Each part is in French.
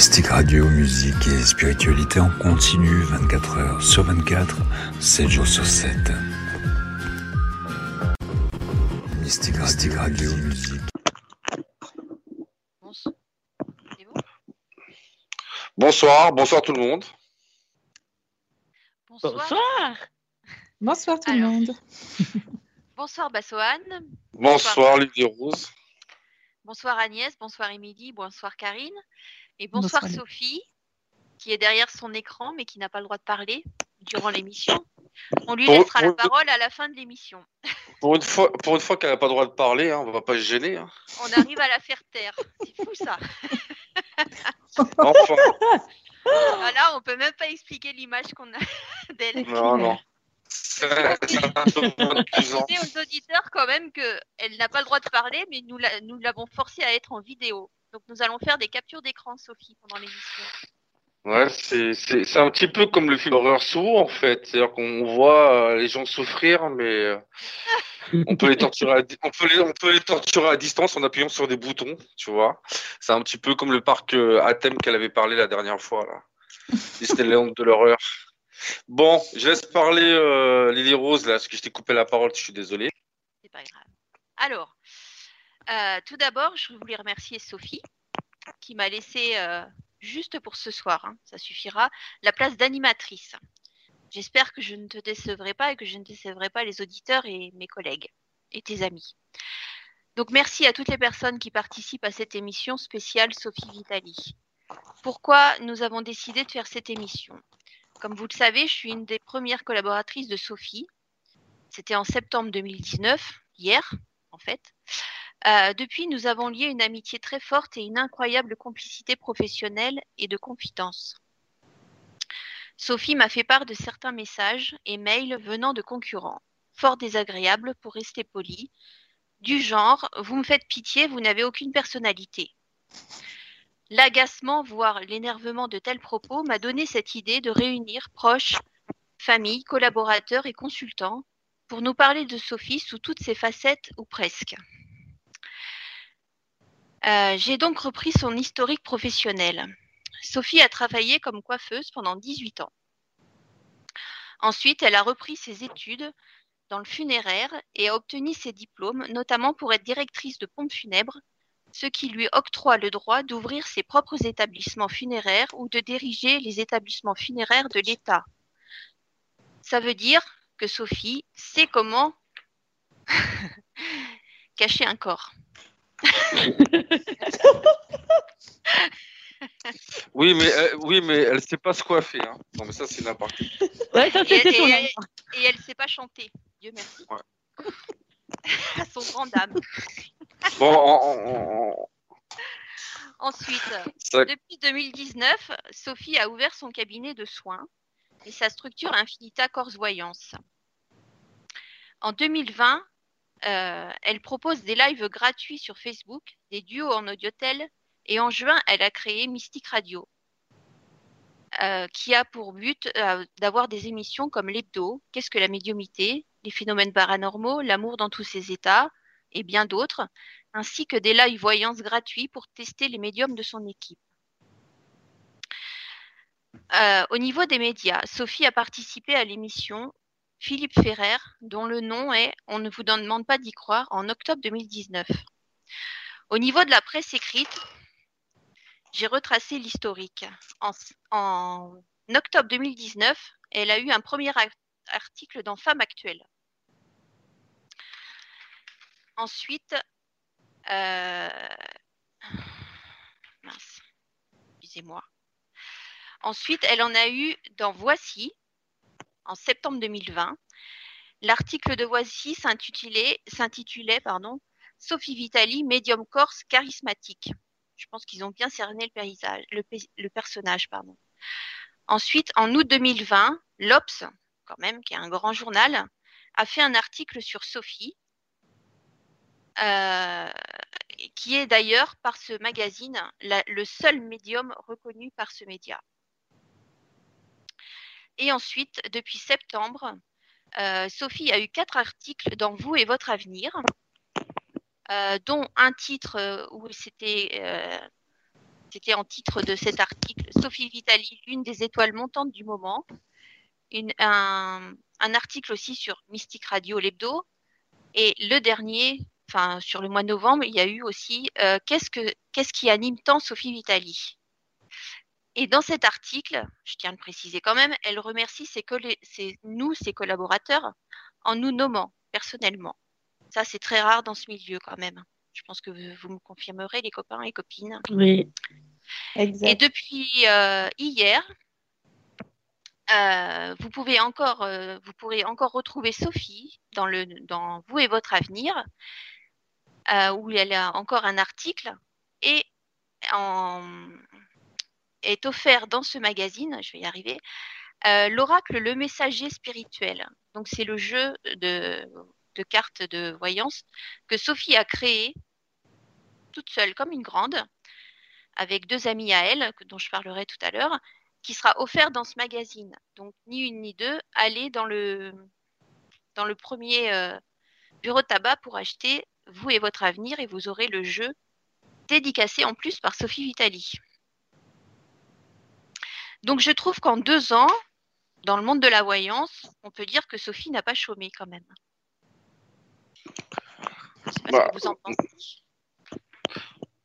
Mystique Radio, musique et spiritualité en continu 24 heures sur 24, 7 jours sur 7. Mystique Radio, Radio musique. Bonsoir, bonsoir tout le monde. Bonsoir. Bonsoir, tout le monde. bonsoir Bassoane. Bonsoir, Lydie Rose. Bonsoir Agnès, bonsoir Émilie, bonsoir Karine. Et bonsoir, Sophie, qui est derrière son écran mais qui n'a pas le droit de parler durant l'émission. On lui laissera la parole à la fin de l'émission. Pour une fois, pour une fois qu'elle n'a pas le droit de parler, hein, on va pas se gêner. Hein. On arrive à la faire taire. C'est fou ça. enfin. Voilà, on peut même pas expliquer l'image qu'on a d'elle. Non, non. C'est aux auditeurs quand même qu'elle n'a pas le droit de parler, mais nous l'avons forcée à être en vidéo. Donc nous allons faire des captures d'écran, Sophie, pendant l'émission. Ouais, c'est un petit peu comme le film d'horreur sourd en fait. C'est-à-dire qu'on voit euh, les gens souffrir, mais euh, on peut les torturer à, on peut les, on peut les torturer à distance en appuyant sur des boutons, tu vois. C'est un petit peu comme le parc euh, à thème qu'elle avait parlé la dernière fois là. Disneyland de l'horreur. Bon, je laisse parler euh, Lily Rose là, parce que je t'ai coupé la parole, je suis désolé. C'est pas grave. Alors, euh, tout d'abord, je voulais remercier Sophie qui m'a laissé euh, juste pour ce soir, hein, ça suffira, la place d'animatrice. J'espère que je ne te décevrai pas et que je ne décevrai pas les auditeurs et mes collègues et tes amis. Donc merci à toutes les personnes qui participent à cette émission spéciale Sophie Vitali. Pourquoi nous avons décidé de faire cette émission? Comme vous le savez, je suis une des premières collaboratrices de Sophie. C'était en septembre 2019, hier en fait. Euh, depuis, nous avons lié une amitié très forte et une incroyable complicité professionnelle et de confidence. Sophie m'a fait part de certains messages et mails venant de concurrents, fort désagréables pour rester poli, du genre Vous me faites pitié, vous n'avez aucune personnalité. L'agacement, voire l'énervement de tels propos m'a donné cette idée de réunir proches, familles, collaborateurs et consultants pour nous parler de Sophie sous toutes ses facettes ou presque. Euh, j'ai donc repris son historique professionnel. Sophie a travaillé comme coiffeuse pendant 18 ans. Ensuite, elle a repris ses études dans le funéraire et a obtenu ses diplômes, notamment pour être directrice de pompe funèbre, ce qui lui octroie le droit d'ouvrir ses propres établissements funéraires ou de diriger les établissements funéraires de l'État. Ça veut dire que Sophie sait comment cacher un corps. oui, mais euh, oui, mais elle sait pas se coiffer. Hein. Non, mais ça c'est n'importe Ouais, ça et, et, et, elle sait pas chanter. Dieu merci. à son grand dame. bon, Ensuite, depuis 2019, Sophie a ouvert son cabinet de soins et sa structure Infinita Corse Voyance. En 2020, euh, elle propose des lives gratuits sur Facebook, des duos en audiotel, et en juin, elle a créé Mystique Radio, euh, qui a pour but euh, d'avoir des émissions comme l'hebdo, Qu'est-ce que la médiumité, les phénomènes paranormaux, l'amour dans tous ses états, et bien d'autres, ainsi que des live voyances gratuits pour tester les médiums de son équipe. au niveau des médias, Sophie a participé à l'émission Philippe Ferrer, dont le nom est On ne vous demande pas d'y croire, en octobre 2019. Au niveau de la presse écrite, j'ai retracé l'historique. En, octobre 2019, elle a eu un premier article dans Femme actuelle. Ensuite, euh, excusez-moi. Ensuite, elle en a eu dans Voici, en septembre 2020. L'article de Voici s'intitulait Sophie Vitali, médium corse charismatique. Je pense qu'ils ont bien cerné le, le, personnage. Ensuite, en août 2020, l'Obs, quand même, qui est un grand journal, a fait un article sur Sophie, euh, qui est d'ailleurs par ce magazine le seul médium reconnu par ce média. Et ensuite, depuis septembre, euh, Sophie a eu quatre articles dans Vous et votre avenir, euh, dont un titre euh, où c'était c'était en titre de cet article, Sophie Vitali, l'une des étoiles montantes du moment. un, article aussi sur Mystique Radio l'hebdo. Et le dernier, enfin sur le mois de novembre, il y a eu aussi qu'est-ce, que, qu'est-ce qui anime tant Sophie Vitali? Et dans cet article, je tiens à le préciser quand même, elle remercie ses, nous, ses collaborateurs, en nous nommant personnellement. Ça, c'est très rare dans ce milieu quand même. Je pense que vous, me confirmerez, les copains et copines. Oui. Exact. Et depuis euh, hier, euh, vous pouvez encore, euh, vous pourrez encore retrouver Sophie dans le, dans Vous et votre avenir, où elle a encore un article et est offert dans ce magazine, je vais y arriver, l'oracle Le Messager spirituel. Donc c'est le jeu de de cartes de voyance que Sophie a créé toute seule comme une grande, avec deux amis à elle, dont je parlerai tout à l'heure, qui sera offert dans ce magazine. Donc ni une ni deux, allez dans le, dans le premier euh, bureau de tabac pour acheter Vous et votre avenir et vous aurez le jeu dédicacé en plus par Sophie Vitali. Donc je trouve qu'en deux ans, dans le monde de la voyance, on peut dire que Sophie n'a pas chômé quand même. Bah,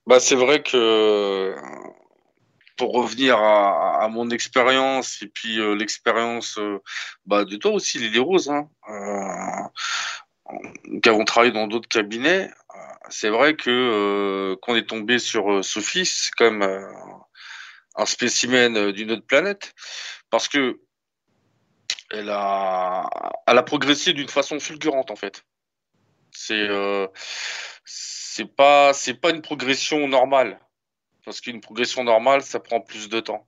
bah, c'est vrai que pour revenir à, mon expérience et puis euh, l'expérience euh, bah, de toi aussi, Lily Rose, hein, euh, qui avons travaillé dans d'autres cabinets, c'est vrai que qu'on est tombé sur Sophie, c'est quand même un spécimen d'une autre planète, parce que elle a, elle a progressé d'une façon fulgurante en fait. C'est euh, c'est pas c'est pas une progression normale parce qu'une progression normale ça prend plus de temps.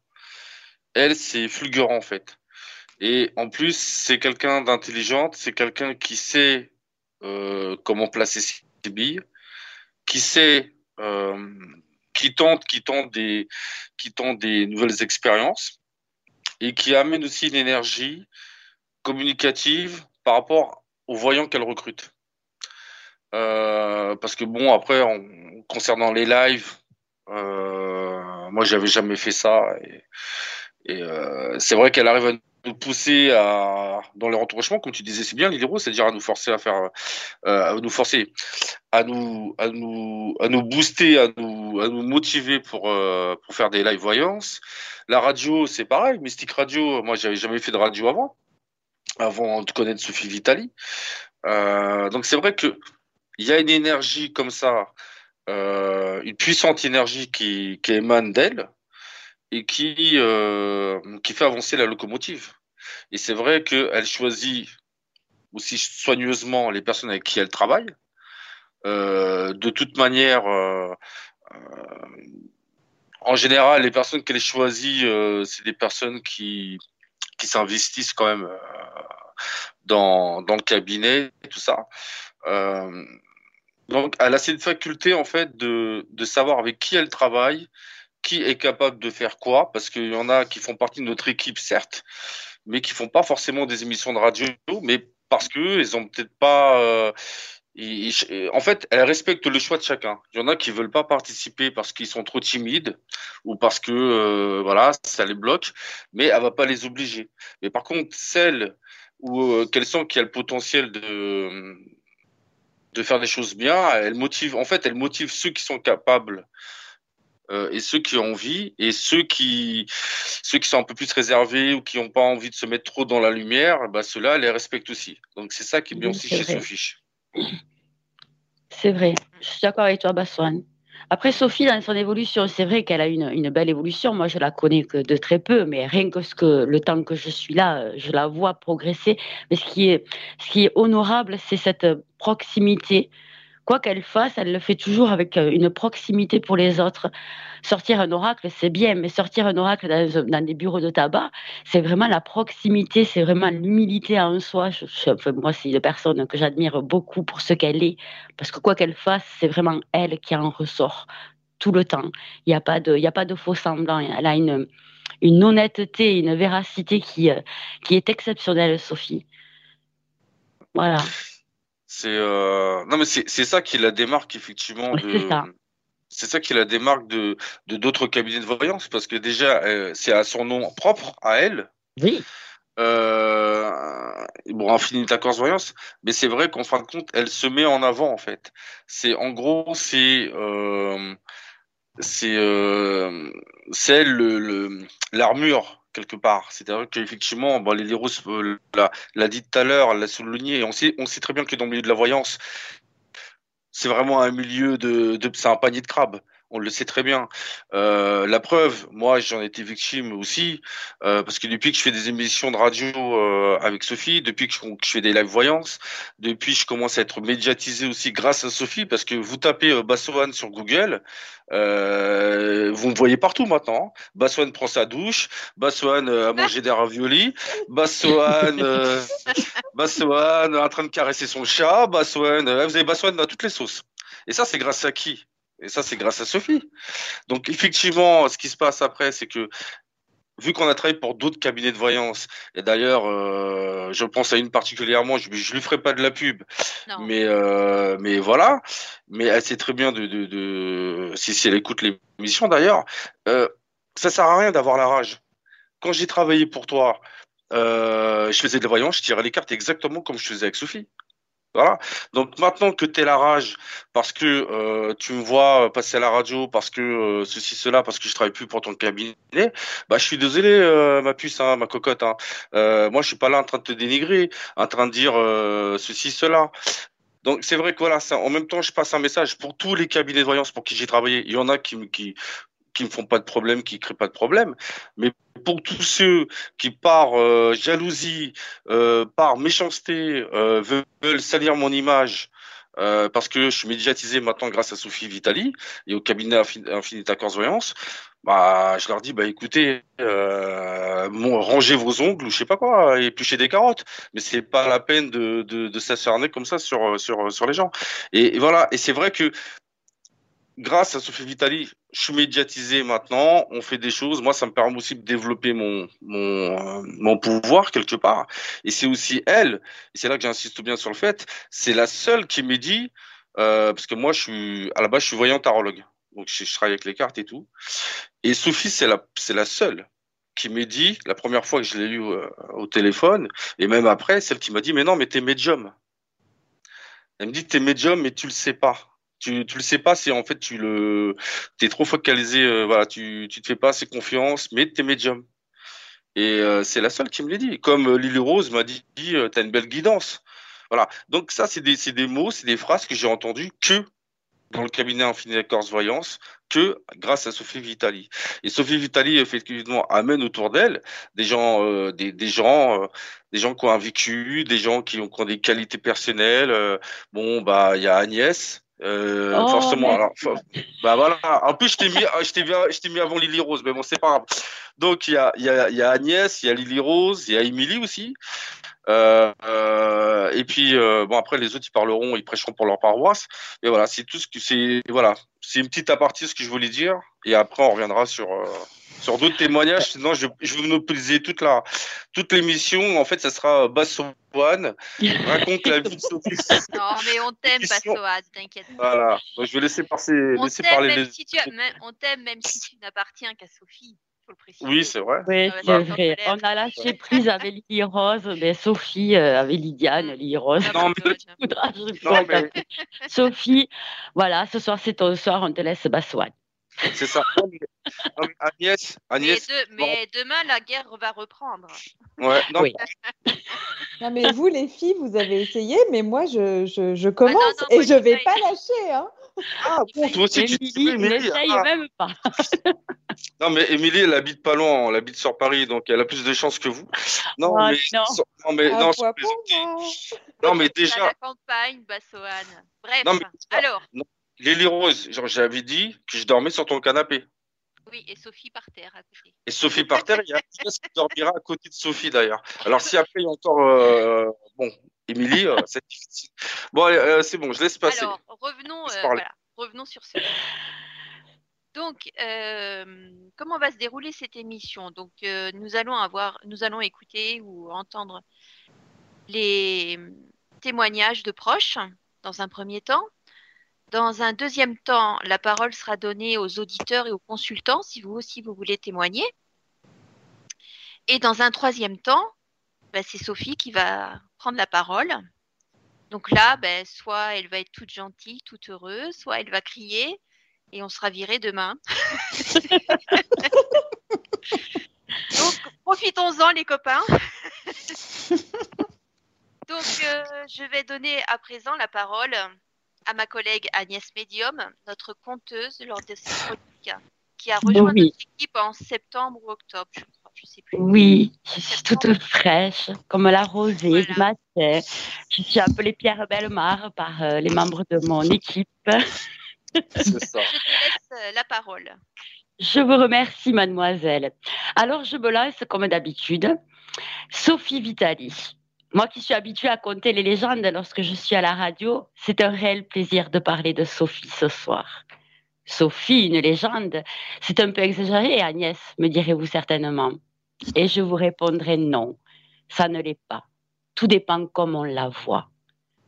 Elle c'est fulgurant en fait. Et en plus c'est quelqu'un d'intelligente, c'est quelqu'un qui sait euh, comment placer ses billes, qui sait euh, qui tente qui tente des qui tente des nouvelles expériences et qui amène aussi une énergie communicative par rapport aux voyants qu'elle recrute. Euh, parce que bon, après, concernant les lives, euh, moi, j'avais jamais fait ça. Et, euh, c'est vrai qu'elle arrive à nous pousser à, dans les retranchements, comme tu disais, c'est bien, l'hydro, c'est-à-dire à nous forcer à faire, à nous forcer, à nous, à nous, à nous booster, à nous, à nous motiver pour, pour faire des live voyances. La radio, c'est pareil, Mystique Radio, moi, j'avais jamais fait de radio avant, avant de connaître Sophie Vitali. donc c'est vrai que il y a une énergie comme ça, euh, une puissante énergie qui, émane d'elle et qui, euh, qui fait avancer la locomotive. Et c'est vrai qu'elle choisit aussi soigneusement les personnes avec qui elle travaille. Euh, de toute manière, en général, les personnes qu'elle choisit, c'est des personnes qui, qui s'investissent quand même dans, dans le cabinet et tout ça. Euh, donc, elle a cette faculté, en fait, de, de savoir avec qui elle travaille, qui est capable de faire quoi, parce qu'il y en a qui font partie de notre équipe, certes, mais qui font pas forcément des émissions de radio, mais parce que ils ont peut-être pas. Euh, en fait, elle respecte le choix de chacun. Il y en a qui veulent pas participer parce qu'ils sont trop timides ou parce que euh, voilà, ça les bloque, mais elle va pas les obliger. Mais par contre, celles où euh, qu'elles sont qui a le potentiel de de faire des choses bien. Elle motive, en fait, elle motive ceux qui sont capables euh, et ceux qui ont envie et ceux qui, ceux qui sont un peu plus réservés ou qui n'ont pas envie de se mettre trop dans la lumière, bah, ceux-là, les respecte aussi. Donc c'est ça qui est bien aussi chez Sophie. C'est vrai. Je suis d'accord avec toi, Bassoane. Après, Sophie, dans son évolution, c'est vrai qu'elle a une, une, belle évolution. Moi, je la connais que de très peu, mais rien que, ce que le temps que je suis là, je la vois progresser. Mais ce qui est, ce qui est honorable, c'est cette proximité quoi qu'elle fasse, elle le fait toujours avec euh, une proximité pour les autres. Sortir un oracle, c'est bien, mais sortir un oracle dans, des bureaux de tabac, c'est vraiment la proximité, c'est vraiment l'humilité en soi. moi, c'est une personne que j'admire beaucoup pour ce qu'elle est, parce que quoi qu'elle fasse, c'est vraiment elle qui en ressort tout le temps. Il n'y a pas de, faux semblant. Elle a une, honnêteté, une véracité qui, euh, qui est exceptionnelle, Sophie. Voilà. C'est euh... non mais c'est ça qui la démarque effectivement de, c'est ça qui la démarque de d'autres cabinets de voyance, parce que déjà, euh, c'est à son nom propre, à elle. Oui. Euh, bon, Infinita Corse Voyance, mais c'est vrai qu'en fin de compte, elle se met en avant, en fait. C'est, en gros, c'est, euh, c'est, euh, c'est le, l'armure, quelque part. C'est-à-dire qu'effectivement, bon, les Rose euh, l'a, dit tout à l'heure, l'a souligné, on sait, on sait très bien que dans le milieu de la voyance, c'est vraiment un milieu de c'est un panier de crabes on le sait très bien. Euh, la preuve, moi j'en ai été victime aussi, euh, parce que depuis que je fais des émissions de radio euh, avec Sophie, depuis que je, fais des live voyances, depuis que je commence à être médiatisé aussi grâce à Sophie, parce que vous tapez Bassoane sur Google, vous me voyez partout maintenant. Bassoane prend sa douche, Bassoane a mangé des raviolis, Bassoane, euh, en train de caresser son chat, Bassoane, vous avez Bassoane dans toutes les sauces. Et ça, c'est grâce à qui? Et ça, c'est grâce à Sophie. Donc, effectivement, ce qui se passe après, c'est que vu qu'on a travaillé pour d'autres cabinets de voyance, et d'ailleurs, euh, je pense à une particulièrement, je, je lui ferai pas de la pub, mais euh, mais voilà, mais elle sait très bien de, de, de si, si elle écoute l'émission d'ailleurs, euh, ça sert à rien d'avoir la rage. Quand j'ai travaillé pour toi, euh, je faisais de la voyance, je tirais les cartes exactement comme je faisais avec Sophie. Voilà. Donc maintenant que tu es la rage, parce que euh, tu me vois passer à la radio, parce que euh, ceci, cela, parce que je travaille plus pour ton cabinet, bah je suis désolé, euh, ma puce, hein, ma cocotte. Hein. moi, je suis pas là en train de te dénigrer, en train de dire ceci, cela. Donc c'est vrai que voilà, ça, en même temps, je passe un message pour tous les cabinets de voyance pour qui j'ai travaillé. Il y en a qui, qui, qui me font pas de problème, qui créent pas de problème. Mais pour tous ceux qui, par euh, jalousie, euh, par méchanceté, euh, veulent salir mon image, parce que je suis médiatisé maintenant grâce à Sophie Vitali et au cabinet Infinita Corse Voyance, bah, je leur dis, bah écoutez, rangez vos ongles ou je sais pas quoi, épluchez des carottes, mais c'est pas la peine de, de, s'acharner comme ça sur, sur, sur les gens. Et voilà, et c'est vrai que grâce à Sophie Vitali, je suis médiatisé maintenant, on fait des choses. Moi, ça me permet aussi de développer mon, mon, pouvoir quelque part. Et c'est aussi elle, et c'est là que j'insiste bien sur le fait, c'est la seule qui m'a dit, euh, parce que moi, je suis, à la base, je suis voyant tarologue. Donc, je, travaille avec les cartes et tout. Et Sophie, c'est la, c'est la seule qui m'a dit, la première fois que je l'ai eu euh, au téléphone, et même après, celle qui m'a dit, mais non, mais t'es médium. Elle me dit, t'es médium, mais tu le sais pas tu tu le sais pas c'est en fait tu le t'es trop focalisé euh, voilà tu tu te fais pas assez confiance mais t'es médium et euh, c'est la seule qui me l'a dit comme euh, Lily Rose m'a dit euh, t'as une belle guidance voilà donc ça c'est des c'est des mots c'est des phrases que j'ai entendues que dans le cabinet Infinite Corse Voyance que grâce à Sophie Vitali. Et Sophie Vitali, effectivement, amène autour d'elle des gens, euh, des, des, gens, euh, des gens qui ont un vécu, des gens qui ont, qui ont des qualités personnelles. Euh, bon, bah, il y a Agnès, euh, oh, forcément. Alors, bah voilà. En plus, je t'ai mis, je t'ai mis, je t'ai mis avant Lily Rose, mais bon, c'est pas grave. Donc il y a, y a, y a Agnès, il y a Lily Rose, il y a Émilie aussi. Euh, euh, et puis bon après les autres ils parleront, ils prêcheront pour leur paroisse. Et voilà, c'est tout ce que c'est. Voilà, c'est une petite aparté ce que je voulais dire. Et après on reviendra sur sur d'autres témoignages. Sinon je, je vais monopoliser toute la toute l'émission. En fait, ça sera Bassoane raconte la vie de Sophie. Non mais on t'aime Bassoane, t'inquiète. Voilà, donc, je vais laisser passer, on laisser parler même les. si tu as- même- on t'aime même si tu n'appartiens qu'à Sophie. Faut le préciser. Oui, c'est vrai. Oui, c'est vrai. On a lâché prise avec Lily Rose, mais Sophie euh, avec Lydiane, Lily Rose. Ah, Non, mais- Non, mais-. Sophie, voilà, ce soir c'est ton soir, on te laisse Bassoine. C'est ça. Agnès, Mais, Agnès, de- mais demain, la guerre va reprendre. ouais, non, Oui. Non, mais vous, les filles, vous avez essayé, mais moi, je, je, je commence non, et je j'ai vais pas lâcher. Hein. Ah bon, toi aussi, tu Émilie, Émilie, n'essaye ah. même pas. Non, mais Émilie, elle habite pas loin, elle habite sur Paris, donc elle a plus de chance que vous. Non, Ah, mais, non. sans- non, mais, À non, sans mais À déjà, la campagne, Bassoane. Bref, Non, mais- alors, Lily Rose, j'avais dit que je dormais sur ton canapé. oui, et Sophie par terre à côté. Et Sophie par terre, il y a Agnès qui dormira à côté de Sophie d'ailleurs. Alors si après il y a encore, euh, bon, Émilie, euh, c'est difficile. Bon, euh, c'est bon, je laisse passer. Alors, revenons, voilà, sur ce. Donc, comment va se dérouler cette émission? Donc, nous allons avoir, nous allons écouter ou entendre les témoignages de proches dans un premier temps. Dans un deuxième temps, la parole sera donnée aux auditeurs et aux consultants si vous aussi vous voulez témoigner. Et dans un troisième temps, ben, c'est Sophie qui va prendre la parole. Donc là, ben, soit elle va être toute gentille, toute heureuse, soit elle va crier et on sera viré demain. Donc profitons-en les copains. Donc euh, je vais donner à présent la parole à ma collègue Agnès Medium, notre conteuse lors de cette chronique, qui a rejoint Oui. notre équipe en septembre ou octobre, je crois, je sais plus. Oui, je suis toute fraîche, comme la rosée du Voilà. matin. Je suis appelée Pierre Bellemare par euh, les membres de mon équipe. C'est ça. Je te laisse euh, la parole. Je vous remercie, mademoiselle. Alors, je me lance comme d'habitude. Sophie Vitali. Moi qui suis habituée à compter les légendes lorsque je suis à la radio, c'est un réel plaisir de parler de Sophie ce soir. Sophie, une légende, c'est un peu exagéré, Agnès, me direz-vous certainement. Et je vous répondrai non, ça ne l'est pas. Tout dépend comment on la voit.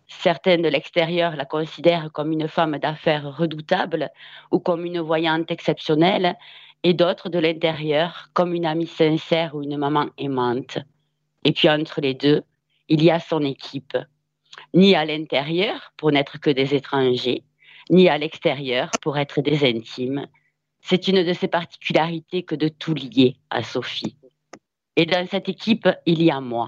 Certains de l'extérieur la considèrent comme une femme d'affaires redoutable ou comme une voyante exceptionnelle, et d'autres de l'intérieur comme une amie sincère ou une maman aimante. Et puis entre les deux, il y a son équipe. Ni à l'intérieur pour n'être que des étrangers, ni à l'extérieur pour être des intimes. C'est une de ses particularités que de tout lier à Sophie. Et dans cette équipe, il y a moi.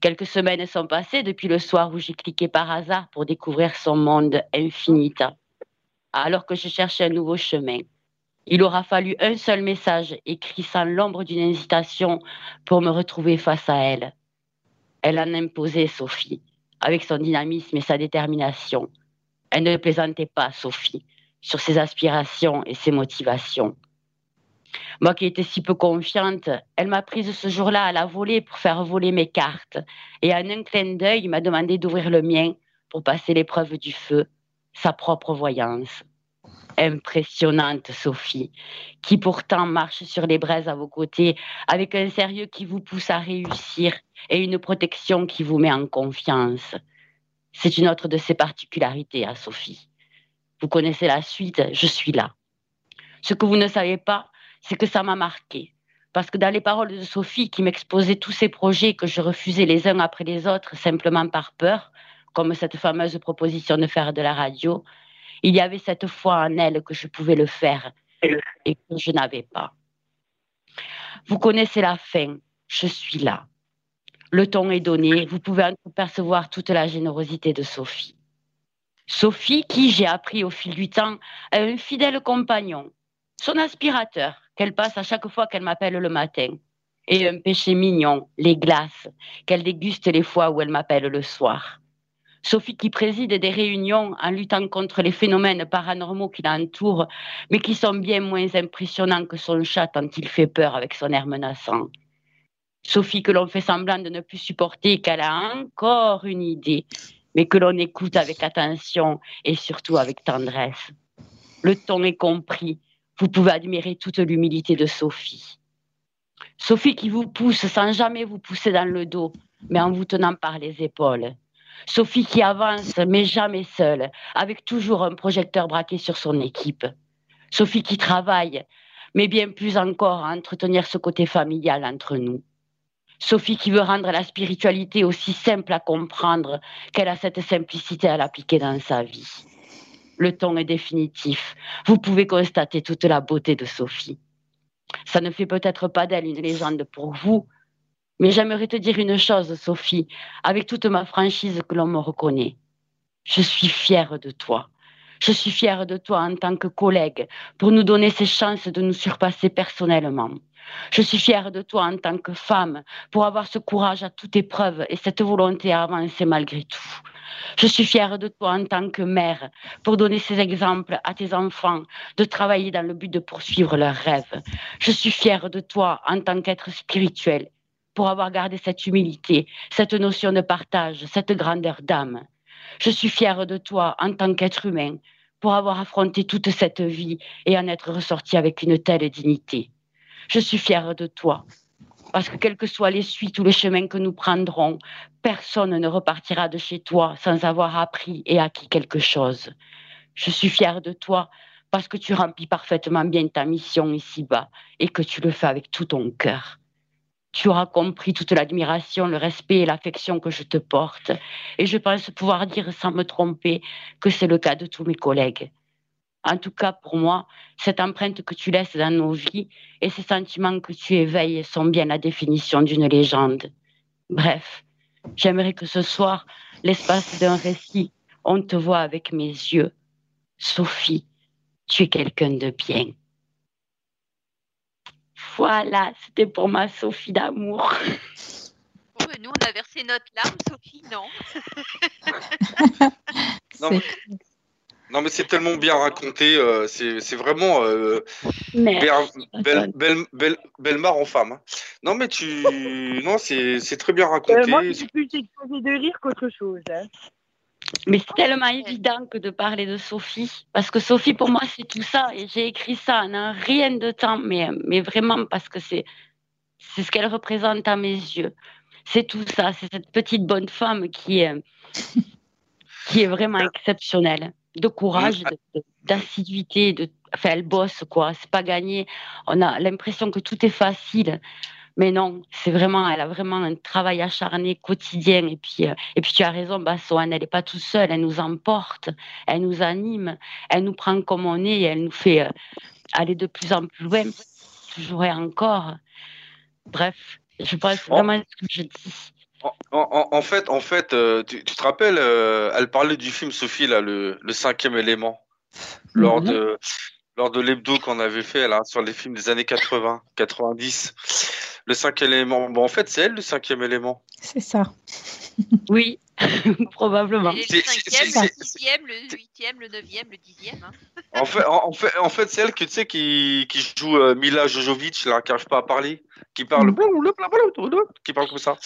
Quelques semaines sont passées depuis le soir où j'ai cliqué par hasard pour découvrir son monde infinita. Alors que je cherchais un nouveau chemin, il aura fallu un seul message écrit sans l'ombre d'une hésitation pour me retrouver face à elle. Elle en imposait Sophie, avec son dynamisme et sa détermination. Elle ne plaisantait pas, Sophie, sur ses aspirations et ses motivations. Moi qui étais si peu confiante, elle m'a prise ce jour-là à la volée pour faire voler mes cartes et en un clin d'œil m'a demandé d'ouvrir le mien pour passer l'épreuve du feu, sa propre voyance. Impressionnante, Sophie, qui pourtant marche sur les braises à vos côtés avec un sérieux qui vous pousse à réussir et une protection qui vous met en confiance. C'est une autre de ses particularités à Sophie. Vous connaissez la suite, je suis là. Ce que vous ne savez pas, c'est que ça m'a marqué. Parce que dans les paroles de Sophie qui m'exposait tous ces projets que je refusais les uns après les autres simplement par peur, comme cette fameuse proposition de faire de la radio, il y avait cette foi en elle que je pouvais le faire et que je n'avais pas. Vous connaissez la fin, je suis là. Le ton est donné, vous pouvez percevoir toute la générosité de Sophie. Sophie, qui j'ai appris au fil du temps, a un fidèle compagnon, son aspirateur, qu'elle passe à chaque fois qu'elle m'appelle le matin, et un péché mignon, les glaces, qu'elle déguste les fois où elle m'appelle le soir. Sophie qui préside des réunions en luttant contre les phénomènes paranormaux qui l'entourent, mais qui sont bien moins impressionnants que son chat tant il fait peur avec son air menaçant. Sophie que l'on fait semblant de ne plus supporter, qu'elle a encore une idée, mais que l'on écoute avec attention et surtout avec tendresse. Le ton est compris. Vous pouvez admirer toute l'humilité de Sophie. Sophie qui vous pousse sans jamais vous pousser dans le dos, mais en vous tenant par les épaules. Sophie qui avance, mais jamais seule, avec toujours un projecteur braqué sur son équipe. Sophie qui travaille, mais bien plus encore à entretenir ce côté familial entre nous. Sophie qui veut rendre la spiritualité aussi simple à comprendre qu'elle a cette simplicité à l'appliquer dans sa vie. Le ton est définitif. Vous pouvez constater toute la beauté de Sophie. Ça ne fait peut-être pas d'elle une légende pour vous, mais j'aimerais te dire une chose, Sophie, avec toute ma franchise que l'on me reconnaît. Je suis fière de toi. Je suis fière de toi en tant que collègue pour nous donner ces chances de nous surpasser personnellement. Je suis fière de toi en tant que femme pour avoir ce courage à toute épreuve et cette volonté à avancer malgré tout. Je suis fière de toi en tant que mère pour donner ces exemples à tes enfants de travailler dans le but de poursuivre leurs rêves. Je suis fière de toi en tant qu'être spirituel pour avoir gardé cette humilité, cette notion de partage, cette grandeur d'âme. Je suis fière de toi en tant qu'être humain pour avoir affronté toute cette vie et en être ressorti avec une telle dignité. Je suis fière de toi parce que quelles que soient les suites ou les chemins que nous prendrons, personne ne repartira de chez toi sans avoir appris et acquis quelque chose. Je suis fière de toi parce que tu remplis parfaitement bien ta mission ici-bas et que tu le fais avec tout ton cœur. Tu auras compris toute l'admiration, le respect et l'affection que je te porte. Et je pense pouvoir dire sans me tromper que c'est le cas de tous mes collègues. En tout cas, pour moi, cette empreinte que tu laisses dans nos vies et ces sentiments que tu éveilles sont bien la définition d'une légende. Bref, j'aimerais que ce soir, l'espace d'un récit, on te voit avec mes yeux. Sophie, tu es quelqu'un de bien. Voilà, c'était pour ma Sophie d'amour. Oh, nous, on a versé notre larme, Sophie, non. non, mais, c'est tellement bien raconté. Euh, c'est vraiment euh, belle, belle, belle, en femme. Hein. Non, mais tu. non, c'est très bien raconté. Euh, moi, j'ai plus exposé de rire qu'autre chose. Hein. Mais c'est tellement évident que de parler de Sophie, parce que Sophie, pour moi, c'est tout ça. Et j'ai écrit ça en un rien de temps, mais, mais vraiment parce que c'est, c'est ce qu'elle représente à mes yeux. C'est tout ça, c'est cette petite bonne femme qui est, qui est vraiment exceptionnelle. De courage, d'assiduité, de, enfin, elle bosse, quoi. C'est pas gagné. On a l'impression que tout est facile. Mais non, c'est vraiment, elle a vraiment un travail acharné quotidien. Et puis, euh, et puis tu as raison, Bassoane, elle n'est pas toute seule, elle nous emporte, elle nous anime, elle nous prend comme on est et elle nous fait euh, aller de plus en plus loin, toujours et encore. Bref, je pense vraiment ce que je dis. En, fait, en fait euh, tu, te rappelles, elle parlait du film Sophie, là, le, cinquième élément, lors mhm. de lors de l'hebdo qu'on avait fait là sur les films des années 80, 90 le cinquième élément. Bon, en fait, c'est elle le cinquième élément. C'est ça. oui, probablement. le cinquième, le sixième, le huitième, le neuvième, le dixième. Hein. en fait, en, fait, en fait c'est elle que tu sais qui, qui joue euh, Mila Jojovic, là, qui n'arrive pas à parler, qui parle, qui parle comme ça.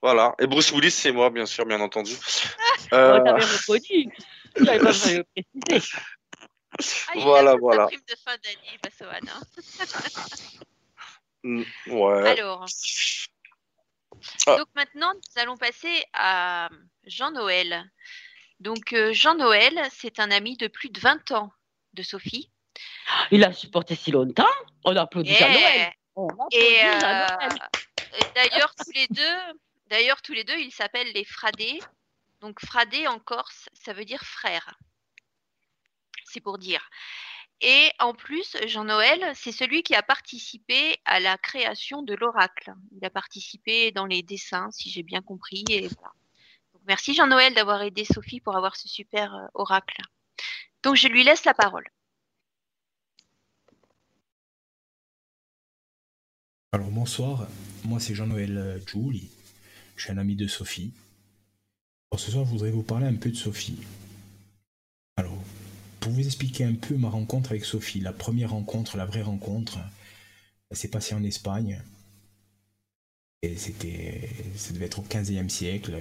Voilà. Et Bruce Willis, c'est moi, bien sûr, bien entendu. Euh... Ah, voilà, voilà. Prime de fin d'année, hein. Mm, ouais. Alors. Ah. Donc maintenant, nous allons passer à Jean-Noël. Donc euh, Jean-Noël, c'est un ami de plus de 20 ans de Sophie. Il a supporté si longtemps. On applaudit Jean-Noël. Et, euh, d'ailleurs tous les deux, d'ailleurs tous les deux, ils s'appellent les Fradés. Donc Fradé en Corse, ça veut dire frère. C'est pour dire. Et en plus, Jean-Noël, c'est celui qui a participé à la création de l'oracle. Il a participé dans les dessins, si j'ai bien compris. Et merci Jean-Noël d'avoir aidé Sophie pour avoir ce super euh, oracle. Donc je lui laisse la parole. Alors bonsoir, moi c'est Jean-Noël euh, Julie, je suis un ami de Sophie. Ce soir je voudrais vous parler un peu de Sophie. Vous expliquer un peu ma rencontre avec Sophie, la première rencontre, la vraie rencontre, s'est passée en Espagne. Et c'était, ça devait être au 15e siècle,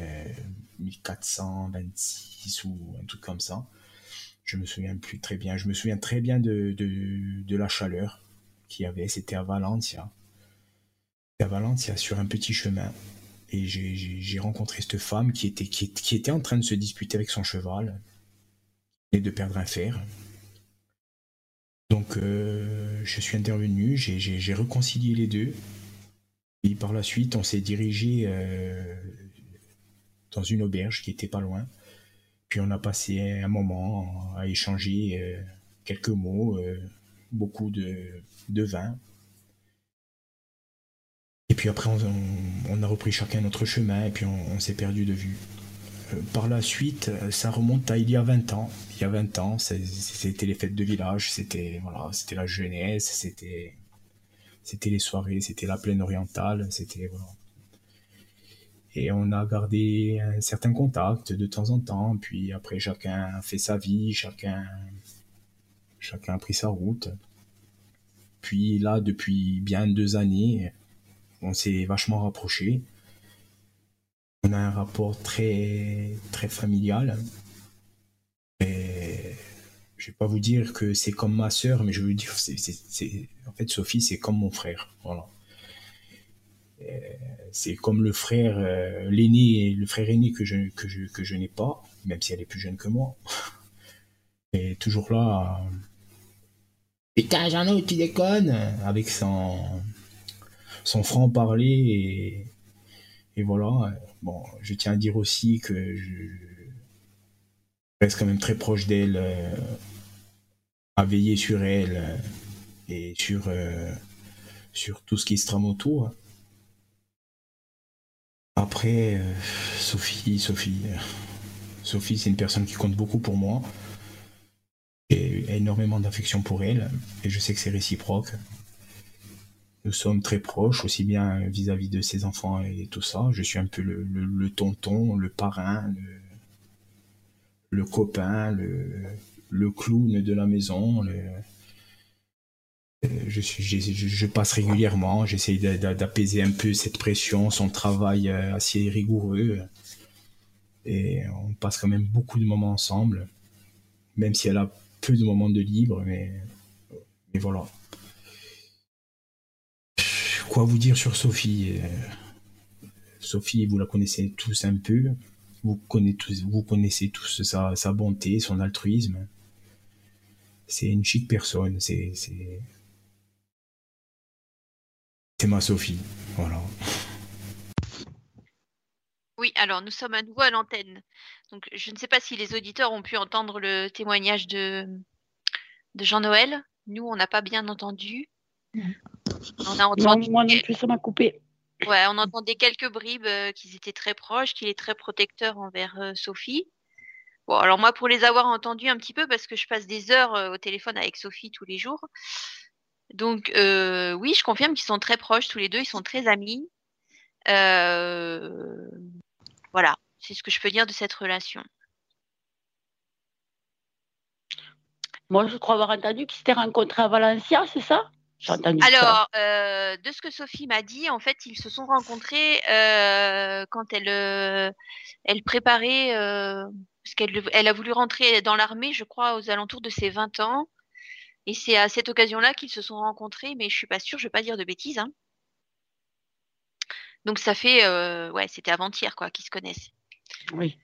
1426 ou un truc comme ça. Je me souviens plus très bien. Je me souviens très bien de, de, la chaleur qu'il y avait. C'était à Valencia. À Valencia sur un petit chemin. Et j'ai rencontré cette femme qui était, qui était en train de se disputer avec son cheval et de perdre un fer. Donc euh, je suis intervenu, j'ai réconcilié les deux. Et par la suite, on s'est dirigé euh, dans une auberge qui était pas loin. Puis on a passé un moment à échanger euh, quelques mots, beaucoup de, de, vin. Et puis après, on, a repris chacun notre chemin et puis on s'est perdu de vue par la suite, ça remonte à il y a 20 ans. Il y a 20 ans, c'était les fêtes de village, c'était voilà, c'était la jeunesse, c'était c'était les soirées, c'était la plaine orientale, c'était voilà. Et on a gardé un certain contact de temps en temps, puis après chacun a fait sa vie, chacun chacun a pris sa route. Puis là, depuis bien deux années, on s'est vachement rapprochés on a un rapport très, très familial. Et je vais pas vous dire que c'est comme ma sœur, mais je veux dire, en fait, Sophie, c'est comme mon frère. Voilà. C'est comme le frère, euh, l'aîné, le frère aîné que je, que je, que je n'ai pas, même si elle est plus jeune que moi. Et toujours là. euh, Putain, Jeannot, tu déconnes Avec son, son franc-parler. Et, et voilà. Bon, je tiens à dire aussi que je reste quand même très proche d'elle, euh, à veiller sur elle euh, et sur, euh, sur tout ce qui se trame autour. Après, Sophie, Sophie, Sophie, c'est une personne qui compte beaucoup pour moi. J'ai énormément d'affection pour elle et je sais que c'est réciproque. Nous sommes très proches, aussi bien vis-à-vis de ses enfants et tout ça. Je suis un peu le, le- tonton, le parrain, le, le copain, le, clown de la maison. euh, je, suis, je, passe régulièrement, j'essaye d'a- d'a- d'apaiser un peu cette pression, son travail euh, assez rigoureux. Et on passe quand même beaucoup de moments ensemble, même si elle a peu de moments de libre, mais voilà. Quoi vous dire sur Sophie Euh, Sophie, vous la connaissez tous un peu. Vous connaissez tous, sa, bonté, son altruisme. C'est une chic personne. C'est, ma Sophie. Oui, alors nous sommes à nouveau à l'antenne. Donc je ne sais pas si les auditeurs ont pu entendre le témoignage de Jean-Noël. Nous, on n'a pas bien entendu. On a Non, entendu, moi non plus, ça m'a coupé. ouais, on entendait quelques bribes euh, qu'ils étaient très proches, qu'il est très protecteur envers euh, Sophie. Bon, alors moi, pour les avoir entendus un petit peu, parce que je passe des heures euh, au téléphone avec Sophie tous les jours. Donc oui, je confirme qu'ils sont très proches tous les deux, ils sont très amis. Voilà, c'est ce que je peux dire de cette relation. Moi, je crois avoir entendu qu'ils s'étaient rencontrés à Valencia, c'est ça? Alors, euh, de ce que Sophie m'a dit, en fait, ils se sont rencontrés euh, quand elle, euh, elle préparait, euh, parce qu'elle elle a voulu rentrer dans l'armée, je crois, aux alentours de ses 20 ans. Et c'est à cette occasion-là qu'ils se sont rencontrés, mais je suis pas sûre, je vais pas dire de bêtises. hein. Donc ça fait, euh, ouais, c'était avant-hier, quoi, qu'ils se connaissent. Oui.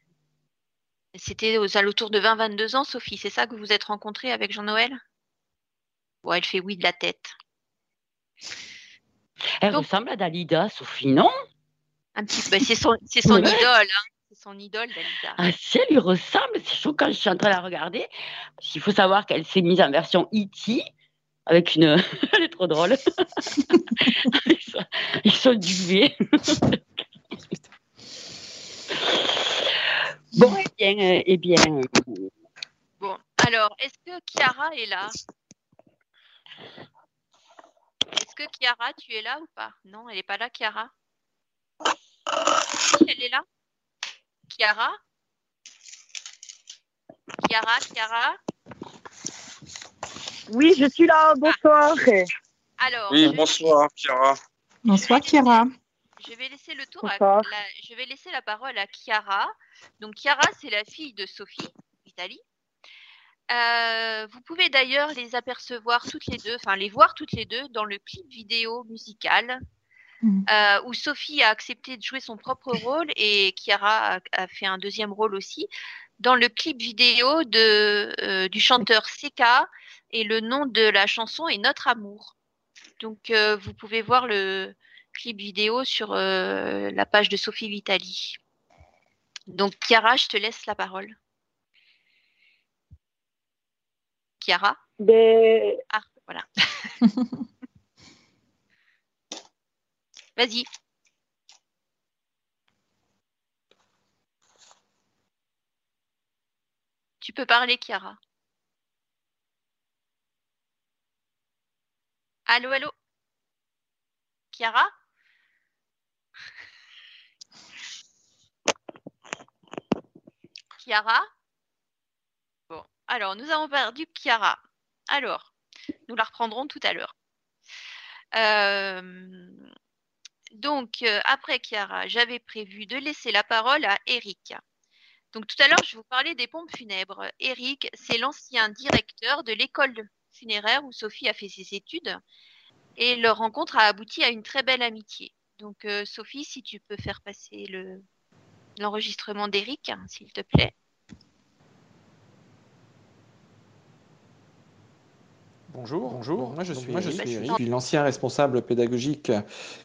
C'était aux alentours de 20-22 ans, Sophie, c'est ça que vous vous êtes rencontrés avec Jean-Noël? Ouais, elle fait oui de la tête. Elle Donc- ressemble à Dalida, Sophie, non? Un petit peu, c'est son, c'est son Ouais. idole, hein. C'est son idole, Dalida. Ah, si elle lui ressemble, c'est chaud quand je suis en train de la regarder. Parce qu'il faut savoir qu'elle s'est mise en version E.T. avec une. elle est trop drôle. ils, sont, ils sont duvés. bon, eh bien, eh bien, Bon, alors, est-ce que Chiara est là? Est-ce que Chiara, tu es là ou pas? Non, elle n'est pas là, Chiara Elle est là? Chiara? Chiara, Chiara? Oui, je suis là. Bonsoir. Alors, Oui, je, bonsoir, Chiara. Bonsoir, Kira. je vais laisser le tour à, la- je vais laisser la parole à Chiara. Donc, Chiara, c'est la fille de Sophie, Vitali. Euh, vous pouvez d'ailleurs les apercevoir toutes les deux, enfin les voir toutes les deux dans le clip vidéo musical Mhm. euh, où Sophie a accepté de jouer son propre rôle et Chiara a, a fait un deuxième rôle aussi dans le clip vidéo de, euh, du chanteur Seka et le nom de la chanson est Notre amour. Donc vous pouvez voir le clip vidéo sur la page de Sophie Vitali. Donc Chiara, je te laisse la parole. Chiara Ben, Ah, voilà. Vas-y. Tu peux parler, Chiara. Allô, allô? Chiara? Chiara? Alors nous avons perdu Chiara. Alors, nous la reprendrons tout à l'heure. Euh, donc, euh, après Chiara, j'avais prévu de laisser la parole à Eric. Donc, tout à l'heure, je vous parlais des pompes funèbres. Eric, c'est l'ancien directeur de l'école funéraire où Sophie a fait ses études. Et leur rencontre a abouti à une très belle amitié. Donc, euh, Sophie, si tu peux faire passer le l'enregistrement d'Eric, hein, s'il te plaît. Bonjour, bonjour. Moi je suis, moi, je suis Eric, l'ancien responsable pédagogique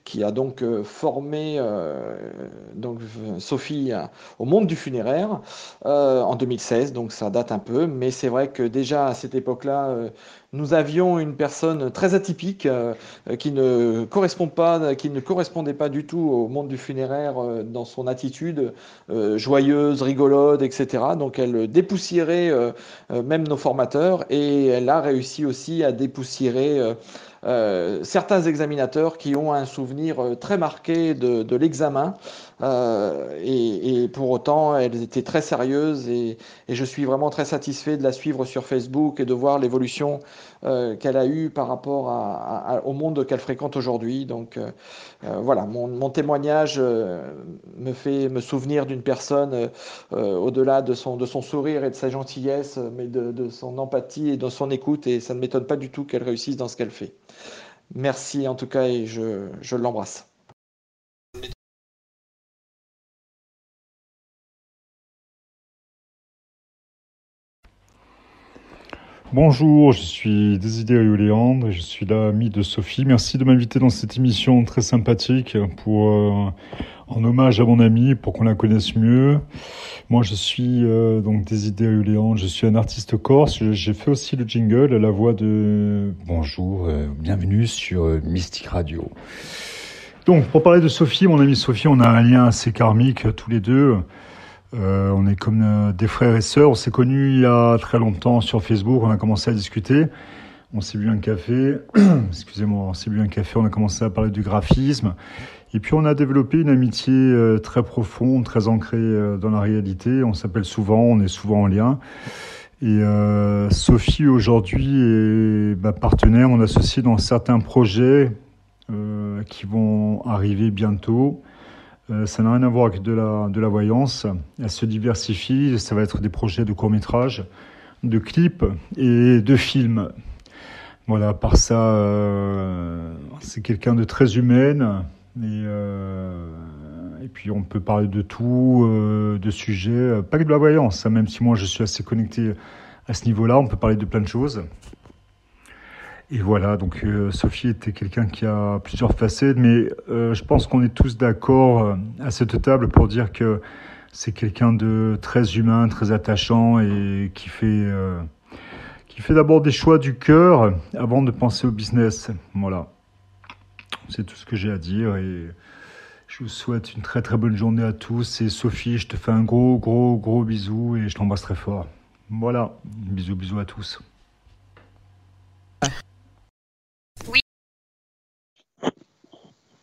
qui a donc euh, formé euh, donc Sophie au monde du funéraire euh, en 2016. Donc ça date un peu, mais c'est vrai que déjà à cette époque-là, nous avions une personne très atypique euh, qui ne correspondait pas du tout au monde du funéraire euh, dans son attitude euh, joyeuse, rigolote, etc. Donc elle dépoussiérait même nos formateurs et elle a réussi aussi à dépoussiérer euh, certains examinateurs qui ont un souvenir euh, très marqué de, de l'examen euh, et, pour autant elles étaient très sérieuses et, et, je suis vraiment très satisfait de la suivre sur Facebook et de voir l'évolution qu'elle a eue par rapport au monde qu'elle fréquente aujourd'hui. Donc euh, voilà, mon, témoignage me fait me souvenir d'une personne au-delà de son, sourire et de sa gentillesse, mais de, de son empathie et de son écoute et ça ne m'étonne pas du tout qu'elle réussisse dans ce qu'elle fait. Merci en tout cas et je, je l'embrasse. Bonjour, je suis et je suis l'ami de Sophie. Merci de m'inviter dans cette émission très sympathique pour, euh, en hommage à mon amie pour qu'on la connaisse mieux. Moi, je suis euh, donc Léandre, je suis un artiste corse. J'ai fait aussi le jingle, la voix de... Bonjour, euh, bienvenue sur euh, Mystique Radio. Donc, pour parler de Sophie, mon amie Sophie, on a un lien assez karmique tous les deux. Euh, on est comme euh, des frères et sœurs. On s'est connus il y a très longtemps sur Facebook. On a commencé à discuter. On s'est bu un café. Excusez-moi, on s'est bu un café. On a commencé à parler du graphisme. Et puis on a développé une amitié euh, très profonde, très ancrée dans la réalité. On s'appelle souvent, on est souvent en lien. Et Sophie aujourd'hui est ma partenaire, mon associé dans certains projets qui vont arriver bientôt. Euh, ça n'a rien à voir avec de la, de la voyance. Elle se diversifie. Ça va être des projets de court métrage, de clips et de films. Voilà, par ça, euh, c'est quelqu'un de très humaine. Et, euh, et, puis on peut parler de tout, de sujets, pas que de la voyance, hein, même si moi je suis assez connecté à ce niveau-là, on peut parler de plein de choses. Et voilà, donc euh, Sophie était quelqu'un qui a plusieurs facettes, mais euh, je pense qu'on est tous d'accord euh, à cette table pour dire que c'est quelqu'un de très humain, très attachant et qui fait, fait d'abord des choix du cœur avant de penser au business. Voilà, c'est tout ce que j'ai à dire et je vous souhaite une très très bonne journée à tous. Et Sophie, je te fais un gros gros gros bisou et je t'embrasse très fort. Voilà, bisous bisous à tous.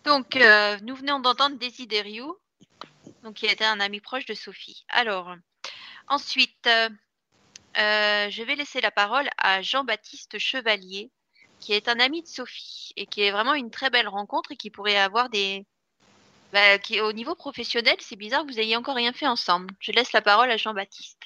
Donc, euh, nous venons d'entendre Desiderio, donc qui était un ami proche de Sophie. Alors, ensuite, euh, euh, je vais laisser la parole à Jean-Baptiste Chevalier, qui est un ami de Sophie et qui est vraiment une très belle rencontre et qui pourrait avoir des... Bah, qui, au niveau professionnel, c'est bizarre vous ayez encore rien fait ensemble. Je laisse la parole à Jean-Baptiste.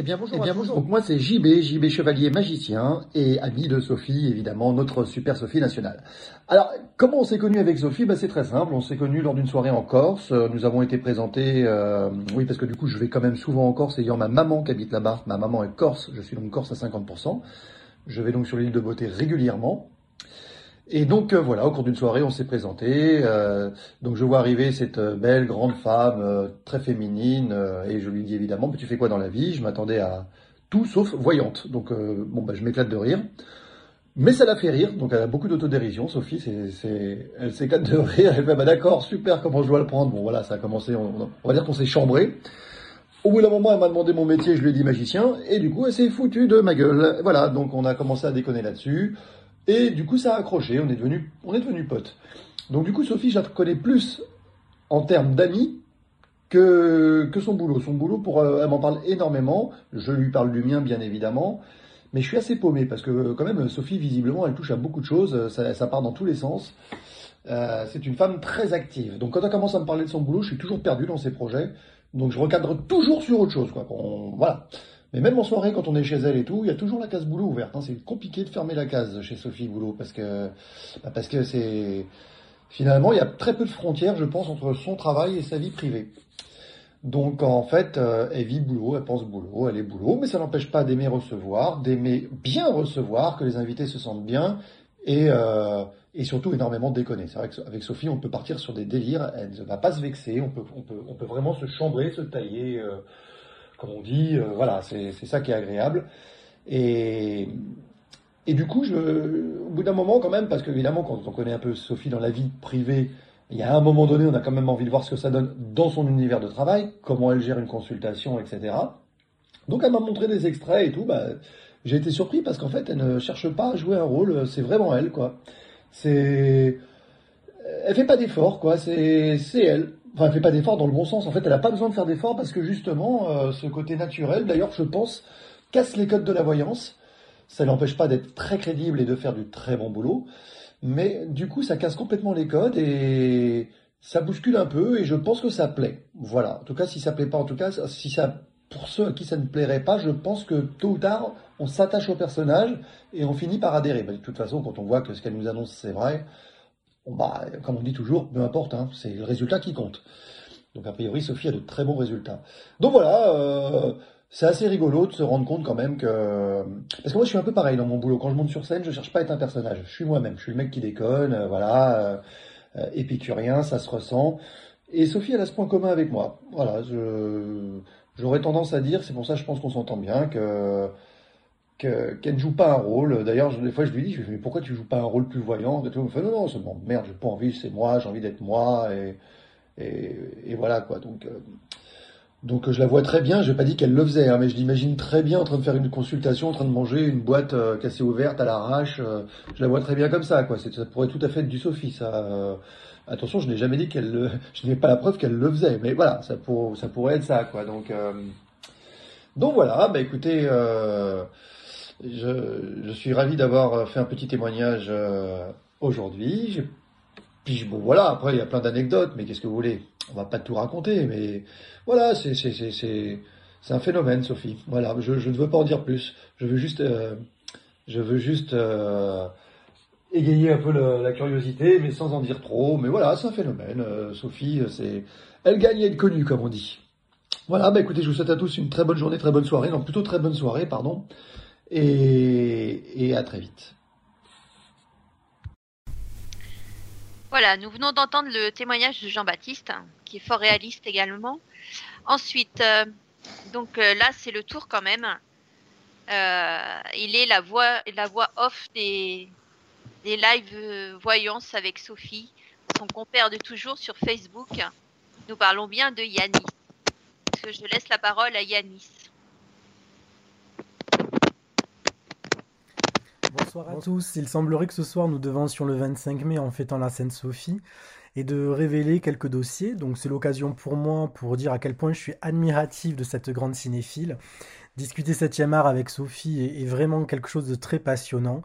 Eh bien bonjour. Eh bien, bonjour. Donc moi c'est JB, JB Chevalier magicien et ami de Sophie, évidemment, notre super Sophie nationale. Alors comment on s'est connu avec Sophie? Ben, C'est très simple, on s'est connu lors d'une soirée en Corse. Nous avons été présentés, euh, oui parce que du coup je vais quand même souvent en Corse ayant ma maman qui habite là-bas. Ma maman est corse, je suis donc corse à 50%. Je vais donc sur l'île de Beauté régulièrement. Et donc euh, voilà, au cours d'une soirée, on s'est présenté. Euh, donc je vois arriver cette euh, belle grande femme très féminine et je lui dis évidemment, mais tu fais quoi dans la vie? Je m'attendais à tout sauf voyante. Donc bon, bah, je m'éclate de rire. Mais ça la fait rire, donc elle a beaucoup d'autodérision, Sophie, c'est, elle s'éclate de rire, elle fait bah d'accord, super, comment je dois le prendre? Bon voilà, ça a commencé, on, on va dire qu'on s'est chambré. Au bout d'un moment, elle m'a demandé mon métier, je lui ai dit magicien, et du coup, elle s'est foutue de ma gueule. Voilà, donc on a commencé à déconner là-dessus. Et du coup, ça a accroché, on est devenu, on est devenu potes. Donc du coup, Sophie, je la connais plus en termes d'amis que, que son boulot. Son boulot, pour, euh, elle m'en parle énormément. Je lui parle du mien, bien évidemment. Mais je suis assez paumé parce que quand même, Sophie, visiblement, elle touche à beaucoup de choses. Ça, part dans tous les sens. Euh, c'est une femme très active. Donc quand elle commence à me parler de son boulot, je suis toujours perdu dans ses projets. Donc je recadre toujours sur autre chose. Quoi. Voilà. Mais même en soirée, quand on est chez elle et tout, il y a toujours la case boulot ouverte. Hein. C'est compliqué de fermer la case chez Sophie Boulot parce que bah parce que c'est finalement il y a très peu de frontières, je pense, entre son travail et sa vie privée. Donc en fait, euh, elle vit boulot, elle pense boulot, elle est boulot, mais ça n'empêche pas d'aimer recevoir, d'aimer bien recevoir, que les invités se sentent bien et, euh, et surtout énormément déconner. C'est vrai qu'avec Sophie, on peut partir sur des délires, elle ne va pas se vexer, on peut, on peut, on peut vraiment se chambrer, se tailler, euh, comme on dit, euh, voilà, c'est ça qui est agréable. Et, et du coup, je, au bout d'un moment quand même, parce qu'évidemment, quand on connaît un peu Sophie dans la vie privée, il y a un moment donné, on a quand même envie de voir ce que ça donne dans son univers de travail, comment elle gère une consultation, etc. Donc elle m'a montré des extraits et tout. Bah, j'ai été surpris parce qu'en fait, elle ne cherche pas à jouer un rôle. C'est vraiment elle, quoi. C'est, elle fait pas d'effort, quoi. C'est, c'est elle. Enfin, elle fait pas d'effort dans le bon sens. En fait, elle a pas besoin de faire d'effort parce que justement, euh, ce côté naturel, d'ailleurs, je pense, casse les codes de la voyance. Ça l'empêche pas d'être très crédible et de faire du très bon boulot. Mais du coup, ça casse complètement les codes et ça bouscule un peu et je pense que ça plaît. Voilà. En tout cas, si ça plaît pas, en tout cas, si ça, pour ceux à qui ça ne plairait pas, je pense que tôt ou tard, on s'attache au personnage et on finit par adhérer. De toute façon, quand on voit que ce qu'elle nous annonce, c'est vrai, bah, comme on dit toujours, peu importe, hein, c'est le résultat qui compte. Donc a priori, Sophie a de très bons résultats. Donc voilà, euh, c'est assez rigolo de se rendre compte quand même que... Parce que moi je suis un peu pareil dans mon boulot. Quand je monte sur scène, je cherche pas à être un personnage. Je suis moi-même. Je suis le mec qui déconne, euh, voilà, euh, épicurien, ça se ressent. Et Sophie, elle a ce point commun avec moi. Voilà. J'aurais tendance à dire, c'est pour ça que je pense qu'on s'entend bien, que que- qu'elle ne joue pas un rôle. D'ailleurs, des fois, je lui dis, mais pourquoi tu joues pas un rôle plus voyant et tout. Fait, non, non, c'est bon, merde, j'ai pas envie, c'est moi, j'ai envie d'être moi, et, voilà, quoi. Donc, euh, donc, je la vois très bien, je n'ai pas dit qu'elle le faisait, hein, mais je l'imagine très bien en train de faire une consultation, en train de manger une boîte euh, cassée ouverte à l'arrache. euh, je la vois très bien comme ça, quoi. Ça pourrait tout à fait être du Sophie, ça. attention, je n'ai jamais dit qu'elle le, je n'ai pas la preuve qu'elle le faisait, mais voilà, ça, ça pourrait être ça, quoi. Donc, donc voilà, bah écoutez, je, suis ravi d'avoir fait un petit témoignage euh, aujourd'hui. Puis voilà, après il y a plein d'anecdotes, mais qu'est-ce que vous voulez? On va pas tout raconter, mais voilà, c'est un phénomène, Sophie. Voilà, je, ne veux pas en dire plus. Je veux juste euh, euh, égayer un peu la curiosité, mais sans en dire trop. Mais voilà, c'est un phénomène. Euh, Sophie, elle gagne à être connue, comme on dit. Voilà, bah écoutez, je vous souhaite à tous une très bonne journée, très bonne soirée, non plutôt très bonne soirée, pardon, et, à très vite. Voilà, nous venons d'entendre le témoignage de Jean-Baptiste, hein, qui est fort réaliste également. Ensuite, euh, donc euh, là, c'est le tour quand même. Euh, il est la voix, la voix off des, des live euh, voyances avec Sophie, son compère de toujours sur Facebook. Nous parlons bien de Yanis. Je laisse la parole à Yanis? Bonsoir à tous. Il semblerait que ce soir nous devancions le 25 mai en fêtant la Sainte Sophie et de révéler quelques dossiers. Donc c'est l'occasion pour moi pour dire à quel point je suis admiratif de cette grande cinéphile. Discuter 7e art avec Sophie est, vraiment quelque chose de très passionnant.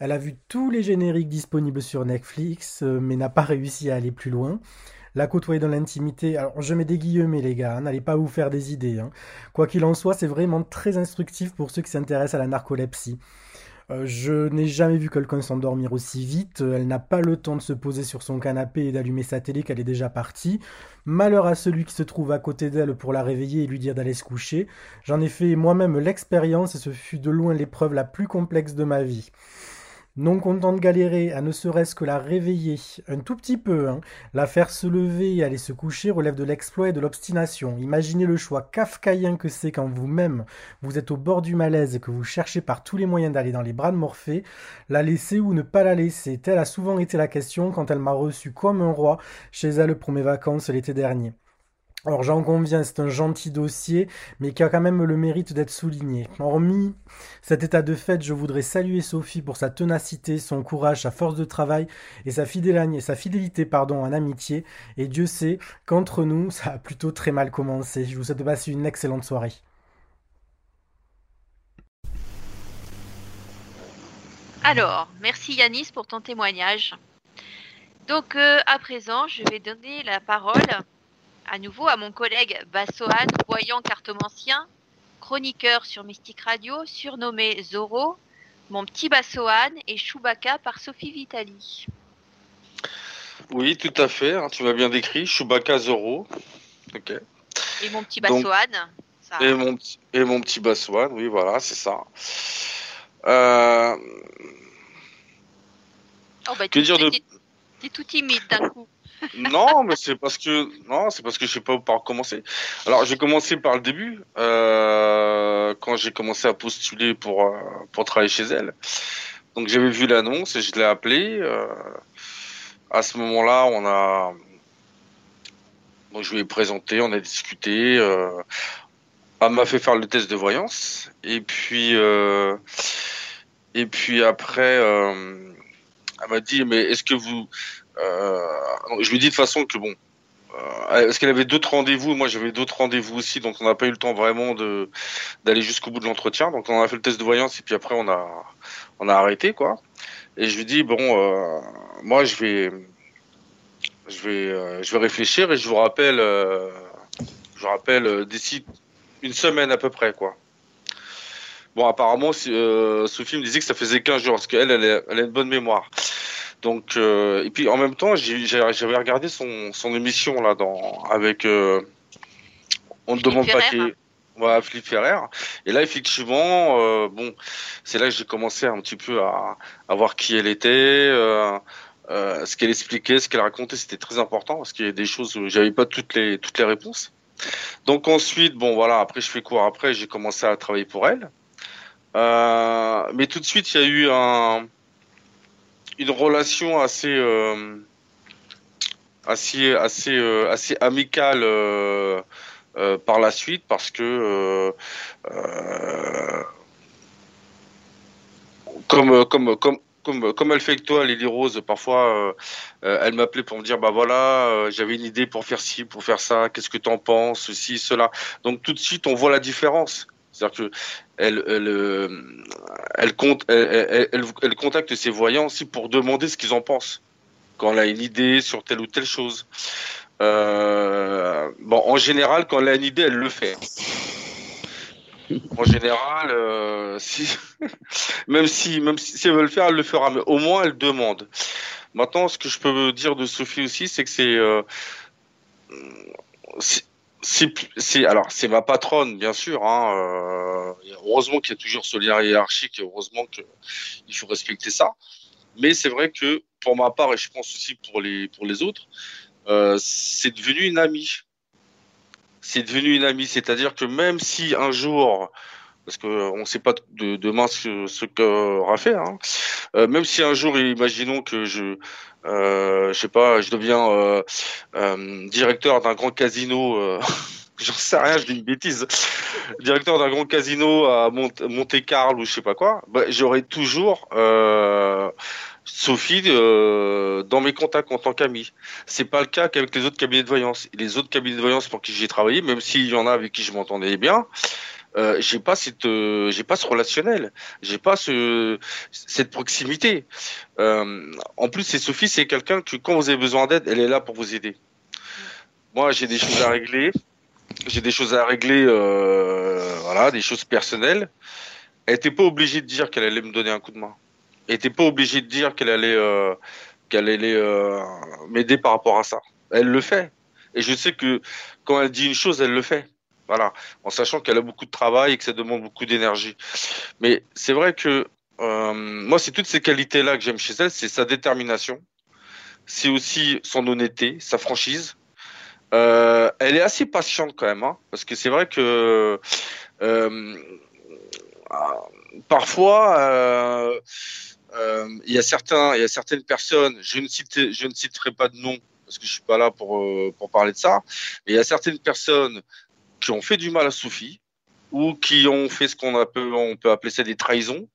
Elle a vu tous les génériques disponibles sur Netflix, euh, mais n'a pas réussi à aller plus loin. La côtoyer dans l'intimité, alors je mets des guillemets les gars, hein, n'allez pas vous faire des idées. hein. Quoi qu'il en soit, c'est vraiment très instructif pour ceux qui s'intéressent à la narcolepsie. Euh, je n'ai jamais vu quelqu'un s'endormir aussi vite. Elle n'a pas le temps de se poser sur son canapé et d'allumer sa télé qu'elle est déjà partie. Malheur à celui qui se trouve à côté d'elle pour la réveiller et lui dire d'aller se coucher. J'en ai fait moi-même l'expérience et ce fut de loin l'épreuve la plus complexe de ma vie. Non content de galérer à ne serait-ce que la réveiller un tout petit peu, hein, la faire se lever et aller se coucher relève de l'exploit et de l'obstination. Imaginez le choix kafkaïen que c'est quand vous-même vous êtes au bord du malaise et que vous cherchez par tous les moyens d'aller dans les bras de Morphée, la laisser ou ne pas la laisser, telle a souvent été la question quand elle m'a reçu comme un roi chez elle pour mes vacances l'été dernier. Alors j'en conviens, c'est un gentil dossier, mais qui a quand même le mérite d'être souligné. Hormis cet état de fait, je voudrais saluer Sophie pour sa ténacité, son courage, sa force de travail et sa fidélité, pardon, en amitié. Et Dieu sait qu'entre nous, ça a plutôt très mal commencé. Je vous souhaite de passer une excellente soirée. Alors, merci Yanis pour ton témoignage. Donc, euh, à présent, je vais donner la parole à nouveau à mon collègue Bassohan, voyant cartomancien, chroniqueur sur Mystique Radio, surnommé Zoro, mon petit Bassohan et Chewbacca par Sophie Vitali. Oui, tout à fait. hein, tu m'as bien décrit. Chewbacca Zoro. Ok. Et mon petit Bassoane. Et, mon, et mon petit Bassoane, oui, voilà, c'est ça. Euh... Oh, bah, que dire de. T'es tout timide d'un coup. Non, mais c'est parce que non, c'est parce que je sais pas par commencer. Alors, j'ai commencé par le début euh, quand j'ai commencé à postuler pour euh, pour travailler chez elle. Donc j'avais vu l'annonce et je l'ai appelé. Euh, à ce moment-là, on a donc je lui ai présenté, on a discuté. Elle m'a fait faire le test de voyance et puis et puis après, elle m'a dit mais est-ce que vous je lui dit de façon que bon, euh, parce qu'elle avait d'autres rendez-vous, moi j'avais d'autres rendez-vous aussi, donc on n'a pas eu le temps vraiment de d'aller jusqu'au bout de l'entretien. Donc on a fait le test de voyance et puis après on a on a arrêté quoi. Et je lui dis bon, euh, moi je vais je vais euh, je vais réfléchir et je vous rappelle euh, je vous rappelle d'ici une semaine à peu près quoi. Bon apparemment Sophie me disait que ça faisait 15 jours parce qu'elle elle, elle a une bonne mémoire. Donc euh, et puis en même temps, j'avais regardé son, son émission là dans avec euh, on ne demande pas qui voilà, Philippe Ferrer. Et là, effectivement, euh, bon, c'est là que j'ai commencé un petit peu à, à, voir qui elle était, euh, euh, ce qu'elle expliquait, ce qu'elle racontait, c'était très important parce qu'il y a des choses où j'avais pas toutes les toutes les réponses. Donc ensuite, bon voilà, après je fais quoi Après, j'ai commencé à travailler pour elle. Euh, mais tout de suite, il y a eu un une relation assez euh, assez assez euh, assez amicale euh, par la suite parce que comme comme comme comme, comme elle fait avec toi, Lily Rose, parfois, elle m'appelait pour me dire, bah voilà, j'avais une idée pour faire ci, pour faire ça, qu'est-ce que tu en penses, ceci, cela. Donc tout de suite, on voit la différence. C'est-à-dire que euh, elle, elle, elle, elle, contacte ses voyants aussi pour demander ce qu'ils en pensent quand elle a une idée sur telle ou telle chose. Euh, bon, en général, quand elle a une idée, elle le fait. En général, euh, même si, même si, elle veut le faire, elle le fera. Mais au moins, elle demande. Maintenant, ce que je peux dire de Sophie aussi, c'est que c'est, c'est alors c'est ma patronne bien sûr. Hein, euh, heureusement qu'il y a toujours ce lien hiérarchique. Heureusement qu'il faut respecter ça. Mais c'est vrai que pour ma part et je pense aussi pour les pour les autres, euh, c'est devenu une amie. C'est devenu une amie. C'est-à-dire que même si un jour parce qu'on ne sait pas de, demain ce, ce qu'aura fait. Hein. Euh, même si un jour, imaginons que je, euh, je sais pas, je deviens euh, euh, directeur d'un grand casino. Euh, J'en sais rien, je dis une bêtise. Directeur d'un grand casino à Mont Monte Carlo ou je sais pas quoi. Bah, J'aurai toujours euh, Sophie euh, dans mes contacts en tant qu'ami. C'est pas le cas qu'avec les autres cabinets de voyance. Les autres cabinets de voyance pour qui j'ai travaillé, même s'il y en a avec qui je m'entendais bien, euh, j'ai pas cette, euh, j'ai pas ce relationnel, j'ai pas ce, cette proximité. Euh, en plus, c'est Sophie, c'est quelqu'un que quand vous avez besoin d'aide, elle est là pour vous aider. Moi, j'ai des choses à régler, j'ai des choses à régler, euh, voilà, des choses personnelles. Elle était pas obligée de dire qu'elle allait me donner un coup de main. Elle était pas obligée de dire qu'elle allait, euh, qu'elle allait euh, m'aider par rapport à ça. Elle le fait. Et je sais que quand elle dit une chose, elle le fait. Voilà, en sachant qu'elle a beaucoup de travail et que ça demande beaucoup d'énergie. Mais c'est vrai que euh, moi, c'est toutes ces qualités-là que j'aime chez elle, c'est sa détermination, c'est aussi son honnêteté, sa franchise. Euh, elle est assez patiente quand même, hein, parce que c'est vrai que euh, parfois il y a certains, il y a certaines personnes, je ne cite, je ne citerai pas de nom parce que je suis pas là pour pour parler de ça, mais il y a certaines personnes qui ont fait du mal à Sophie ou qui ont fait ce qu'on peut, appeler ça des trahisons.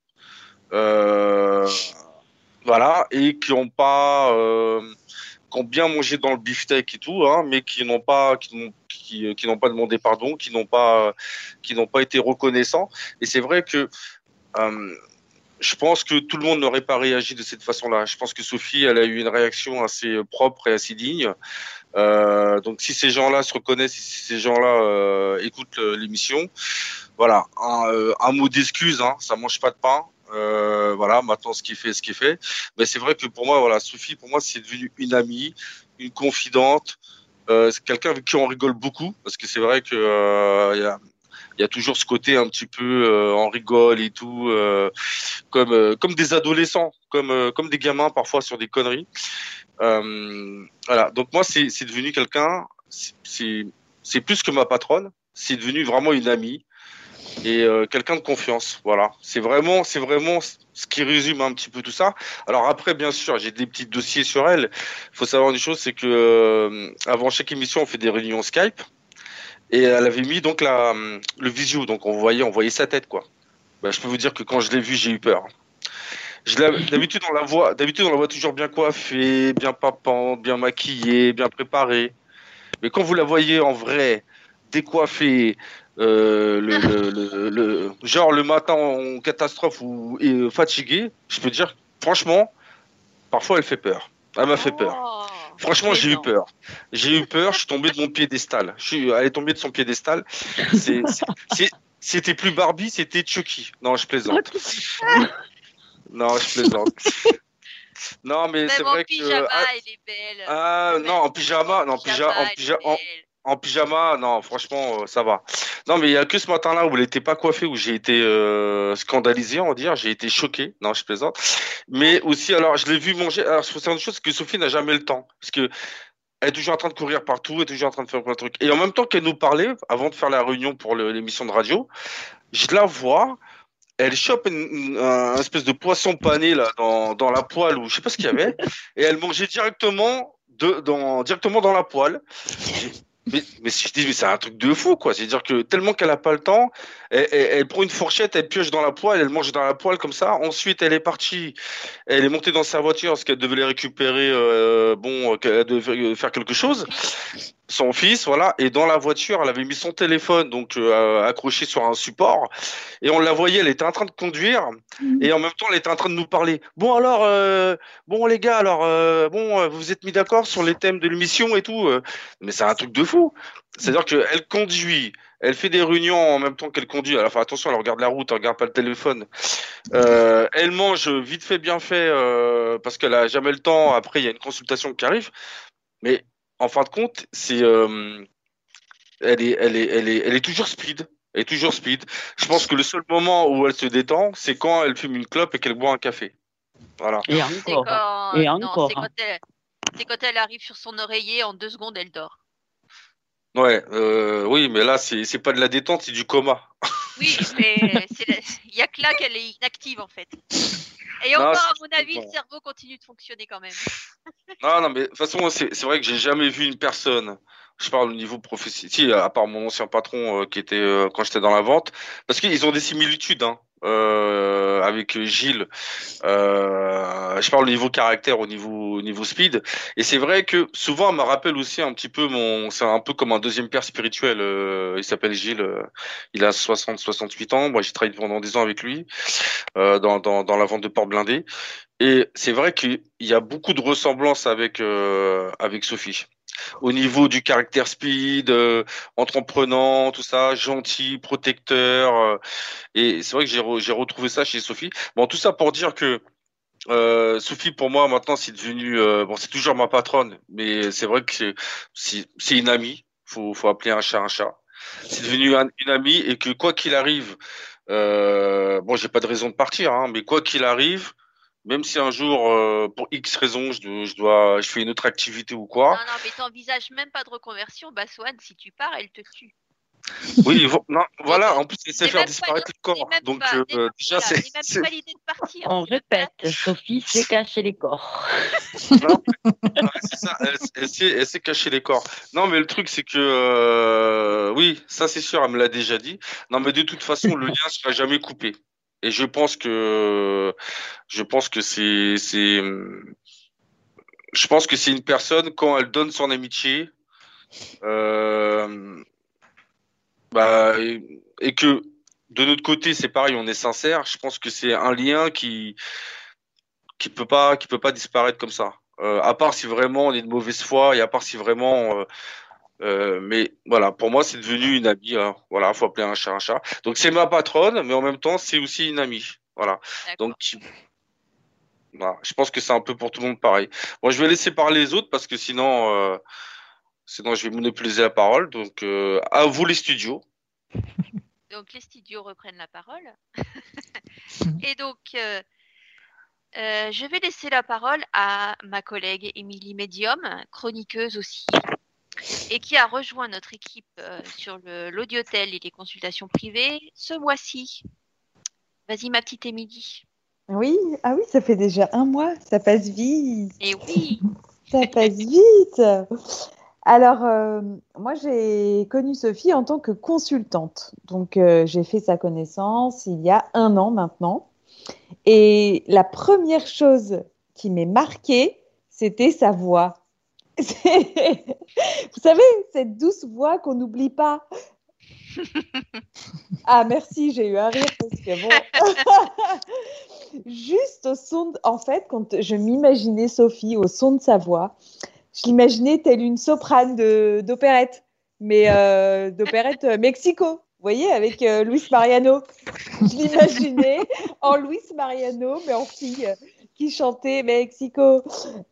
Euh, voilà, et qui ont pas, euh, qui ont bien mangé dans le beefsteak et tout, hein, mais qui n'ont pas, n'ont, qui n'ont pas demandé pardon, qui n'ont pas, qui n'ont pas été reconnaissants. Et c'est vrai que euh, je pense que tout le monde n'aurait pas réagi de cette façon-là. Je pense que Sophie, elle a eu une réaction assez propre et assez digne. Euh, donc si ces gens-là se reconnaissent, si ces gens-là euh, écoutent l'émission, voilà, un, euh, un mot d'excuse, hein, ça mange pas de pain. Euh, voilà, maintenant ce qui fait, ce qui est fait. Mais c'est vrai que pour moi, voilà, Sophie, pour moi, c'est devenu une amie, une confidente, Euh, quelqu'un avec qui on rigole beaucoup. Parce que c'est vrai que euh, y a il y a toujours ce côté un petit peu euh, on rigole et tout euh, comme euh, comme des adolescents comme euh, comme des gamins parfois sur des conneries. Euh, voilà. Donc moi c'est devenu quelqu'un c'est- plus que ma patronne. C'est devenu vraiment une amie et euh, quelqu'un de confiance. Voilà. C'est vraiment c'est vraiment ce qui résume un petit peu tout ça. Alors après bien sûr j'ai des petits dossiers sur elle. Faut savoir une chose c'est que euh, avant chaque émission on fait des réunions Skype. Et elle avait mis donc la, le visio, donc on voyait, on voyait sa tête quoi. Bah, je peux vous dire que quand je l'ai vue, j'ai eu peur. D'habitude on la voit, d'habitude on la voit toujours bien coiffée, bien papante, bien maquillée, bien préparée. Mais quand vous la voyez en vrai, décoiffée, euh, le, le, le, le- genre le matin en catastrophe ou euh, fatiguée, je peux dire franchement, parfois elle fait peur. Elle m'a fait peur. Franchement, j'ai eu peur. J'ai eu peur, je suis tombé de mon piédestal. Je suis, elle est tombée de son piédestal. C'était plus Barbie, c'était Chucky. Non, je plaisante. Non, je plaisante. Non, mais c'est vrai que. pyjama, ah, elle est belle. ah, non, en pyjama, non, en pyjama, en, pyjama, en, en pyjama, non, franchement, euh, ça va. Non, mais il y a que ce matin-là où elle n'était pas coiffée, où j'ai été euh, scandalisé, on va dire, j'ai été choqué. Non, je plaisante. Mais aussi, alors, je l'ai vu manger. Alors, savoir une chose, c'est que Sophie n'a jamais le temps, parce que elle est toujours en train de courir partout, elle est toujours en train de faire plein de trucs. Et en même temps qu'elle nous parlait, avant de faire la réunion pour l'émission de radio, je la vois. Elle chope une, une- un espèce de poisson pané là dans, dans la poêle ou je sais pas ce qu'il y avait et elle mangeait directement de, dans, directement dans la poêle. Mais, mais si je dis, mais c'est un truc de fou, quoi. C'est-à-dire que tellement qu'elle a pas le temps, elle, elle- elle prend une fourchette, elle pioche dans la poêle, elle mange dans la poêle comme ça. Ensuite, elle est partie, elle est montée dans sa voiture parce qu'elle devait les récupérer, euh, bon, qu'elle devait faire quelque chose. Son fils, voilà. Et dans la voiture, elle avait mis son téléphone, donc euh, accroché sur un support. Et on la voyait, elle était en train de conduire. Et en même temps, elle était en train de nous parler. Bon, alors, euh, bon, les gars, alors, euh, bon, euh, vous vous êtes mis d'accord sur les thèmes de l'émission et tout. euh. Mais c'est un truc de fou. C'est-à-dire qu'elle conduit, elle fait des réunions en même temps qu'elle conduit. Alors, enfin, attention, elle regarde la route, elle regarde pas le téléphone. Euh, elle mange vite fait, bien fait, euh, parce qu'elle a jamais le temps. Après, il y a une consultation qui arrive. Mais en fin de compte, c'est, euh, elle est, elle est, elle est, elle est toujours speed. Elle est toujours speed. Je pense que le seul moment où elle se détend, c'est quand elle fume une clope et qu'elle boit un café. Voilà. Et encore. quand... Et non, encore. c'est quand, elle... c'est quand elle arrive sur son oreiller, en deux secondes, elle dort. Ouais, euh, oui, mais là, c'est, c'est pas de la détente, c'est du coma. Oui, mais c'est la- il y a que là qu'elle est inactive, en fait. Et Non, encore, à mon avis, le cerveau continue de fonctionner quand même. Non, non, mais de toute façon, c'est c'est vrai que j'ai jamais vu une personne. Je parle au niveau professionnel, si, à part mon ancien patron euh, qui était euh, quand j'étais dans la vente, parce qu'ils ont des similitudes hein, euh, avec Gilles. Euh, je parle au niveau caractère, au niveau au niveau speed, et c'est vrai que souvent, elle me rappelle aussi un petit peu mon, c'est un peu comme un deuxième père spirituel. euh, il s'appelle Gilles, euh, il a 60, 68 ans. Moi, j'ai travaillé pendant 10 ans avec lui euh, dans, dans dans la vente de portes blindées. Et c'est vrai qu'il y a beaucoup de ressemblances avec euh, avec Sophie. Au niveau du caractère speed, euh, entreprenant, tout ça, gentil, protecteur. euh, et c'est vrai que j'ai re- j'ai retrouvé ça chez Sophie. Bon, tout ça pour dire que euh, Sophie, pour moi, maintenant, c'est devenu bon, c'est toujours ma patronne, mais c'est vrai que c'est- une amie. Faut faut appeler un chat un chat. C'est devenu un- une amie et que quoi qu'il arrive, bon, j'ai pas de raison de partir, hein, mais quoi qu'il arrive, même si un jour, euh, pour X raisons, je, dois- je dois, je fais une autre activité ou quoi, Non, non, mais t'envisages même pas de reconversion. Bah, Swan, si tu pars, elle te tue. oui, non, voilà, en plus, elle sait c'est faire disparaître le corps, donc pas- euh, déjà, c'est, c'est même c'est- pas l'idée de partir. On répète, Sophie sait cacher les corps. C'est ça, elle, elle sait, elle sait cacher les corps. Non, mais le truc, c'est que, euh, oui, ça c'est sûr, elle me l'a déjà dit. Non, mais de toute façon, le lien sera jamais coupé. Et je pense que, je pense que c'est, c'est, je pense que c'est une personne quand elle donne son amitié, euh, bah, et, que de notre côté, c'est pareil, on est sincère. Je pense que c'est un lien qui, qui peut pas, qui peut pas disparaître comme ça. Euh, à part si vraiment on est de mauvaise foi et à part si vraiment, euh, euh, mais voilà, pour moi c'est devenu une amie. Hein. Voilà, faut appeler un chat un chat. Donc c'est ma patronne, mais en même temps c'est aussi une amie. Voilà. Donc voilà, je pense que c'est un peu pour tout le monde pareil. Moi je vais laisser parler les autres parce que sinon, euh, Sinon, je vais monopoliser la parole. Donc, euh, à vous les studios. Donc les studios reprennent la parole. Et donc, je vais laisser la parole à ma collègue Émilie Medium, chroniqueuse aussi, et qui a rejoint notre équipe euh, sur l'audiotel et les consultations privées ce mois-ci. Vas-y, ma petite Émilie. Oui, ah oui, ça fait déjà un mois, ça passe vite. Et oui, Ça passe vite. Alors, euh, moi, j'ai connu Sophie en tant que consultante. Donc, euh, j'ai fait sa connaissance il y a un an maintenant. Et la première chose qui m'est marquée, c'était sa voix. Vous savez, cette douce voix qu'on n'oublie pas. Ah, merci, j'ai eu un rire parce que bon. Juste au son, de- en fait, quand je m'imaginais Sophie au son de sa voix, je l'imaginais telle une soprane d'opérette, mais euh, d'opérette euh, Mexico. Vous voyez, avec euh, Luis Mariano. Je l'imaginais en Luis Mariano, mais en fille, qui chantait Mexico.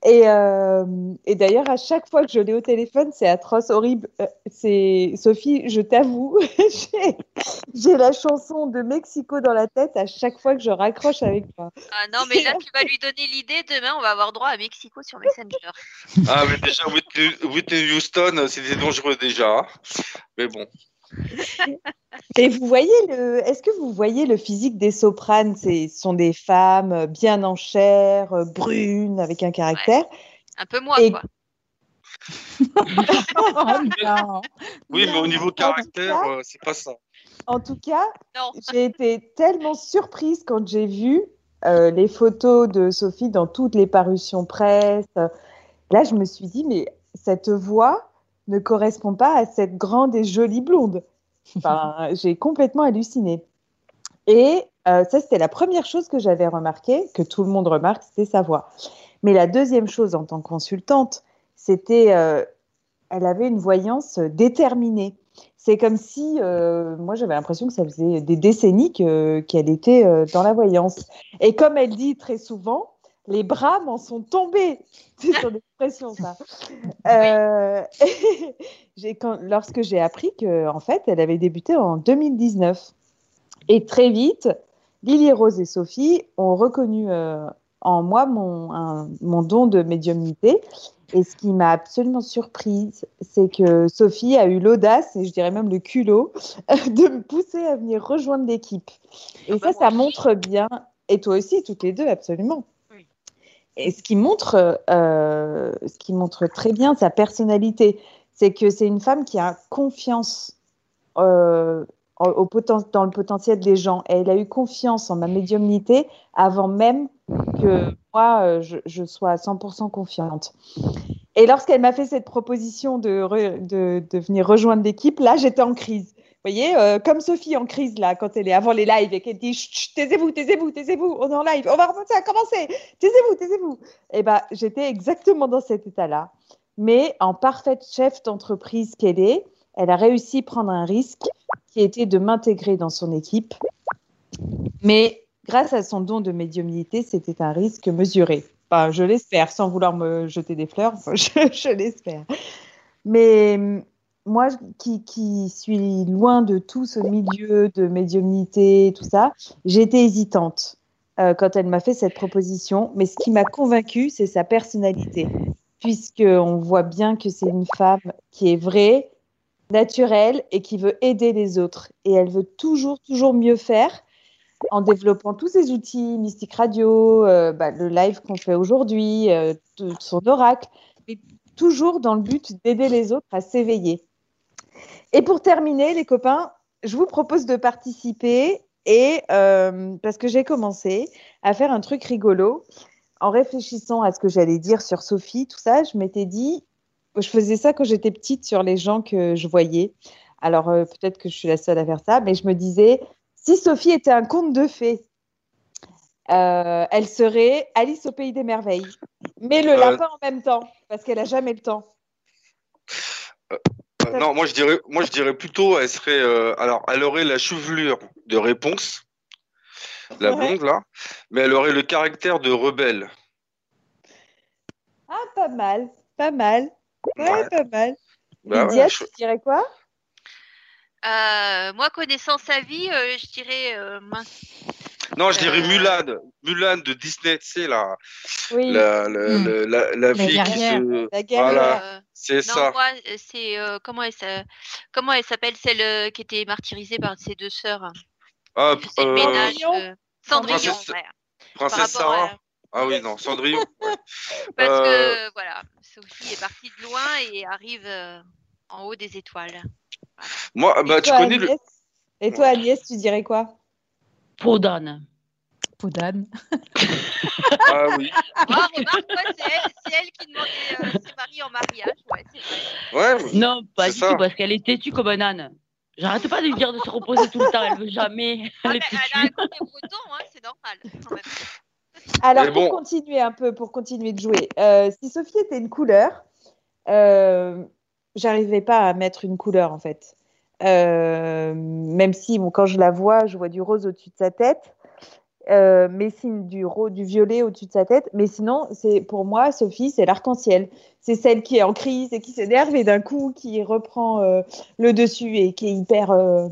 Et, euh, et d'ailleurs, à chaque fois que je l'ai au téléphone, c'est atroce, horrible. Euh, c'est Sophie, je t'avoue, j'ai- la chanson de Mexico dans la tête à chaque fois que je raccroche avec toi. ah non, mais là tu vas lui donner l'idée. Demain, on va avoir droit à Mexico sur Messenger. Ah, mais déjà, Whitney, Houston, c'était dangereux déjà. hein. Mais bon. Et vous voyez le, est-ce que vous voyez le physique des sopranes? C'est- Ce sont des femmes euh, bien en chair, euh, brunes, avec un caractère. Un peu moi, Et- quoi. Oui, mais au niveau caractère, euh, c'est pas ça. En tout cas, j'ai été tellement surprise quand j'ai vu euh, les photos de Sophie dans toutes les parutions presse. Là, je me suis dit, mais cette voix ne correspond pas à cette grande et jolie blonde. Enfin, j'ai complètement halluciné. Et euh, ça, c'était la première chose que j'avais remarqué, que tout le monde remarque, c'était sa voix. Mais la deuxième chose en tant que consultante, c'était, euh, elle avait une voyance déterminée. C'est comme si, euh, moi j'avais l'impression que ça faisait des décennies que- qu'elle était dans la voyance. Et comme elle dit très souvent, les bras m'en sont tombés. C'est son expression, ça. Euh, quand- lorsque j'ai appris que, en fait, elle avait débuté en 2019. Et très vite, Lily Rose et Sophie ont reconnu euh, en moi mon, un- mon don de médiumnité. Et ce qui m'a absolument surprise, c'est que Sophie a eu l'audace, et je dirais même le culot, de me pousser à venir rejoindre l'équipe. Et ça, ça montre bien, et toi aussi, toutes les deux, absolument. Et ce qui montre, euh, ce qui montre très bien sa personnalité, c'est que c'est une femme qui a confiance euh, dans le potentiel des gens. Elle a eu confiance en ma médiumnité avant même que moi, euh, je, sois à 100% confiante. Et lorsqu'elle m'a fait cette proposition de venir rejoindre l'équipe, là, j'étais en crise. Voyez, euh, comme Sophie en crise, là, quand elle est avant les lives et qu'elle dit taisez-vous, taisez-vous, taisez-vous, on est en live, on va recommencer à commencer, taisez-vous, taisez-vous. Et ben, j'étais exactement dans cet état-là. Mais en parfaite chef d'entreprise qu'elle est, elle a réussi à prendre un risque qui était de m'intégrer dans son équipe. Mais grâce à son don de médiumnité, c'était un risque mesuré. Enfin, je l'espère, sans vouloir me jeter des fleurs, je, je l'espère. Mais moi, qui, suis loin de tout ce milieu de médiumnité, tout ça, j'étais hésitante euh, quand elle m'a fait cette proposition. Mais ce qui m'a convaincue, c'est sa personnalité, puisqu'on voit bien que c'est une femme qui est vraie, naturelle et qui veut aider les autres. Et elle veut toujours, toujours mieux faire en développant tous ces outils, Mystique Radio, euh, bah, le live qu'on fait aujourd'hui, euh, son oracle, mais toujours dans le but d'aider les autres à s'éveiller. Et pour terminer, les copains, je vous propose de participer et euh, parce que j'ai commencé à faire un truc rigolo en réfléchissant à ce que j'allais dire sur Sophie, tout ça, je m'étais dit, je faisais ça quand j'étais petite sur les gens que je voyais. Alors euh, peut-être que je suis la seule à faire ça, mais je me disais, si Sophie était un conte de fées, euh, elle serait Alice au pays des merveilles, mais le lapin en même temps, parce qu'elle a jamais le temps. Euh, non, moi je dirais, moi je dirais plutôt, elle serait, euh, alors, elle aurait la chevelure de réponse, la Ouais. blonde là, mais elle aurait le caractère de rebelle. Ah, pas mal, pas mal, ouais, Ouais. pas mal. Bah Lydia, ouais, tu dirais quoi? Euh, moi, connaissant sa vie, euh, je dirais euh, mince. Non, je dirais Mulan. Mulan de Disney, tu sais, la, Oui. la, la, Hmm. la, la, fille qui se. La. Voilà, Euh, c'est ça. moi, c'est euh, comment elle s'a- comment elle s'appelle celle euh, qui était martyrisée par ses deux sœurs? Ah, le euh, ménage. Cendrillon euh, Cendrillon. Princesse- ouais. Princesse Sarah. à- Ah oui, non, Cendrillon. ouais. Parce Euh, que voilà, Sophie est partie de loin et arrive euh, en haut des étoiles. Moi, bah, Et tu toi, connais le. Et toi, Agnès, tu dirais quoi? Peau d'âne. Peau d'âne. Ah oui. Ah, remarque, ouais, c'est elle, c'est elle qui demandait euh, ses maris en mariage. Ouais, c'est vrai. Ouais, Non, pas du ça. tout, parce qu'elle est têtue comme un âne. J'arrête pas de lui dire de se reposer tout le temps, elle veut jamais. Ah, Elle est mais elle a un têtue. côté breton, hein, c'est normal. quand même. Alors, pour continuer un peu, pour continuer de jouer, euh, si Sophie était une couleur, euh, j'arrivais pas à mettre une couleur en fait. Euh, même si, bon, quand je la vois, je vois du rose au-dessus de sa tête, euh, mais du, du violet au-dessus de sa tête. Mais sinon, c'est pour moi, Sophie, c'est l'arc-en-ciel. C'est celle qui est en crise et qui s'énerve et d'un coup qui reprend euh, le dessus et qui est hyper euh,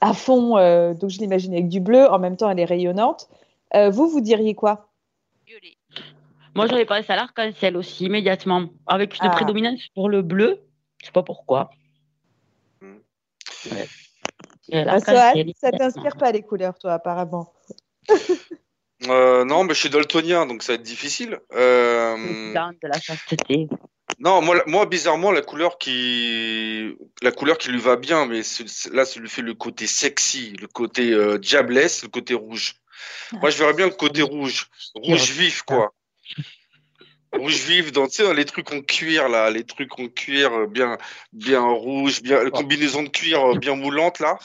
à fond. euh, donc, je l'imagine avec du bleu. En même temps, elle est rayonnante. Euh, vous, vous diriez quoi? Violet. Moi, j'avais pensé à l'arc-en-ciel aussi, immédiatement, avec une Ah. prédominance pour le bleu. Je sais pas pourquoi. Hmm. Ouais. Ah, ça t'inspire pas les couleurs, toi, apparemment? Euh, non, mais je suis daltonien, donc ça va être difficile. Euh, blanc de la chasteté. non, moi, moi, bizarrement, la couleur qui, la couleur qui lui va bien, mais là, ça lui fait le côté sexy, le côté euh, diablesse, le côté rouge. Moi, je verrais bien le côté rouge, rouge vif, quoi. Rouge vif, dans, tu sais, dans les trucs en cuir, là, les trucs en cuir euh, bien, bien rouge, bien, la combinaison de cuir euh, bien moulante, là,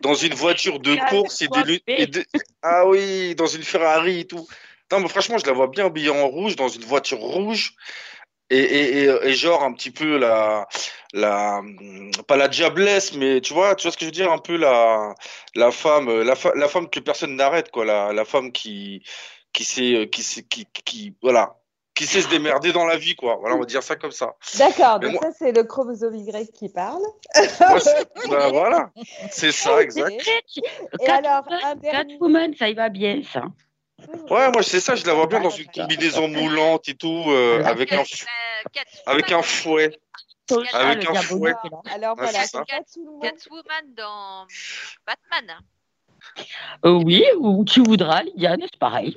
dans une voiture de course et des lunettes, et de- ah oui, dans une Ferrari et tout. Non, mais franchement, je la vois bien habillée en rouge, dans une voiture rouge, et, et, et, et genre un petit peu la, la, pas la diablesse, mais tu vois, tu vois ce que je veux dire, un peu la, la femme, euh, la, la femme que personne n'arrête, quoi, la, la femme qui, qui sait, qui sait, qui, qui, voilà, qui sait se démerder dans la vie, quoi. Voilà, on va dire ça comme ça. D'accord, donc moi- ça, c'est le chromosome Y qui parle. Moi, bah, voilà, c'est ça, exact. Et alors, un dernier... Catwoman, ça y va bien, ça. Ouais, moi, c'est ça, je la vois bien dans une combinaison moulante et tout, euh, avec un, f- avec un fouet. Avec un fouet. Alors Ah, voilà, c'est Catwoman. Dans Batman. Euh, oui, ou tu voudras, Lidiane, c'est pareil.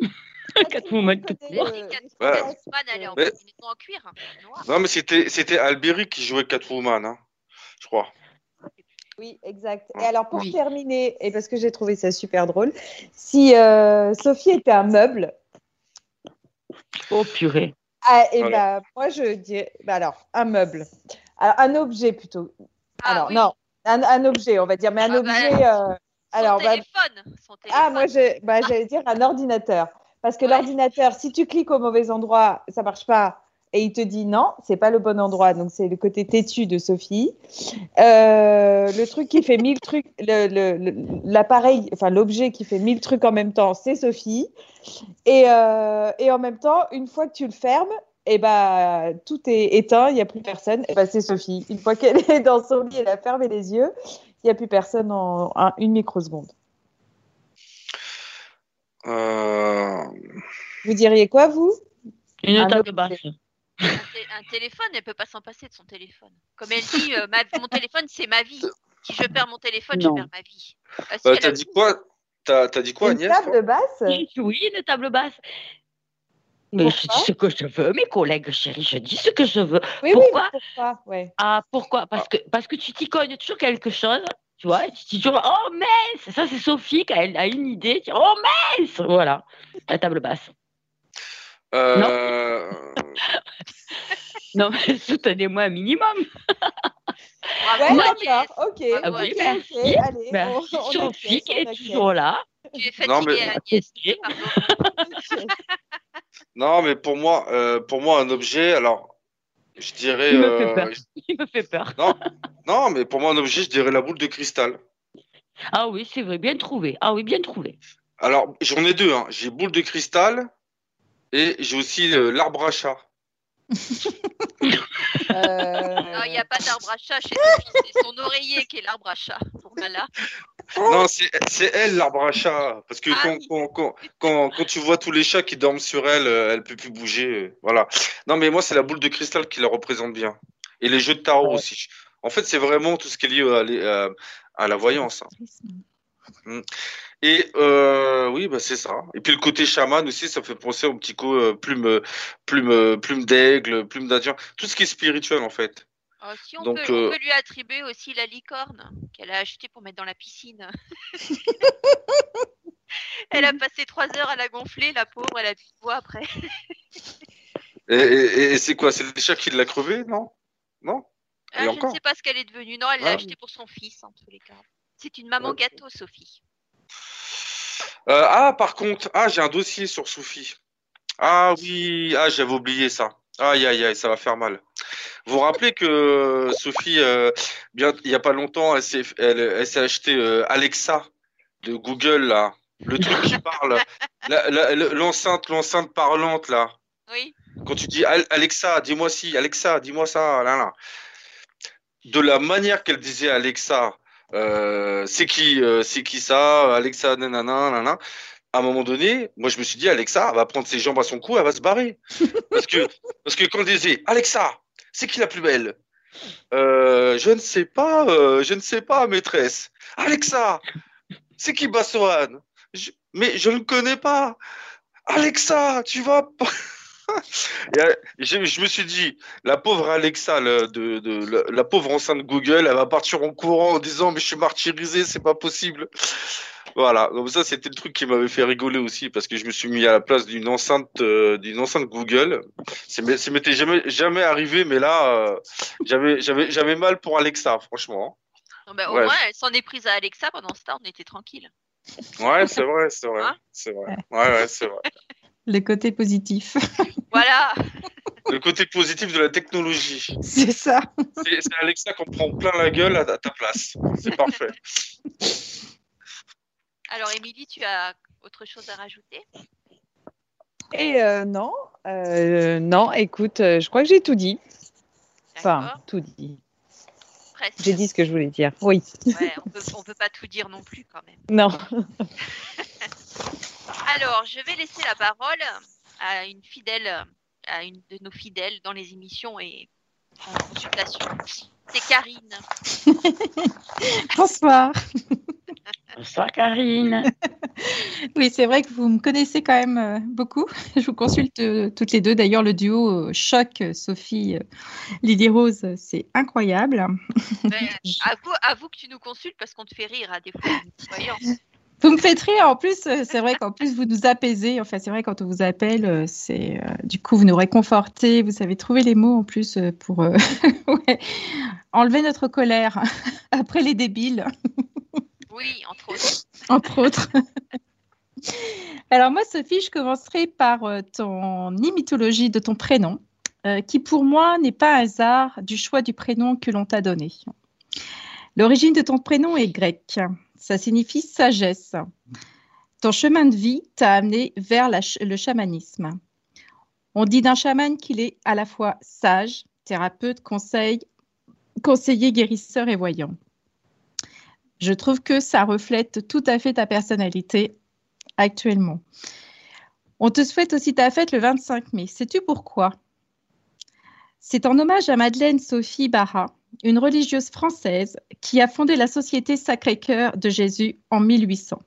Catwoman tout court. Ouais. Catwoman, elle est en Mais- combinaison en cuir. hein, noir. Non, mais c'était, c'était Alberic qui jouait Catwoman, hein, je crois. Oui, exact. Et alors, pour terminer, et parce que j'ai trouvé ça super drôle, si euh, Sophie était un meuble, Oh purée. ah, et Voilà. bah, moi, je dirais. Bah alors, un meuble. Alors, un objet plutôt. alors, non, un, un objet, on va dire, mais un objet. euh, alors, bah, téléphone. Son Ah, moi, je- bah, j'allais dire un ordinateur. Parce que l'ordinateur, si tu cliques au mauvais endroit, ça marche pas. Et il te dit non, c'est pas le bon endroit. Donc, c'est le côté têtu de Sophie. Euh, le truc qui fait mille trucs, l'appareil, enfin, l'objet qui fait mille trucs en même temps, c'est Sophie. Et, euh, et en même temps, une fois que tu le fermes, et ben tout est éteint, il n'y a plus personne. Et ben c'est Sophie. Une fois qu'elle est dans son lit, elle a fermé les yeux, il n'y a plus personne en un- une microseconde. Euh, Vous diriez quoi, vous? Une Un table basse. Un, té- un téléphone, elle peut pas s'en passer de son téléphone. Comme elle dit, euh, ma- mon téléphone, c'est ma vie. Si je perds mon téléphone, Non. je perds ma vie. Ah, si, euh, elle t'as dit quoi? T'as, t'as dit quoi, Une Agnès table basse? Oui, une table basse. Mais je dis ce que je veux, mes collègues chéris, je dis ce que je veux. Oui, pourquoi? oui, pourquoi? Ouais. Ah, pourquoi? Parce que, parce que tu t'y cognes toujours quelque chose, tu vois, tu dis toujours, oh mince, ça c'est Sophie, elle a une idée, tu dis, oh mince, voilà, la table basse. Euh, Non, mais soutenez-moi un minimum. Ouais, Bravo, d'accord, ok. Ah oui, merci. Allez, Merci on- on Sophie qui est toujours là. Tu es fatiguée, Non, mais- Agnès. Non, mais pour moi, euh, pour moi, un objet, alors, je dirais. Il me euh, fait peur. Il me fait peur. Non, non, mais pour moi, un objet, je dirais la boule de cristal. Ah oui, c'est vrai, bien trouvé. Ah oui, bien trouvé. Alors, j'en ai deux. Hein. J'ai boule de cristal et j'ai aussi euh, l'arbre à chat. Euh, Non, il n'y a pas d'arbre à chat chez Sophie, c'est son oreiller qui est l'arbre à chat pour Mala. Non, c'est elle l'arbre à chat. Parce que Ah quand, oui. quand, quand, quand, quand tu vois tous les chats qui dorment sur elle, euh, elle peut plus bouger. euh, Voilà. Non, mais moi, c'est la boule de cristal qui la représente bien. Et les jeux de tarot aussi. En fait, c'est vraiment tout ce qui est lié à, l'é- à- à la voyance. hein. Mm. Et euh, oui, bah, c'est ça. Et puis le côté chaman aussi, ça fait penser au petit coup euh, plume, plume, plume d'aigle, plume d'Indien. Tout ce qui est spirituel, en fait. Oh, si on, Donc, peut, on euh, peut lui attribuer aussi la licorne qu'elle a achetée pour mettre dans la piscine. elle a passé trois heures à la gonfler, la pauvre, elle a de bois après. Et, et- et c'est quoi? C'est le chat qui l'a crevé, non? Non? Ah, je ne sais pas ce qu'elle est devenue. Non, elle l'a Ah. achetée pour son fils, en tous les cas. C'est une maman gâteau, Sophie. Euh, ah, par contre, ah, j'ai un dossier sur Sophie. Ah oui, ah, j'avais oublié ça. Aïe, aïe, aïe, ça va faire mal. Vous vous rappelez que Sophie, euh, bien, il y a pas longtemps, elle s'est, elle, elle s'est acheté euh, Alexa de Google là, le truc qui parle, La- la- le- l'enceinte, l'enceinte parlante là. Oui. Quand tu dis Al- Alexa, dis-moi si, Alexa, dis-moi ça, là, là. De la manière qu'elle disait Alexa, euh, c'est qui, euh, c'est qui ça, Alexa, nanana, nanana. À un moment donné, moi je me suis dit Alexa, elle va prendre ses jambes à son cou, elle va se barrer. Parce que, parce que quand elle disait Alexa, c'est qui la plus belle? Euh, Je ne sais pas, je ne sais pas, maîtresse. Alexa, c'est qui Bassoane Mais je ne connais pas. Alexa, tu vas. Et, euh, je, je me suis dit, la pauvre Alexa, le- de, de- la, la pauvre enceinte Google, elle va partir en courant en disant, mais je suis martyrisé, c'est pas possible. Voilà, donc ça c'était le truc qui m'avait fait rigoler aussi parce que je me suis mis à la place d'une enceinte, euh, d'une enceinte Google. Ça m'était jamais jamais arrivé, mais là, euh, j'avais j'avais j'avais mal pour Alexa, franchement. Non, bah, au Ouais. moins, elle s'en est prise à Alexa. Pendant ce temps, on était tranquille. Ouais, c'est vrai, c'est vrai, c'est vrai. Ouais, ouais, c'est vrai. Le côté positif. Voilà. Le côté positif de la technologie. C'est ça. C'est Alexa qu'on prend plein la gueule à, ta place. C'est parfait. Alors, Émilie, tu as autre chose à rajouter? Et euh, non, euh, non, écoute, euh, je crois que j'ai tout dit. Enfin, tout dit. J'ai dit ce que je voulais dire. Oui. Ouais, on peut, on peut pas tout dire non plus quand même. Non. Alors, je vais laisser la parole à une fidèle, à une de nos fidèles dans les émissions et en consultation. C'est Karine. Bonsoir. Bonsoir Karine. Oui, c'est vrai que vous me connaissez quand même euh, beaucoup. Je vous consulte euh, toutes les deux. D'ailleurs, le duo euh, choc Sophie Lydie Rose, c'est incroyable. Mais avoue, avoue que tu nous consultes parce qu'on te fait rire à des fois. Vous me faites rire. En plus, euh, c'est vrai qu'en plus vous nous apaisez. Enfin, c'est vrai quand on vous appelle, euh, c'est euh, du coup vous nous réconfortez. Vous savez trouver les mots en plus pour euh, ouais, enlever notre colère après les débiles. Oui, entre autres. entre autres. Alors moi, Sophie, je commencerai par ton mythologie de ton prénom, euh, qui pour moi n'est pas un hasard du choix du prénom que l'on t'a donné. L'origine de ton prénom est grecque. Ça signifie sagesse. Ton chemin de vie t'a amené vers le chamanisme. On dit d'un chaman qu'il est à la fois sage, thérapeute, conseil, conseiller, guérisseur et voyant. Je trouve que ça reflète tout à fait ta personnalité actuellement. On te souhaite aussi ta fête le 25 mai. Sais-tu pourquoi? C'est en hommage à Madeleine Sophie Barra, une religieuse française qui a fondé la Société Sacré-Cœur de Jésus en 1800.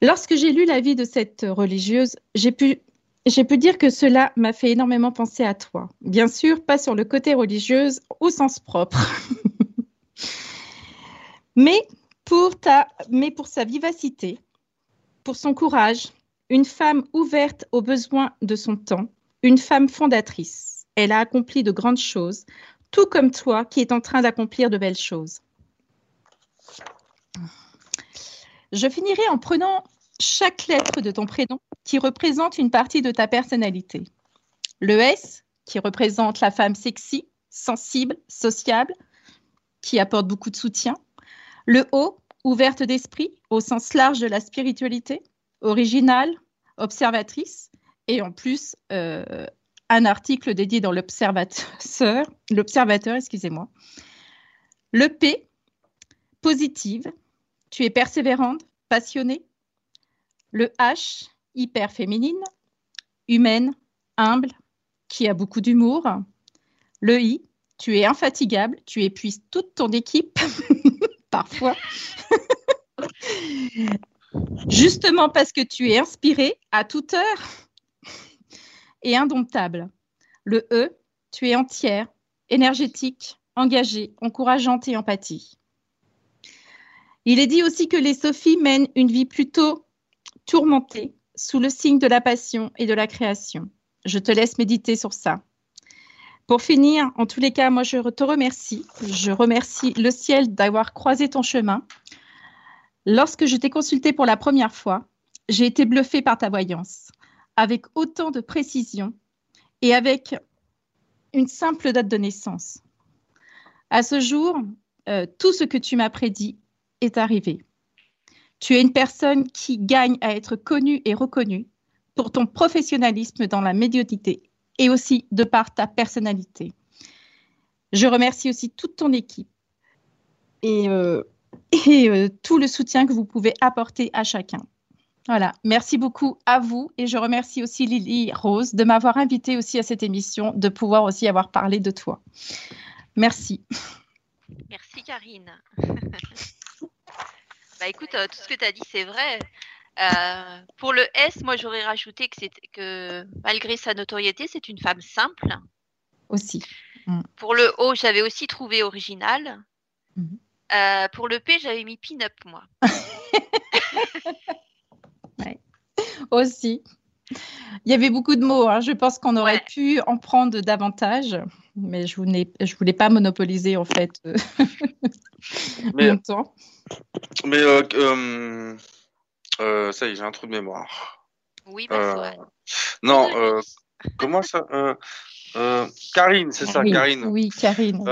Lorsque j'ai lu la vie de cette religieuse, j'ai pu, dire que cela m'a fait énormément penser à toi. Bien sûr, pas sur le côté religieuse au sens propre. mais pour, ta, mais pour sa vivacité, pour son courage, une femme ouverte aux besoins de son temps, une femme fondatrice. Elle a accompli de grandes choses, tout comme toi qui es en train d'accomplir de belles choses. Je finirai en prenant chaque lettre de ton prénom qui représente une partie de ta personnalité. Le S qui représente la femme sexy, sensible, sociable, qui apporte beaucoup de soutien. Le O, ouverte d'esprit, au sens large de la spiritualité, originale, observatrice, et en plus, euh, un article dédié dans l'Observateur, l'Observateur, excusez-moi. Le P, positive, tu es persévérante, passionnée. Le H, hyper féminine, humaine, humble, qui a beaucoup d'humour. Le I, tu es infatigable, tu épuises toute ton équipe, parfois. Justement parce que tu es inspiré à toute heure et indomptable. Le E, tu es entière, énergétique, engagée, encourageante et empathie. Il est dit aussi que les Sophies mènent une vie plutôt tourmentée, sous le signe de la passion et de la création. Je te laisse méditer sur ça. Pour finir, en tous les cas, moi, je te remercie. Je remercie le ciel d'avoir croisé ton chemin. Lorsque je t'ai consulté pour la première fois, j'ai été bluffée par ta voyance, avec autant de précision et avec une simple date de naissance. À ce jour, euh, tout ce que tu m'as prédit est arrivé. Tu es une personne qui gagne à être connue et reconnue pour ton professionnalisme dans la médiocité et aussi de par ta personnalité. Je remercie aussi toute ton équipe et, euh, euh, tout le soutien que vous pouvez apporter à chacun. Voilà, merci beaucoup à vous et je remercie aussi Lily Rose de m'avoir invité aussi à cette émission, de pouvoir aussi avoir parlé de toi. Merci. Merci Karine. bah écoute, euh, tout ce que tu as dit, c'est vrai. Euh, pour le S, moi j'aurais rajouté que, que malgré sa notoriété, c'est une femme simple. Aussi. Mm. Pour le O, j'avais aussi trouvé original. Mm-hmm. Euh, pour le P, j'avais mis pin-up, moi. Aussi. Il y avait beaucoup de mots. Hein. Je pense qu'on aurait pu en prendre davantage, mais je ne voulais pas monopoliser en fait mais, mon temps. Mais euh, euh, ça y est, j'ai un trou de mémoire. Oui, bah, euh, Non, euh, comment ça Karine, c'est ça, Karine. Oui, Karine.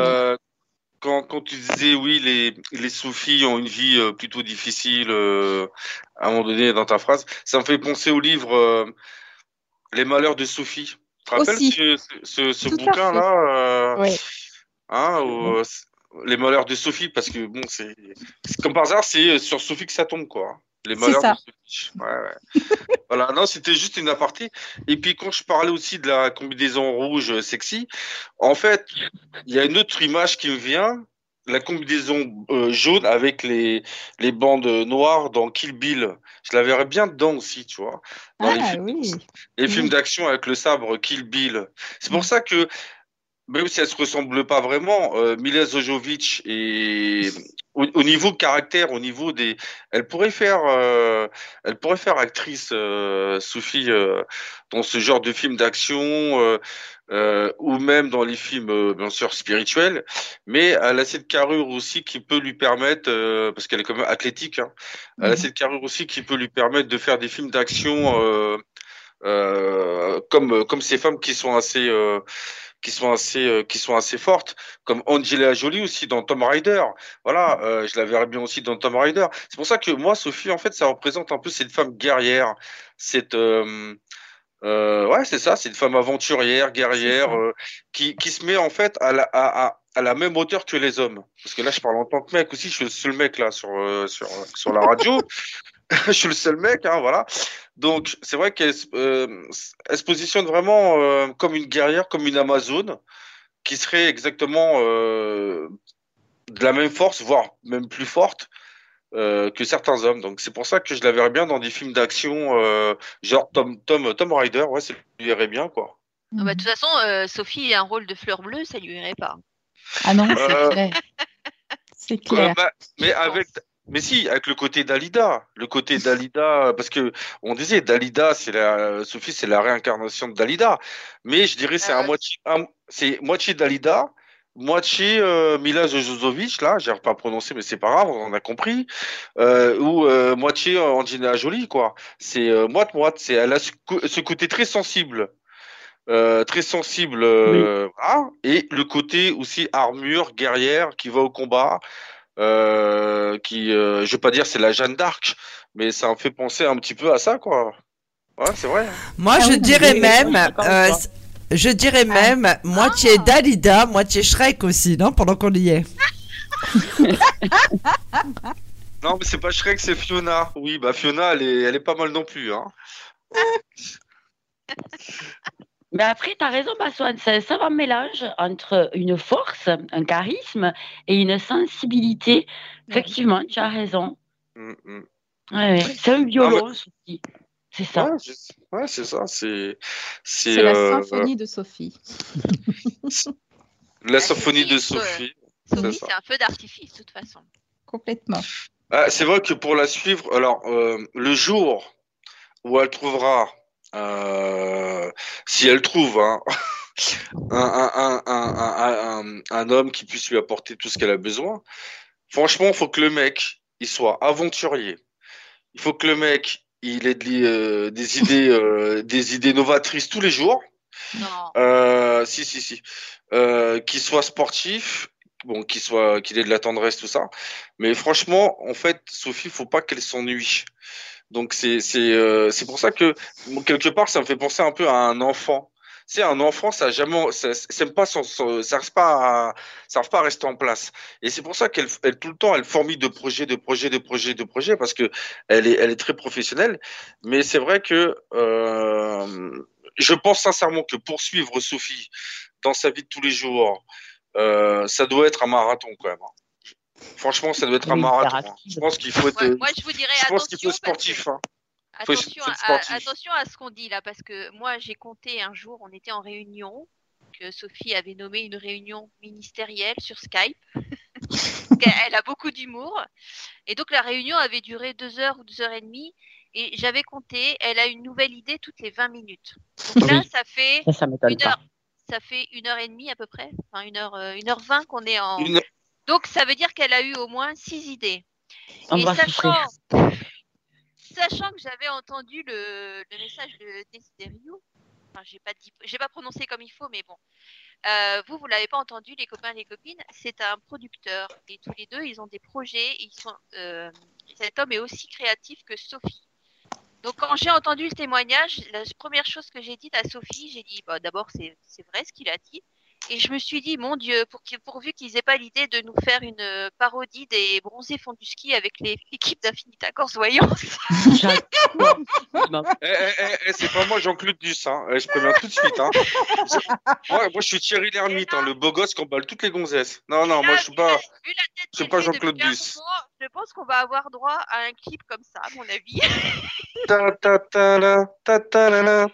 Quand, quand, tu disais oui, les, les soufis ont une vie plutôt difficile à un moment donné dans ta phrase, ça me fait penser au livre Les malheurs de Sophie. Tu te rappelles ce, ce, ce bouquin-là hein, Les malheurs de Sophie, parce que bon, c'est comme par hasard, c'est sur Sophie que ça tombe, quoi. Les malheurs de ouais, ouais. voilà, non, c'était juste une aparté. Et puis quand je parlais aussi de la combinaison rouge sexy, en fait, il y a une autre image qui me vient, la combinaison euh, jaune avec les, les bandes noires dans Kill Bill. Je la verrais bien dedans aussi, tu vois. Dans ah, les films, oui. les Oui. films d'action avec le sabre Kill Bill. C'est pour ça que même si elles se ressemblent pas vraiment, euh, Mila Zojovic et au, au niveau caractère, au niveau des, elle pourrait faire, euh, elle pourrait faire actrice euh, Sophie euh, dans ce genre de film d'action euh, euh, ou même dans les films euh, bien sûr spirituels, mais elle a cette carrure aussi qui peut lui permettre, euh, parce qu'elle est quand même athlétique, hein, elle a Mhm. cette carrure aussi qui peut lui permettre de faire des films d'action euh, euh, comme comme ces femmes qui sont assez euh, qui sont assez euh, qui sont assez fortes comme Angela Jolie aussi dans Tom Rider voilà euh, je la verrais bien aussi dans Tom Rider c'est pour ça que moi Sophie en fait ça représente un peu cette femme guerrière cette euh, ouais c'est ça c'est une femme aventurière guerrière qui qui se met en fait à la à, à à la même hauteur que les hommes. Parce que là je parle en tant que mec aussi je suis le seul mec là sur sur sur la radio je suis le seul mec, hein, voilà. Donc, c'est vrai qu'elle se- euh, se positionne vraiment euh, comme une guerrière, comme une Amazone, qui serait exactement euh, de la même force, voire même plus forte euh, que certains hommes. Donc, c'est pour ça que je la verrais bien dans des films d'action, euh, genre Tom, Tom, Tom Rider, ouais, ça lui irait bien, quoi. Ah bah, de toute façon, euh, Sophie a un rôle de fleur bleue, ça lui irait pas. Ah non, c'est clair. C'est clair. bah, mais avec, mais si, avec le côté Dalida, le côté Dalida, parce que on disait Dalida, c'est la Sophie, c'est la réincarnation de Dalida, mais je dirais c'est un moitié, c'est moitié Dalida, moitié euh, Mila Jojovic, là, j'arrive pas à prononcer, mais c'est pas grave, on a compris, euh, ou euh, moitié Angelina Jolie, quoi. C'est euh, moite moite, c'est elle a ce, côté très sensible. Euh, très sensible, euh, et le côté aussi armure, guerrière, qui va au combat, euh, qui, euh, je vais pas dire c'est la Jeanne d'Arc, mais ça me fait penser un petit peu à ça, quoi. Ouais, c'est vrai. Moi, Ah je oui, dirais même, euh, Je dirais même moitié Dalida, moitié Shrek aussi, non Pendant qu'on y est. Non, mais c'est pas Shrek, c'est Fiona. Oui, bah Fiona, elle est, elle est pas mal non plus. Hein. Mais après, tu as raison, Bassoine, c'est un savant mélange entre une force, un charisme et une sensibilité. Effectivement, tu as raison. Mm, mm. Ouais, ouais. C'est un violon aussi. C'est ça. Ouais, c'est ça. C'est la euh, symphonie de Sophie. la symphonie de Sophie, Sophie. Ça. c'est un feu d'artifice, de toute façon. Complètement. Ah, c'est vrai que pour la suivre, alors euh, le jour où elle trouvera, euh, si elle trouve hein, un, un, un, un, homme qui puisse lui apporter tout ce qu'elle a besoin, franchement, il faut que le mec il soit aventurier. Il faut que le mec il ait euh, des idées, euh, des idées novatrices tous les jours. Non. Euh, si, si, si. Euh, qu'il soit sportif, bon, qu'il soit, qu'il ait de la tendresse, tout ça. Mais franchement, en fait, Sophie, faut pas qu'elle s'ennuie. Donc c'est, c'est, euh, c'est pour ça que quelque part, ça me fait penser un peu à un enfant. C'est un enfant, ça jamais, ça, ça pas ça reste pas, à, ça pas à rester en place. Et c'est pour ça qu'elle, elle tout le temps, elle fourmille de projets, de projets, de projets, de projets, parce que elle est, elle est très professionnelle. Mais c'est vrai que euh, je pense sincèrement que poursuivre Sophie dans sa vie de tous les jours, euh, ça doit être un marathon quand même. Franchement, ça doit être un marathon. hein. Je pense qu'il faut être, Ouais, moi, je vous dirais je pense qu'il faut attention être parce sportif. hein. Attention, faut à, sportif. attention à ce qu'on dit là, parce que moi j'ai compté un jour, on était en réunion, que Sophie avait nommé une réunion ministérielle sur Skype. Elle a beaucoup d'humour. Et donc la réunion avait duré deux heures ou deux heures et demie. Et j'avais compté, elle a une nouvelle idée toutes les 20 minutes. Donc là, Oui. ça fait Ça, ça m'étonne une pas. heure, ça fait une heure et demie à peu près, enfin une heure, euh, une heure vingt qu'on est en. Une- Donc ça veut dire qu'elle a eu au moins six idées. On et va sachant, que j'avais entendu le, le message de Desiderio, enfin j'ai pas dit, j'ai pas prononcé comme il faut, mais bon. Euh, vous, vous l'avez pas entendu, les copains, les copines. C'est un producteur et tous les deux, ils ont des projets. Ils sont, euh, cet homme est aussi créatif que Sophie. Donc quand j'ai entendu le témoignage, la première chose que j'ai dite à Sophie, j'ai dit bah, d'abord c'est vrai ce qu'il a dit. Et je me suis dit, mon Dieu, pour pourvu qu'ils aient pas l'idée de nous faire une euh, parodie des bronzés font du ski avec les- l'équipe d'Infinita Corse Voyance. Eh, eh, eh, c'est pas moi Jean-Claude Duss, hein. Je préviens tout de suite. Hein. moi, moi, je suis Thierry Lhermitte, hein, le beau gosse qui emballe toutes les gonzesses. Non, non, moi, je suis pas, je suis pas Jean-Claude Duss. je pense qu'on va avoir droit à un clip comme ça, à mon avis. Ta, ta, ta, la, ta, ta, la, la.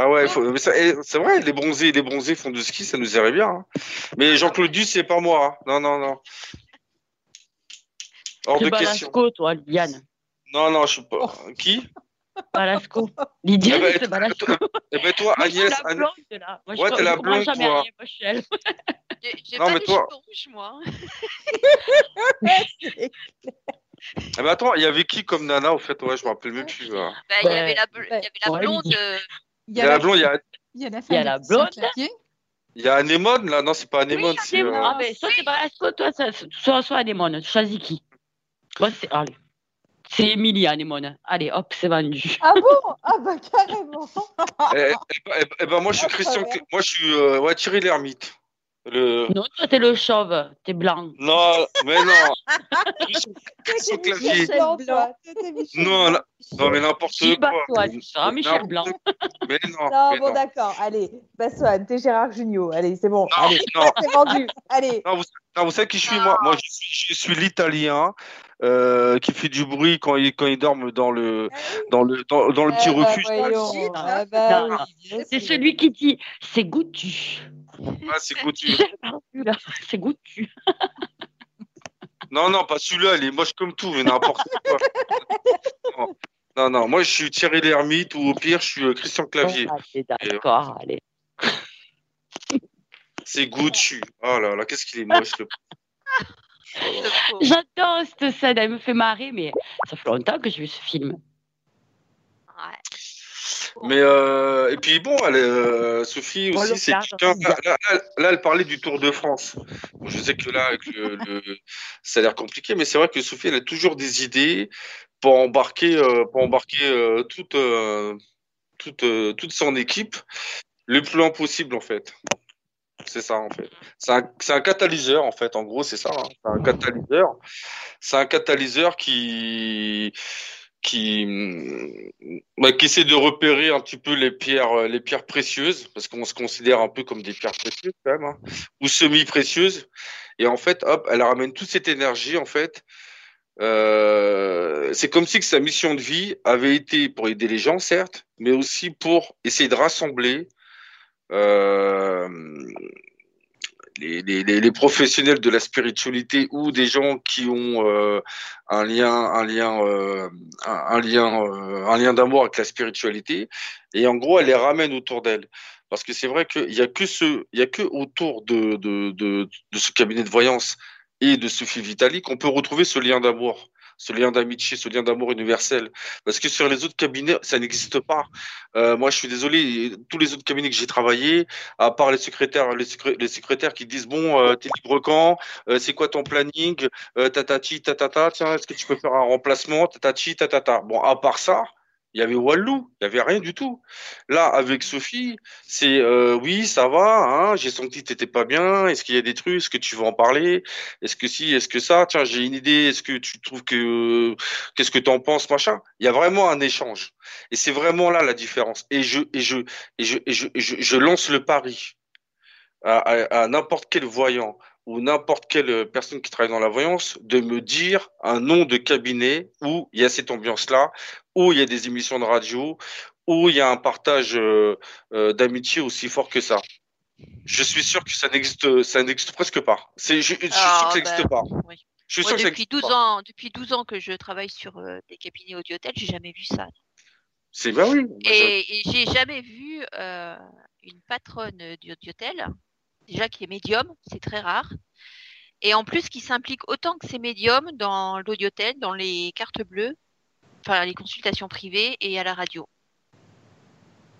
Ah ouais, faut- mais ça- eh, c'est vrai, les bronzés, les bronzés font du ski, ça nous irait bien. hein. Mais Jean-Claude Duss, c'est pas moi. hein. Non, non, non. Hors C'est de question. Balasco, toi, Lidiane. Non, non, je suis pas. Qui? Balasco. Lidiane, Eh ben, c'est Balasco. Eh ben toi, Moi, je suis Agnès. la Agnès- là. Moi, je Ouais, co- t'es la blonde, jamais toi. rien, moi, je. J'ai pas mais toi- rouges, moi. Eh ben attends, il y avait qui comme nana au fait? Ouais, je me rappelle même plus. Bah, il y avait la, bl- il y avait la blonde. Lidia. Il y a la blonde, il y a, il y a la Il y femme a de la Christian blonde. Il y a Anémone là. Non, c'est pas Anémone, c'est. euh, Ah, mais soit c'est Balasco, toi, ça- soit, soit Anémone. Tu choisis qui? Moi, c'est. Allez. C'est Émilie, Anémone. Allez, hop, c'est vendu. Ah bon? Ah bah carrément. Eh, eh, eh ben- eh ben, moi, je suis Christian. Incroyable. Moi, je suis euh, ouais, Thierry Lhermitte. Le... Non, toi, t'es le chauve. T'es blanc. Non, mais non. Clavier. Michel Blanc, toi. T'es Michel Non, Blanc. là- non, mais n'importe bah, quoi. toi, tu seras Michel Blanc. Mais non. Non, mais bon d'accord. Allez, Bassoine, t'es Gérard Junior. Allez, c'est bon. Non, Allez, non. c'est vendu. Allez. Non, vous, non, vous savez qui je suis, moi? Moi, je suis, je suis l'Italien euh, qui fait du bruit quand il, quand il dorme dans le, dans le, dans, dans le petit Eh bah, refuge. Ah bah bien C'est celui qui dit c'est goûtu. Ah, c'est là. C'est goûtu. Non, non, pas celui-là, il est moche comme tout, mais n'importe quoi. Non. non, non, moi je suis Thierry Lhermitte ou au pire, je suis euh, Christian Clavier. Ah, c'est D'accord, allez. C'est Gucci. Oh là là, qu'est-ce qu'il est moche, le J'adore cette scène, elle me fait marrer, mais ça fait longtemps que j'ai vu ce film. Mais euh, et puis bon, elle, euh, Sophie aussi, c'est quelqu'un. Là, là, là, elle parlait du Tour de France. Bon, je sais que là, avec le, le- ça a l'air compliqué, mais c'est vrai que Sophie, elle a toujours des idées pour embarquer, euh, pour embarquer toute, toute, toute son équipe. le plus loin possible en fait. C'est ça en fait. C'est un, catalyseur en fait. En gros, c'est ça. hein. C'est un catalyseur. C'est un catalyseur qui qui bah, qui essaie de repérer un petit peu les pierres euh, les pierres précieuses parce qu'on se considère un peu comme des pierres précieuses quand même hein, ou semi précieuses et en fait hop elle ramène toute cette énergie en fait. Euh, c'est comme si que sa mission de vie avait été pour aider les gens, certes, mais aussi pour essayer de rassembler euh, les, professionnels de la spiritualité ou des gens qui ont un lien, d'amour avec la spiritualité. Et en gros, elle les ramène autour d'elle. Parce que c'est vrai qu'il y a que il y a que autour de ce cabinet de voyance et de Sophie Vitali qu'on peut retrouver ce lien d'amour, ce lien d'amitié, ce lien d'amour universel. Parce que sur les autres cabinets, ça n'existe pas. Euh, moi, je suis désolé, tous les autres cabinets que j'ai travaillé, à part les secrétaires, les, secré- les secrétaires qui disent bon, euh, t'es libre quand, Euh, c'est quoi ton planning, euh, tatati, tatata, tiens, est-ce que tu peux faire un remplacement, tatati, tatata. Bon, à part ça. Il y avait Wallou, il y avait rien du tout. Là, avec Sophie, c'est euh, oui, ça va, hein, j'ai senti que t'étais pas bien. Est-ce qu'il y a des trucs, est-ce que tu veux en parler Est-ce que si, est-ce que ça Tiens, j'ai une idée. Est-ce que tu trouves que qu'est-ce que t'en penses, machin Il y a vraiment un échange, et c'est vraiment là la différence. Et je lance le pari à n'importe quel voyant ou n'importe quelle personne qui travaille dans la voyance de me dire un nom de cabinet où il y a cette ambiance-là, où il y a des émissions de radio, où il y a un partage euh, euh, d'amitié aussi fort que ça. Je suis sûr que ça n'existe, ça n'existe presque pas. C'est, je, je suis sûr Ah, que ça n'existe bah, pas. oui. Je suis Moi, sûr que ça depuis n'existe 12 pas. ans, depuis 12 ans que je travaille sur euh, des cabinets audio-hôtels, j'ai jamais vu ça. C'est bah oui. Et, et j'ai jamais vu une patronne d'hôtel, déjà qui est médium, c'est très rare. Et en plus, qui s'implique autant que ces médiums dans l'audiotel, dans les cartes bleues, enfin les consultations privées et à la radio.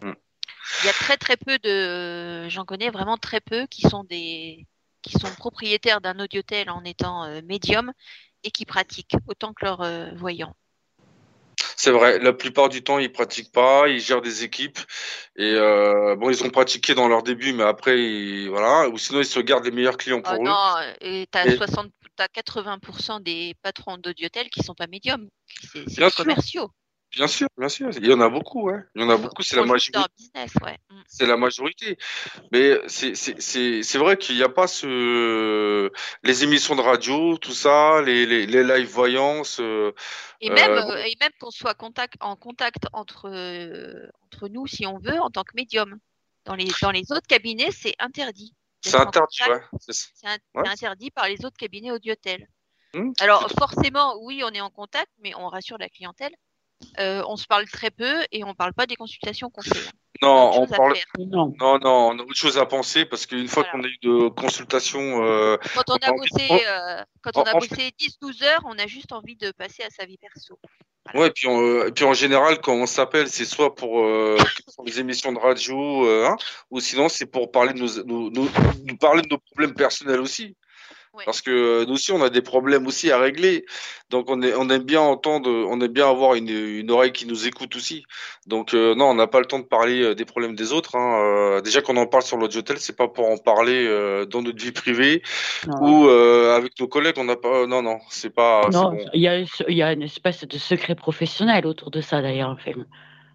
Mm. Il y a très très peu de, j'en connais vraiment très peu qui sont des, qui sont propriétaires d'un audiotel en étant euh, médium et qui pratiquent autant que leurs euh, voyants. C'est vrai, la plupart du temps, ils pratiquent pas, ils gèrent des équipes. Et euh, bon, ils ont pratiqué dans leur début, mais après, ils- voilà. Ou sinon, ils se gardent les meilleurs clients pour Ah eux. non, et t'as Et- 60, t'as 80% des patrons d'audiotel qui sont pas médiums. C'est des commerciaux. Bien sûr, bien sûr. Il y en a beaucoup, ouais. Il y en a beaucoup, c'est la majorité. ouais. Mm. C'est la majorité. Mais c'est vrai qu'il n'y a pas ce les émissions de radio, tout ça, les les, les live voyances. euh, Et même, euh, euh, et même qu'on soit contact, en contact entre, entre nous, si on veut, en tant que médium. Dans les, dans les autres cabinets, c'est interdit. C'est interdit, ouais. contact. C'est ça. C'est un- Ouais. c'est interdit par les autres cabinets audiotel. Hum, Alors, forcément, oui, on est en contact, mais on rassure la clientèle. Euh, on se parle très peu et on parle pas des consultations qu'on fait. Non, on parle. Non. Non, on a autre chose à penser parce qu'une fois qu'on a eu de consultations. euh, Quand on a bossé, euh, quand on a en- bossé 10-12 heures, on a juste envie de passer à sa vie perso. Ouais, et puis, on- et puis en général, quand on s'appelle, c'est soit pour euh, les émissions de radio, euh, hein, ou sinon c'est pour parler de nos, nos- nos- nous parler de nos problèmes personnels aussi. Parce que euh, nous aussi, on a des problèmes aussi à régler. Donc, on, est, on aime bien entendre, on aime bien avoir une, une oreille qui nous écoute aussi. Donc, euh, non, on n'a pas le temps de parler euh, des problèmes des autres. Hein. Euh, déjà qu'on en parle sur l'audio-hôtel, c'est pas pour en parler euh, dans notre vie privée ou euh, avec nos collègues. On n'a pas. Non, non, c'est pas. Non, bon. il y, a, il y a une espèce de secret professionnel autour de ça d'ailleurs. Enfin.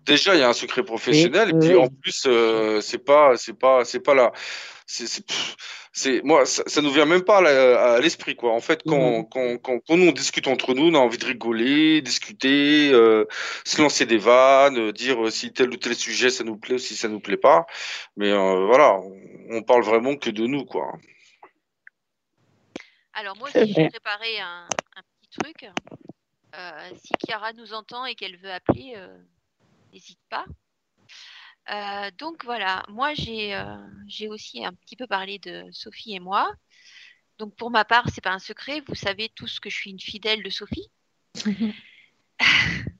Déjà, il y a un secret professionnel, Oui, et puis oui. en plus, euh, c'est pas, c'est pas, c'est pas là. C'est, c'est, moi, ça, ça nous vient même pas à l'esprit, quoi. En fait, quand, quand, quand, quand nous on discute entre nous, on a envie de rigoler, discuter, euh, se lancer des vannes, euh, dire euh, si tel ou tel sujet ça nous plaît ou si ça nous plaît pas. Mais euh, voilà, on, on parle vraiment que de nous, quoi. Alors moi j'ai préparé un, un petit truc. Euh, si Chiara nous entend et qu'elle veut appeler, euh, n'hésite pas. Euh, donc voilà, moi j'ai euh, j'ai aussi un petit peu parlé de Sophie et moi. Donc pour ma part, c'est pas un secret, vous savez tous que je suis une fidèle de Sophie.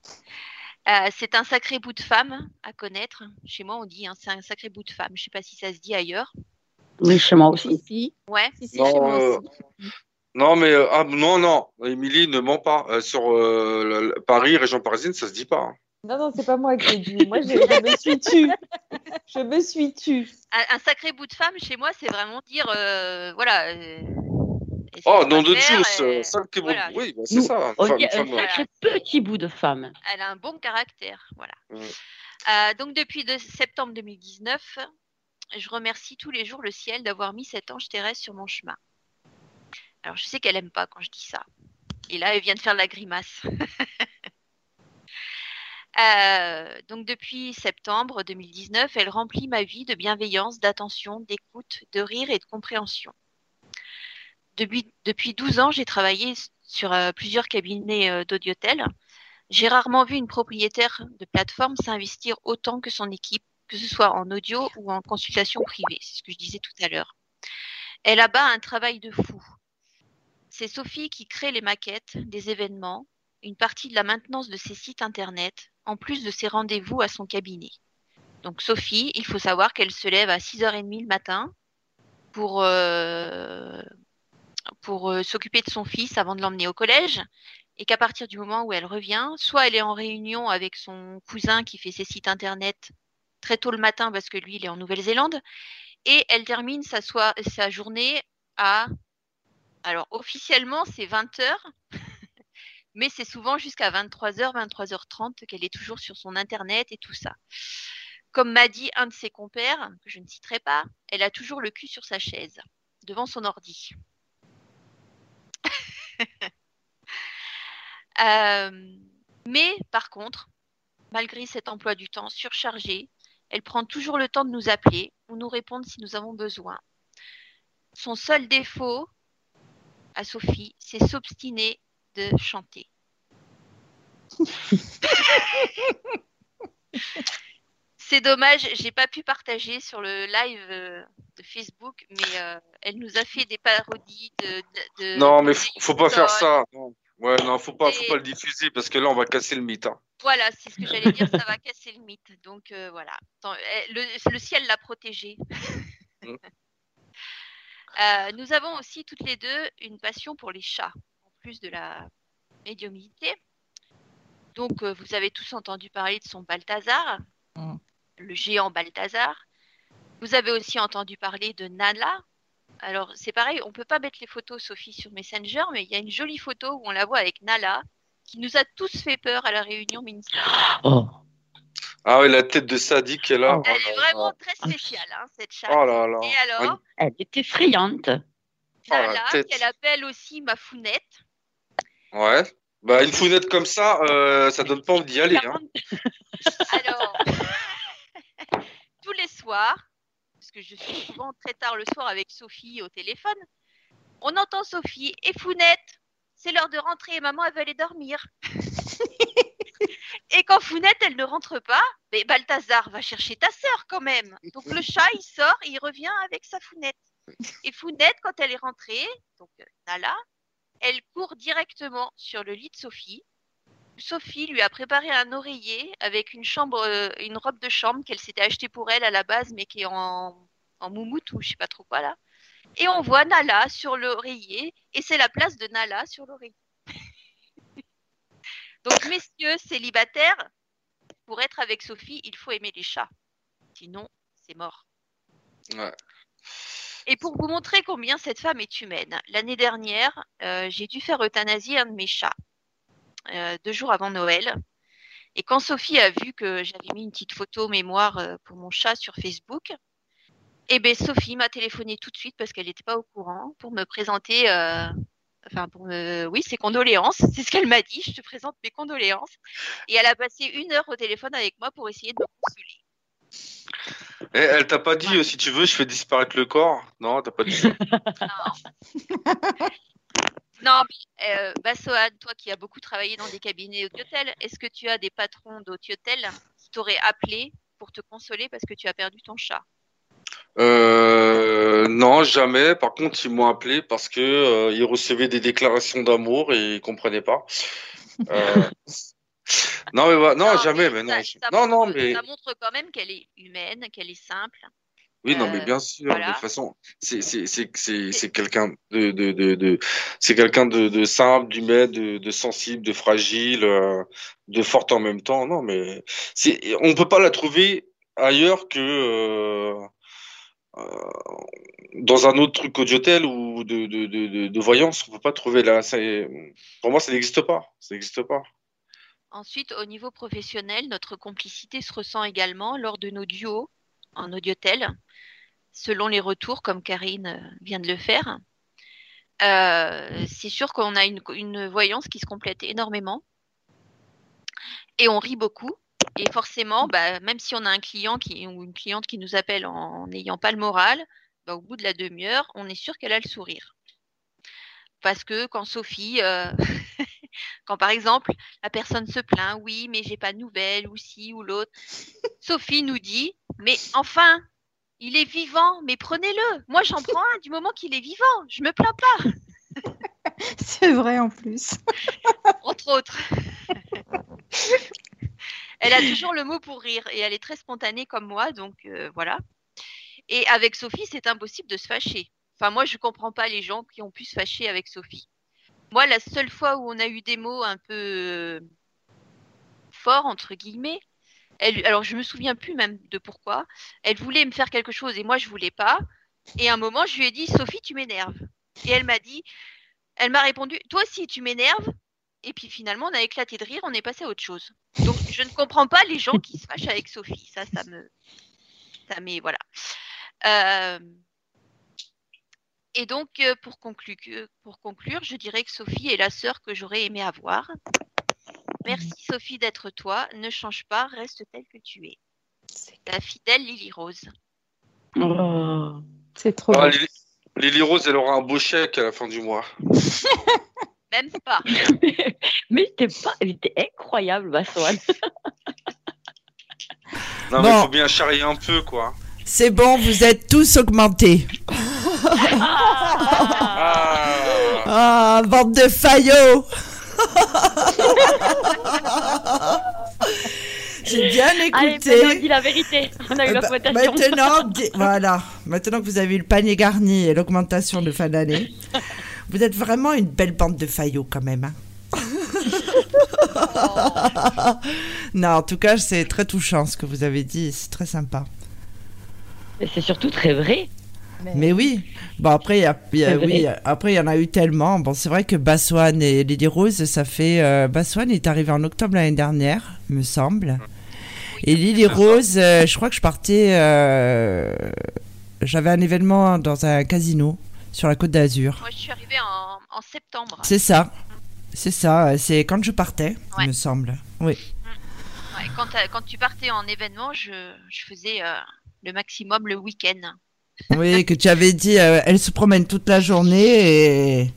Euh, c'est un sacré bout de femme à connaître. Chez moi, on dit hein, c'est un sacré bout de femme. Je sais pas si ça se dit ailleurs. Oui, chez moi aussi. Ouais. Non, euh, non, mais euh, ah, non, non, Émilie ne ment pas. Euh, sur euh, la- la- Paris, région parisienne, ça se dit pas. hein. Non, non, c'est pas moi qui ai dit. Moi, je, je me suis tue. je me suis tue. Un, un sacré bout de femme chez moi, c'est vraiment dire, euh, voilà. euh, Oh, nom de et- ça, sacré. Oui, bah, c'est ça. femme- un femme- sacré petit bout de femme. Elle a un bon caractère, voilà. Euh, donc depuis de septembre 2019, je remercie tous les jours le ciel d'avoir mis cet ange terrestre sur mon chemin. Alors je sais qu'elle aime pas quand je dis ça. Et là, elle vient de faire la grimace. Euh, donc depuis septembre 2019, elle remplit ma vie de bienveillance, d'attention, d'écoute, de rire et de compréhension. Depuis, depuis 12 ans, j'ai travaillé sur euh, plusieurs cabinets euh, d'audiotel. J'ai rarement vu une propriétaire de plateforme s'investir autant que son équipe, que ce soit en audio ou en consultation privée. C'est ce que je disais tout à l'heure. Elle abat un travail de fou. C'est Sophie qui crée les maquettes, des événements, une partie de la maintenance de ses sites internet, en plus de ses rendez-vous à son cabinet. Donc Sophie, il faut savoir qu'elle se lève à 6h30 le matin pour, euh, pour euh, s'occuper de son fils avant de l'emmener au collège et qu'à partir du moment où elle revient, soit elle est en réunion avec son cousin qui fait ses sites internet très tôt le matin parce que lui il est en Nouvelle-Zélande et elle termine sa, soi- sa journée à alors officiellement c'est 20 heures mais c'est souvent jusqu'à 23h, 23h30 qu'elle est toujours sur son internet et tout ça. Comme m'a dit un de ses compères, que je ne citerai pas, elle a toujours le cul sur sa chaise, devant son ordi. Euh, mais par contre, malgré cet emploi du temps surchargé, elle prend toujours le temps de nous appeler ou nous répondre si nous avons besoin. Son seul défaut à Sophie, c'est s'obstiner de chanter. C'est dommage, j'ai pas pu partager sur le live euh, de Facebook, mais euh, elle nous a fait des parodies de. de- de- Non, mais faut, faut pas faire ça. Non. Ouais, non, faut pas, faut Et- pas le diffuser parce que là, on va casser le mythe. hein. Voilà, c'est ce que j'allais dire, ça va casser le mythe. Donc euh, voilà, Attends, eh, le, le ciel l'a protégée. Mm. Euh, nous avons aussi toutes les deux une passion pour les chats, plus de la médiumnité. Donc euh, vous avez tous entendu parler de son Balthazar, Mm. le géant Balthazar. Vous avez aussi entendu parler de Nala. Alors c'est pareil, on peut pas mettre les photos Sophie sur Messenger, mais il y a une jolie photo où on la voit avec Nala, qui nous a tous fait peur à la réunion ministérielle. Oh. Ah oui, la tête de sadique qu'elle a. Elle Oh est là vraiment là. très spéciale, hein, cette chatte. Oh là là. Et alors, Elle est effrayante. Oh, la Nala, tête. qu'elle appelle aussi ma founette. Ouais. Bah, une founette comme ça, euh, ça donne pas envie d'y aller. Hein. Alors, tous les soirs, parce que je suis souvent très tard le soir avec Sophie au téléphone, on entend Sophie et Founette, c'est l'heure de rentrer, maman elle veut aller dormir. et quand Founette elle ne rentre pas, mais Balthazar va chercher ta sœur quand même. Donc le chat il sort et il revient avec sa Founette. Et Founette quand elle est rentrée, donc euh, Nala, elle court directement sur le lit de Sophie. Sophie lui a préparé un oreiller avec une chambre, euh, une robe de chambre qu'elle s'était achetée pour elle à la base, mais qui est en, en moumoute ou je sais pas trop quoi là. Et on voit Nala sur l'oreiller, et c'est la place de Nala sur l'oreiller. Donc messieurs célibataires, pour être avec Sophie, il faut aimer les chats. Sinon, c'est mort. Ouais. Et pour vous montrer combien cette femme est humaine, l'année dernière, euh, j'ai dû faire euthanasier un de mes chats, euh, deux jours avant Noël. Et quand Sophie a vu que j'avais mis une petite photo mémoire euh, pour mon chat sur Facebook, eh ben Sophie m'a téléphoné tout de suite parce qu'elle n'était pas au courant pour me présenter, enfin pour me, oui, ses condoléances. C'est ce qu'elle m'a dit. Je te présente mes condoléances. Et elle a passé une heure au téléphone avec moi pour essayer de me consoler. Eh, elle t'a pas dit, euh, si tu veux, je fais disparaître le corps Non, t'as pas dit ça. Non, mais, euh, Bassoane, toi qui as beaucoup travaillé dans des cabinets d'hôtel, est-ce que tu as des patrons d'hôtel qui t'auraient appelé pour te consoler parce que tu as perdu ton chat? Euh, non, jamais. Par contre, ils m'ont appelé parce que euh, ils recevaient des déclarations d'amour et ils comprenaient pas. Euh, non, mais voilà, non, jamais. Mais non, ça, non, non, montre, mais ça montre quand même qu'elle est humaine, qu'elle est simple. oui, non, mais Euh, bien sûr. voilà. De toute façon, c'est quelqu'un de de de, de c'est quelqu'un de de simple, d'humain, de de sensible, de fragile, euh, de forte en même temps. Non, mais c'est on peut pas la trouver ailleurs que euh, euh, dans un autre truc audiotel ou de, de, de, de voyance. On peut pas trouver là. Pour moi, ça n'existe pas. Ça n'existe pas. Ensuite, au niveau professionnel, notre complicité se ressent également lors de nos duos en audiotel, selon les retours, comme Karine euh, vient de le faire. Euh, c'est sûr qu'on a une, voyance qui se complète énormément et on rit beaucoup. Et forcément, bah, même si on a un client qui, ou une cliente qui nous appelle en n'ayant pas le moral, bah, au bout de la demi-heure, on est sûr qu'elle a le sourire. Parce que quand Sophie, euh, quand par exemple la personne se plaint, oui, mais j'ai pas de nouvelles, ou ci ou l'autre, Sophie nous dit, mais enfin, il est vivant, mais prenez-le. Moi, j'en prends un du moment qu'il est vivant. Je me plains pas. C'est vrai en plus. Entre autres. elle a toujours le mot pour rire et elle est très spontanée comme moi, donc euh, voilà. Et avec Sophie, c'est impossible de se fâcher. Enfin, moi, je comprends pas les gens qui ont pu se fâcher avec Sophie. Moi, la seule fois où on a eu des mots un peu euh, forts, entre guillemets, alors je me souviens plus même de pourquoi, elle voulait me faire quelque chose et moi, je voulais pas. Et à un moment, je lui ai dit, Sophie, tu m'énerves. Et elle m'a dit, elle m'a répondu, toi aussi, tu m'énerves. Et puis finalement, on a éclaté de rire, on est passé à autre chose. Donc, je ne comprends pas les gens qui se fâchent avec Sophie. Ça, ça me. Ça m'est. Voilà. Euh, et donc, euh, pour conclure, pour conclure, je dirais que Sophie est la sœur que j'aurais aimé avoir. Merci Sophie d'être toi. Ne change pas, reste telle que tu es. Ta fidèle Lily Rose. Oh, c'est trop. Ah, Lily, Lily, Rose, elle aura un beau chèque à la fin du mois. Même pas. mais c'était pas, elle était incroyable, ma non, mais il faut bien charrier un peu, quoi. C'est bon, vous êtes tous augmentés. ah, ah bande de faillots. J'ai bien écouté. Allez, on dit la vérité. On a eu bah, l'augmentation. Maintenant, voilà. Maintenant que vous avez eu le panier garni et l'augmentation de fin d'année, vous êtes vraiment une belle bande de faillots quand même. Hein. non, en tout cas, c'est très touchant ce que vous avez dit. C'est très sympa. Et c'est surtout très vrai. Mais oui. Bon après il y a, oui, après il y en a eu tellement. Bon c'est vrai que Baswan et Lily Rose ça fait euh, Baswan est arrivé en octobre l'année dernière, me semble. Et Lily Rose, euh, je crois que je partais euh, j'avais un événement dans un casino sur la Côte d'Azur. Moi je suis arrivée en, en septembre. C'est ça. C'est ça, c'est quand je partais, il me semble. Oui. Ouais, quand, quand, tu partais en événement, je, je faisais le maximum le week-end. Oui, que tu avais dit, euh, elle se promène toute la journée et,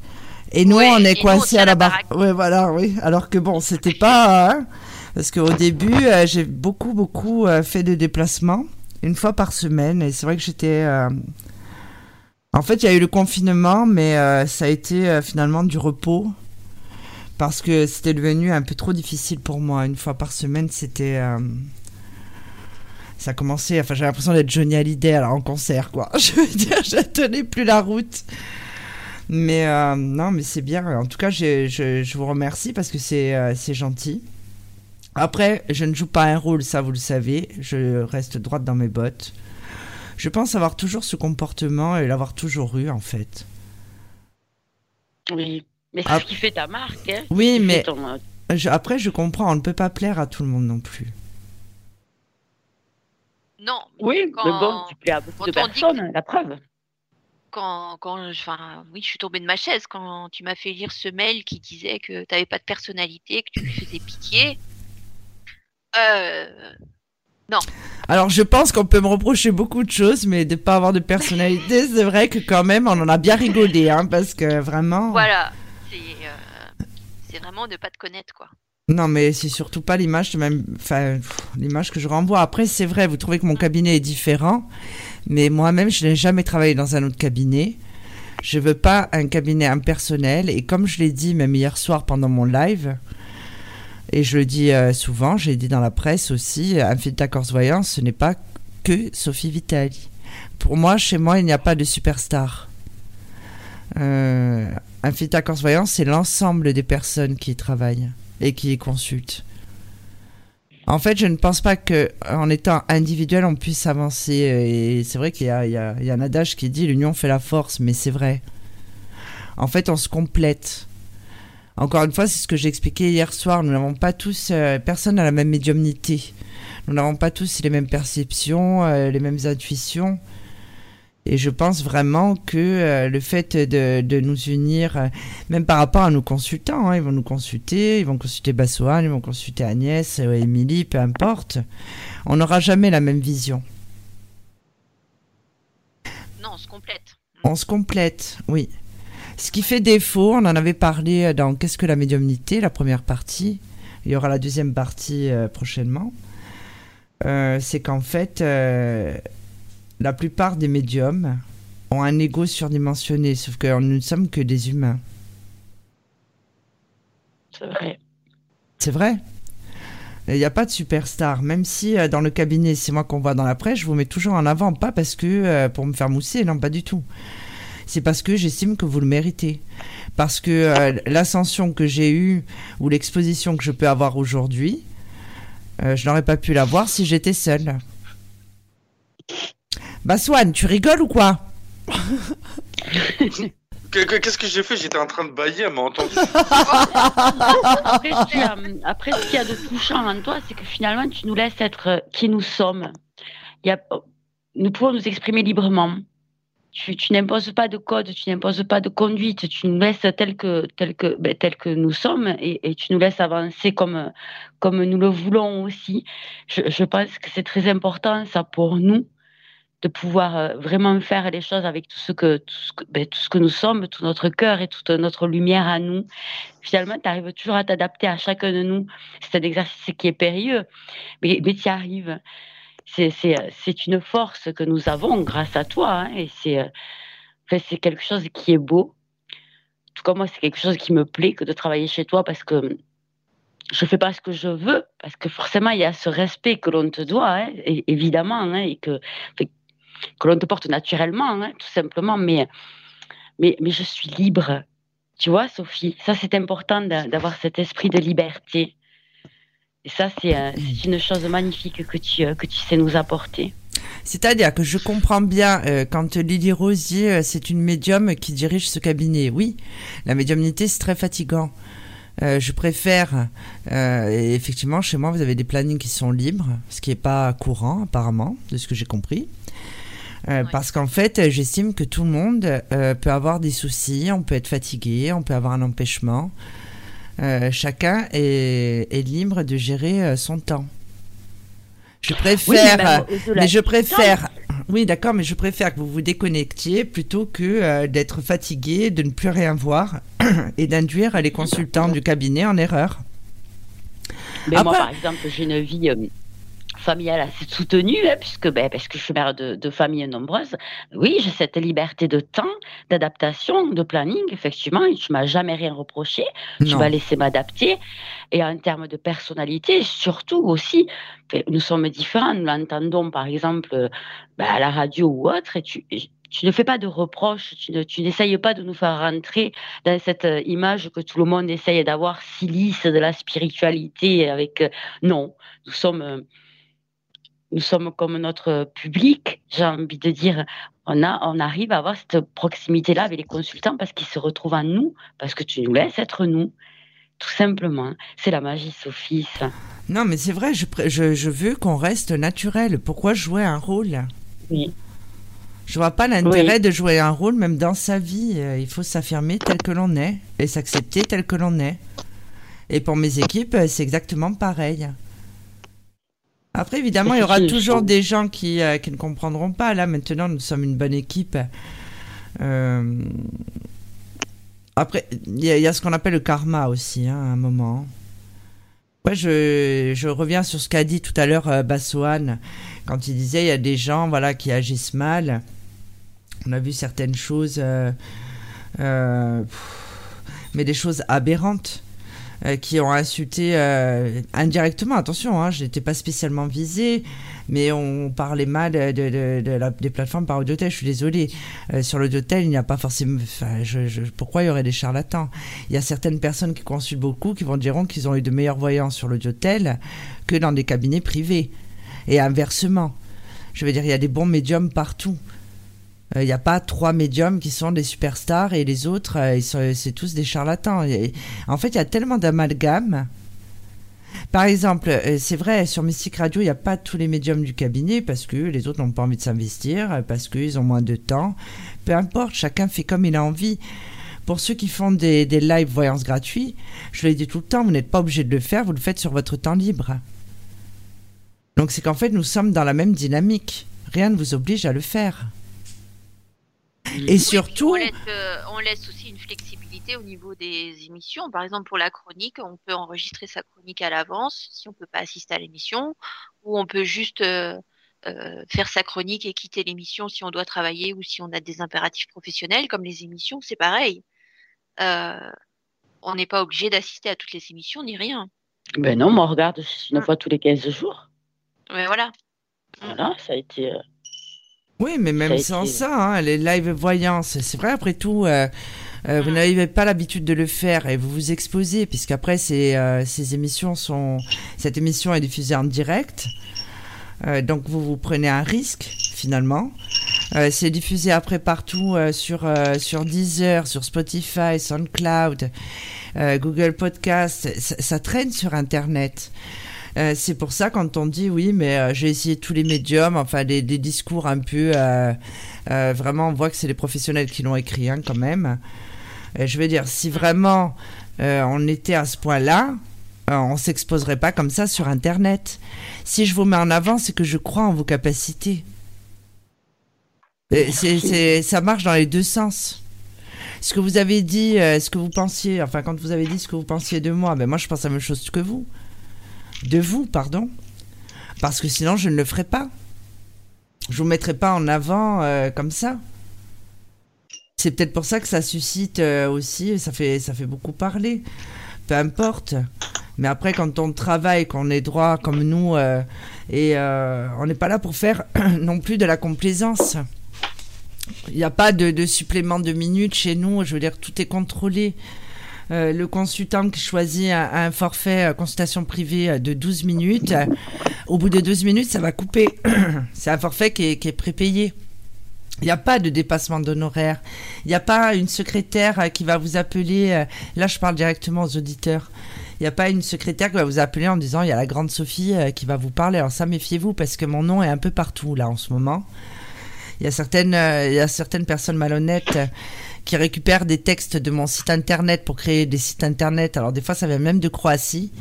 et nous, on est coincés à la barre. Oui, voilà, oui. Alors que bon, c'était pas. Hein, parce qu'au début, euh, j'ai beaucoup, beaucoup euh, fait de déplacements, une fois par semaine. Et c'est vrai que j'étais. En fait, il y a eu le confinement, mais ça a été finalement du repos. Parce que c'était devenu un peu trop difficile pour moi. Une fois par semaine, c'était ça commençait, enfin j'ai l'impression d'être Johnny Hallyday alors en concert quoi. Je veux dire, je tenais plus la route. Mais euh, non, mais c'est bien. En tout cas, je, je, vous remercie parce que c'est euh, c'est gentil. Après, je ne joue pas un rôle, ça vous le savez. Je reste droite dans mes bottes. Je pense avoir toujours ce comportement et l'avoir toujours eu en fait. Oui, mais c'est ce qui fait ta marque. Hein oui, mais après, je comprends, on ne peut pas plaire à tout le monde non plus. Non. Oui, quand, mais bon, tu plais à beaucoup de personnes, la preuve. Quand, quand enfin, oui, je suis tombée de ma chaise quand tu m'as fait lire ce mail qui disait que tu n'avais pas de personnalité, que tu lui faisais pitié. Euh, non. Alors, je pense qu'on peut me reprocher beaucoup de choses, mais de ne pas avoir de personnalité, c'est vrai que quand même, on en a bien rigolé, hein, parce que vraiment. Voilà. Euh, c'est vraiment de ne pas te connaître, quoi. Non, mais c'est surtout pas l'image même, enfin, l'image que je renvoie. Après, c'est vrai, vous trouvez que mon cabinet est différent, mais moi-même, je n'ai jamais travaillé dans un autre cabinet. Je veux pas un cabinet impersonnel. Et comme je l'ai dit même hier soir pendant mon live, et je le dis euh, souvent, j'ai dit dans la presse aussi, un Corse Voyance, ce n'est pas que Sophie Vitali. Pour moi, chez moi, il n'y a pas de superstar. Euh, Infinita Corse Voyance, c'est l'ensemble des personnes qui y travaillent et qui consulte. En fait, je ne pense pas que en étant individuel, on puisse avancer. Et c'est vrai qu'il y, y, y a, un adage qui dit l'union fait la force, mais c'est vrai. En fait, on se complète. Encore une fois, c'est ce que j'ai expliqué hier soir. Nous n'avons pas tous, euh, personne n'a la même médiumnité. Nous n'avons pas tous les mêmes perceptions, euh, les mêmes intuitions. Et je pense vraiment que euh, le fait de, de nous unir, euh, même par rapport à nos consultants, hein, ils vont nous consulter, ils vont consulter Bassoane, ils vont consulter Agnès, euh, Émilie, peu importe, on n'aura jamais la même vision. Non, on se complète. On se complète, oui. Ce qui fait défaut, on en avait parlé dans Qu'est-ce que la médiumnité, la première partie. Il y aura la deuxième partie prochainement. c'est qu'en fait, la plupart des médiums ont un ego surdimensionné, sauf que nous ne sommes que des humains. C'est vrai. C'est vrai. Il n'y a pas de superstar, même si euh, dans le cabinet, c'est moi qu'on voit dans la presse, je vous mets toujours en avant, pas parce que euh, pour me faire mousser, non, pas du tout. C'est parce que j'estime que vous le méritez. Parce que euh, l'ascension que j'ai eue ou l'exposition que je peux avoir aujourd'hui, je n'aurais pas pu l'avoir si j'étais seule. Bah Swan, tu rigoles ou quoi Qu'est-ce que j'ai fait? J'étais en train de bailler, elle m'a entendu. après, après, ce qu'il y a de touchant en toi, c'est que finalement, tu nous laisses être euh, qui nous sommes. Il y a, nous pouvons nous exprimer librement. Tu, tu n'imposes pas de code, tu n'imposes pas de conduite, tu nous laisses tel que, tel que, ben, tel que nous sommes et, et, tu nous laisses avancer comme, comme nous le voulons aussi. Je, je pense que c'est très important, ça, pour nous, de pouvoir euh, vraiment faire les choses avec tout ce que, ben, tout ce que nous sommes, tout notre cœur et toute notre lumière à nous. Finalement, tu arrives toujours à t'adapter à chacun de nous. C'est un exercice qui est périlleux, mais, mais tu y arrives. C'est une force que nous avons grâce à toi. Hein, et c'est euh, c'est quelque chose qui est beau. En tout cas, moi, c'est quelque chose qui me plaît que de travailler chez toi parce que je fais pas ce que je veux, parce que forcément, il y a ce respect que l'on te doit, hein, évidemment, hein, et que, que l'on te porte naturellement, hein, tout simplement. Mais, mais, mais je suis libre. Tu vois, Sophie, ça c'est important d'avoir cet esprit de liberté. Et ça, c'est euh, une chose magnifique que tu, euh, que tu sais nous apporter. C'est-à-dire que je comprends bien euh, quand Lily Rosier, c'est une médium qui dirige ce cabinet. Oui, la médiumnité, c'est très fatigant. je préfère, et effectivement, chez moi, vous avez des plannings qui sont libres, ce qui n'est pas courant apparemment, de ce que j'ai compris. Euh, parce qu'en fait, j'estime que tout le monde euh, peut avoir des soucis, on peut être fatigué, on peut avoir un empêchement. Euh, chacun est, est, libre de gérer son temps. Je préfère, mais, je préfère, oui d'accord, mais je préfère que vous vous déconnectiez plutôt que d'être fatigué, de ne plus rien voir et d'induire les consultants du cabinet en erreur. Mais moi, par exemple, j'ai une vie familiale assez soutenue, hein, puisque, ben, parce que je suis mère de, de familles nombreuses. Oui, j'ai cette liberté de temps, d'adaptation, de planning, effectivement. Tu m'as jamais rien reproché. Tu vas laisser m'adapter. Et en termes de personnalité, surtout aussi, nous sommes différents. Nous l'entendons, par exemple, ben, à la radio ou autre, et tu, tu ne fais pas de reproches, tu, n'essayes pas de nous faire rentrer dans cette euh, image que tout le monde essaye d'avoir si lisse de la spiritualité avec euh, non, nous sommes euh, nous sommes comme notre public, j'ai envie de dire, on, a, on arrive à avoir cette proximité-là avec les consultants parce qu'ils se retrouvent en nous, parce que tu nous laisses être nous, tout simplement. C'est la magie, Sophie, ça. Non, mais c'est vrai, je, je, je veux qu'on reste naturel. Pourquoi jouer un rôle? Oui. Je vois pas l'intérêt de jouer un rôle, même dans sa vie. Euh, il faut s'affirmer tel que l'on est et s'accepter tel que l'on est. Et pour mes équipes, c'est exactement pareil. Après, évidemment, il y aura toujours des gens qui, euh, qui, ne comprendront pas. Là, maintenant, nous sommes une bonne équipe. Euh, après, il y, a ce qu'on appelle le karma aussi, hein, à un moment. Ouais, je, je reviens sur ce qu'a dit tout à l'heure euh, Bassoane, quand il disait il y a des gens voilà, qui agissent mal. On a vu certaines choses, mais des choses aberrantes. Euh, qui ont insulté euh, indirectement, attention, hein, je n'étais pas spécialement visée, mais on parlait mal de, la, des plateformes par audiotel. Je suis désolée. Euh, sur l'audiotel, il n'y a pas forcément. Pourquoi il y aurait des charlatans? Il y a certaines personnes qui consultent beaucoup qui vont diront qu'ils ont eu de meilleurs voyants sur l'audiotel que dans des cabinets privés. Et inversement. Je veux dire, il y a des bons médiums partout. Il n'y a pas trois médiums qui sont des superstars et les autres, c'est tous des charlatans. En fait, il y a tellement d'amalgames par exemple, euh, c'est vrai, sur Mystique Radio, il n'y a pas tous les médiums du cabinet parce que les autres n'ont pas envie de s'investir, parce qu'ils ont moins de temps. Peu importe, chacun fait comme il a envie. Pour ceux qui font des, des live voyances gratuits, je l'ai dit tout le temps, vous n'êtes pas obligé de le faire, vous le faites sur votre temps libre. Donc c'est qu'en fait, nous sommes dans la même dynamique. Rien ne vous oblige à le faire. Et surtout... Euh, on laisse, aussi une flexibilité au niveau des émissions. Par exemple, pour la chronique, on peut enregistrer sa chronique à l'avance si on ne peut pas assister à l'émission, ou on peut juste euh, euh, faire sa chronique et quitter l'émission si on doit travailler ou si on a des impératifs professionnels. Comme les émissions, c'est pareil. on n'est pas obligé d'assister à toutes les émissions ni rien. Ben non, moi, regarde, une fois tous les 15 jours. Mais voilà. Voilà, ça a été. Oui, mais même sans ça, hein, les live voyances, c'est vrai, après tout, euh, euh, vous n'avez pas l'habitude de le faire et vous vous exposez, puisqu'après, ces, euh, ces émissions sont. Cette émission est diffusée en direct. donc, vous vous prenez un risque, finalement. c'est diffusé après partout sur, sur Deezer, sur Spotify, SoundCloud, Google Podcast. ça traîne sur Internet. Euh, c'est pour ça quand on dit oui, mais euh, j'ai essayé tous les médiums, enfin des, discours un peu, euh, vraiment on voit que c'est les professionnels qui l'ont écrit hein, quand même. je veux dire, si vraiment on était à ce point-là, on s'exposerait pas comme ça sur Internet. Si je vous mets en avant, c'est que je crois en vos capacités. C'est, ça marche dans les deux sens. Ce que vous avez dit, ce que vous pensiez, enfin quand vous avez dit ce que vous pensiez de moi, ben moi je pense la même chose que vous de vous, pardon, parce que sinon je ne le ferai pas. Je vous mettrai pas en avant euh, comme ça. C'est peut-être pour ça que ça suscite euh, aussi, ça fait, ça fait beaucoup parler. Peu importe. Mais après, quand on travaille, qu'on est droit comme nous, euh, et on n'est pas là pour faire non plus de la complaisance. Il n'y a pas de, de, supplément de minutes chez nous. Je veux dire, tout est contrôlé. Euh, le consultant qui choisit un, forfait euh, consultation privée euh, de 12 minutes, au bout de 12 minutes, ça va couper. C'est un forfait qui est, prépayé. Il n'y a pas de dépassement d'honoraires. Il n'y a pas une secrétaire qui va vous appeler. Là, je parle directement aux auditeurs. Il n'y a pas une secrétaire qui va vous appeler en disant il y a la grande Sophie qui va vous parler. Alors ça, méfiez-vous parce que mon nom est un peu partout là en ce moment. Il y a certaines, il y a certaines personnes malhonnêtes qui récupère des textes de mon site internet pour créer des sites internet. Alors des fois, ça vient même de Croatie.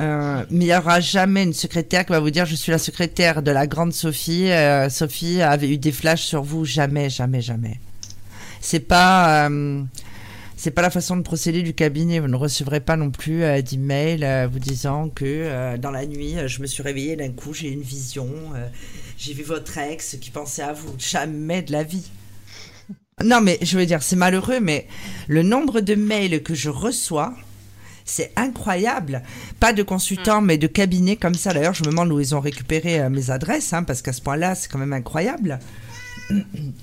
Euh, mais il n'y aura jamais une secrétaire qui va vous dire je suis la secrétaire de la grande Sophie. Euh, Sophie avait eu des flashs sur vous. Jamais, jamais, jamais. C'est pas, euh, c'est pas la façon de procéder du cabinet. Vous ne recevrez pas non plus d'email vous disant que dans la nuit, je me suis réveillée d'un coup, j'ai une vision, j'ai vu votre ex qui pensait à vous. Jamais de la vie. Non, mais je veux dire, c'est malheureux, mais le nombre de mails que je reçois, c'est incroyable. Pas de consultants, mm. mais de cabinets comme ça. D'ailleurs, je me demande où ils ont récupéré euh, mes adresses, hein, parce qu'à ce point-là, c'est quand même incroyable.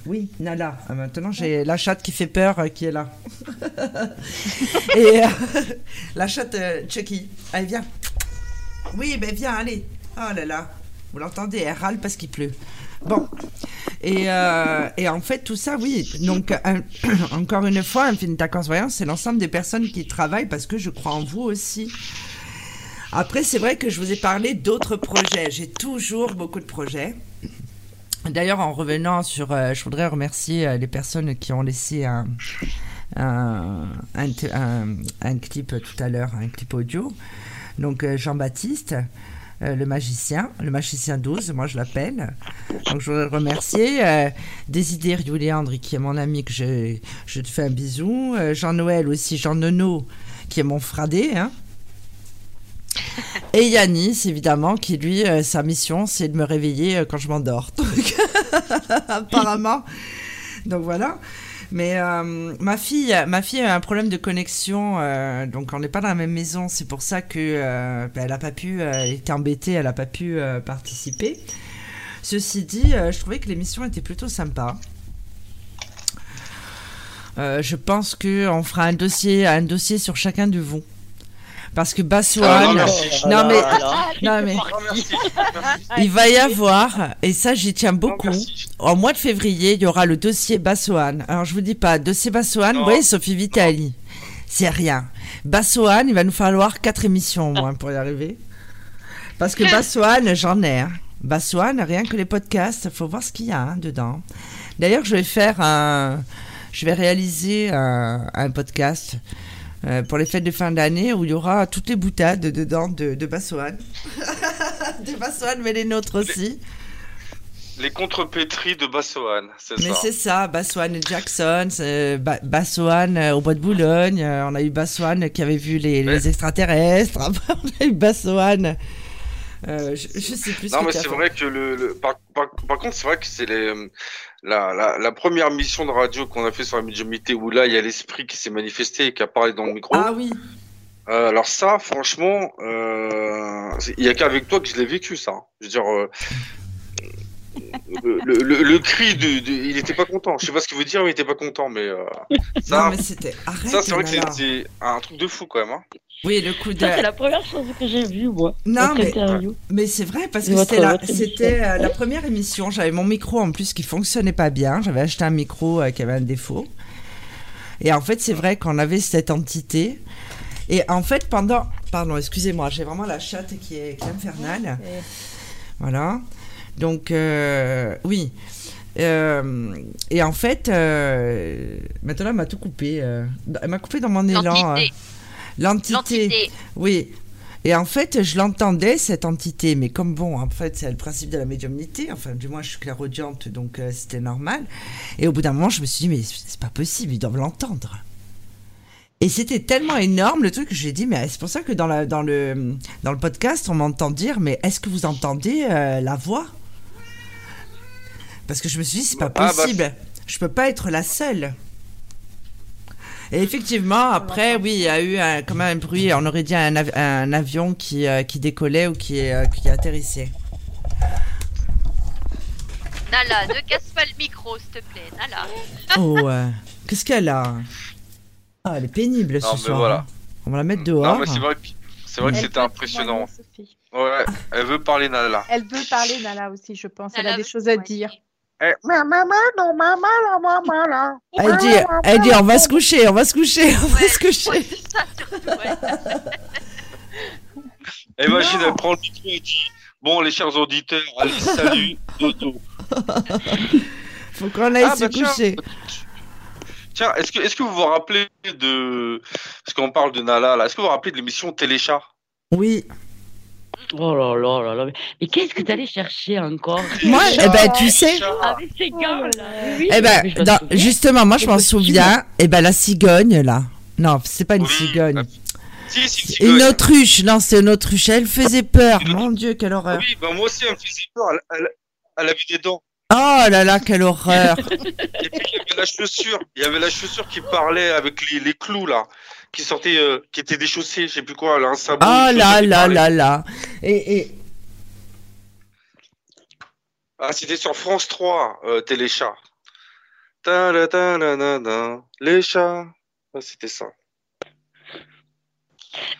Oui, Nala. Ah, maintenant, j'ai la chatte qui fait peur euh, qui est là. Et euh, la chatte Chucky. Allez, viens. Oui, ben viens, allez. Oh là là. Vous l'entendez, elle râle parce qu'il pleut. Bon. Euh, et, en fait, tout ça, oui. Donc, encore une fois, Infinita Voyance, c'est l'ensemble des personnes qui travaillent parce que je crois en vous aussi. Après, c'est vrai que je vous ai parlé d'autres projets. J'ai toujours beaucoup de projets. D'ailleurs, en revenant sur. Euh, je voudrais remercier euh, les personnes qui ont laissé un, un, un clip tout à l'heure, un clip audio. Donc, Jean-Baptiste. Euh, le magicien, le magicien 12, moi je l'appelle. Donc je voudrais le remercier. Euh, Juliandre, qui est mon ami, que je, je te fais un bisou. Euh, Jean-Noël aussi, Jean Nono, qui est mon fradé. Hein. Et Yanis, évidemment, qui lui, sa mission, c'est de me réveiller quand je m'endors. apparemment. Donc voilà. Mais euh, ma fille, a un problème de connexion, euh, donc on n'est pas dans la même maison. C'est pour ça que euh, ben, elle a pas pu, elle était embêtée, elle a pas pu participer. Ceci dit, je trouvais que l'émission était plutôt sympa. Je pense que on fera un dossier sur chacun de vous. Parce que Bassoane, Ah, non, mais, non mais, merci. il va y avoir, et ça j'y tiens beaucoup, au mois de février, il y aura le dossier Bassoane. Alors je vous dis pas, dossier Bassoane, vous voyez Sophie Vitali, c'est rien. Bassoane, il va nous falloir quatre émissions au moins pour y arriver. Parce que Bassoane, j'en ai. Hein. Bassoane, rien que les podcasts, faut voir ce qu'il y a hein, dedans. D'ailleurs, je vais faire un, je vais réaliser un, un podcast euh, pour les fêtes de fin d'année où il y aura toutes les boutades dedans de, de Bassoane. de Bassoane, mais les nôtres aussi. Les contrepétries de Bassoane, c'est Mais ça. c'est ça, Bassoane et Jackson, c'est Ba- Bassoane euh, au bois de Boulogne, euh, on a eu Bassoane qui avait vu les, les extraterrestres, on a eu Bassoane. Euh, je, je sais plus ce Non, que mais c'est vrai que le, le- par, par, par contre, c'est vrai que c'est les, la, la, la première mission de radio qu'on a fait sur la médiumnité où là, il y a l'esprit qui s'est manifesté et qui a parlé dans le micro. Ah oui. Euh, alors ça, franchement, euh, il y a qu'avec toi que je l'ai vécu, ça. Je veux dire, euh, le, le, le- le cri de, de- il était pas content. Je sais pas ce qu'il veut dire, mais il était pas content, mais euh, ça, Non, mais c'était. Arrête, ça, c'est vrai que c'est c'est un truc de fou quand même. Hein. Oui, le coup de. Ça, c'est la première chose que j'ai vue, moi. Non, mais, mais c'est vrai, parce que c'était la, euh, la première émission. J'avais mon micro en plus qui fonctionnait pas bien. J'avais acheté un micro euh, qui avait un défaut. Et en fait, c'est vrai qu'on avait cette entité. Et en fait, pendant. Pardon, excusez-moi, j'ai vraiment la chatte qui est, qui est infernale. Voilà. Donc, euh, oui. Euh, et en fait, euh, maintenant, elle m'a tout coupé. elle m'a coupé dans mon élan. L'entité. L'entité. L'entité. Oui. Et en fait, je l'entendais, cette entité, mais comme bon, en fait, c'est le principe de la médiumnité, enfin, du moins, je suis clairaudiente, donc euh, c'était normal. Et au bout d'un moment, je me suis dit, mais c'est pas possible, ils doivent l'entendre. Et c'était tellement énorme le truc que j'ai dit, mais c'est pour ça que dans, la, dans, le, dans le podcast, on m'entend dire, mais est-ce que vous entendez euh, la voix? Parce que je me suis dit, c'est pas Ah, bah, possible. Je peux pas être la seule. Et effectivement, après, oui, il y a eu un, quand même un bruit. On aurait dit un, av- un avion qui, euh, qui décollait ou qui, euh, qui atterrissait. Nala, ne casse pas le micro, s'il te plaît. Nala. Oh, euh, qu'est-ce qu'elle a? Ah, elle est pénible Non, ce mais soir. voilà. hein. On va la mettre dehors. Non, mais c'est vrai que, c'est vrai que c'était impressionnant. Ouais, elle veut parler Nala. Elle veut parler, Nala aussi, je pense. Elle a des choses à dire. Eh, Elle dit, elle dit, on va se coucher, on va se coucher, on va Ouais, se coucher. ouais, c'est ça, surtout, ouais. Imagine, elle prend le micro et dit Bon, les chers auditeurs, allez, salut, dodo. Faut qu'on aille Ah, se bah, tiens. coucher. Tiens, est-ce que, est-ce que vous vous rappelez de. Parce qu'on parle de Nala, là. Est-ce que vous vous rappelez de l'émission Téléchat Oui. Oh là là là là. Mais, qu'est-ce que t'allais chercher encore? Moi, eh ben, tu sais. Avec ces gars là. Oui, Eh ben, je dans- justement, moi, je m'en souviens. Eh ben, la cigogne, là. Non, c'est pas une Oui, cigogne. Si, si, si. Une autruche. Non, c'est une autruche. Elle faisait peur. Mon Dieu, quelle horreur. Oui, bah, moi aussi, elle me faisait peur. Elle, elle, elle avait des dents. Oh là là, quelle horreur. Et puis, il y avait la chaussure. Il y avait la chaussure qui parlait avec les, les clous, là. Qui sortait, euh, qui était déchaussée, je sais plus quoi, elle a un sabot. Une là là là là. Et, et Ah, c'était sur France 3, euh, Téléchat. Ta-da-ta-da-da-da, Les chats. Ah, c'était ça.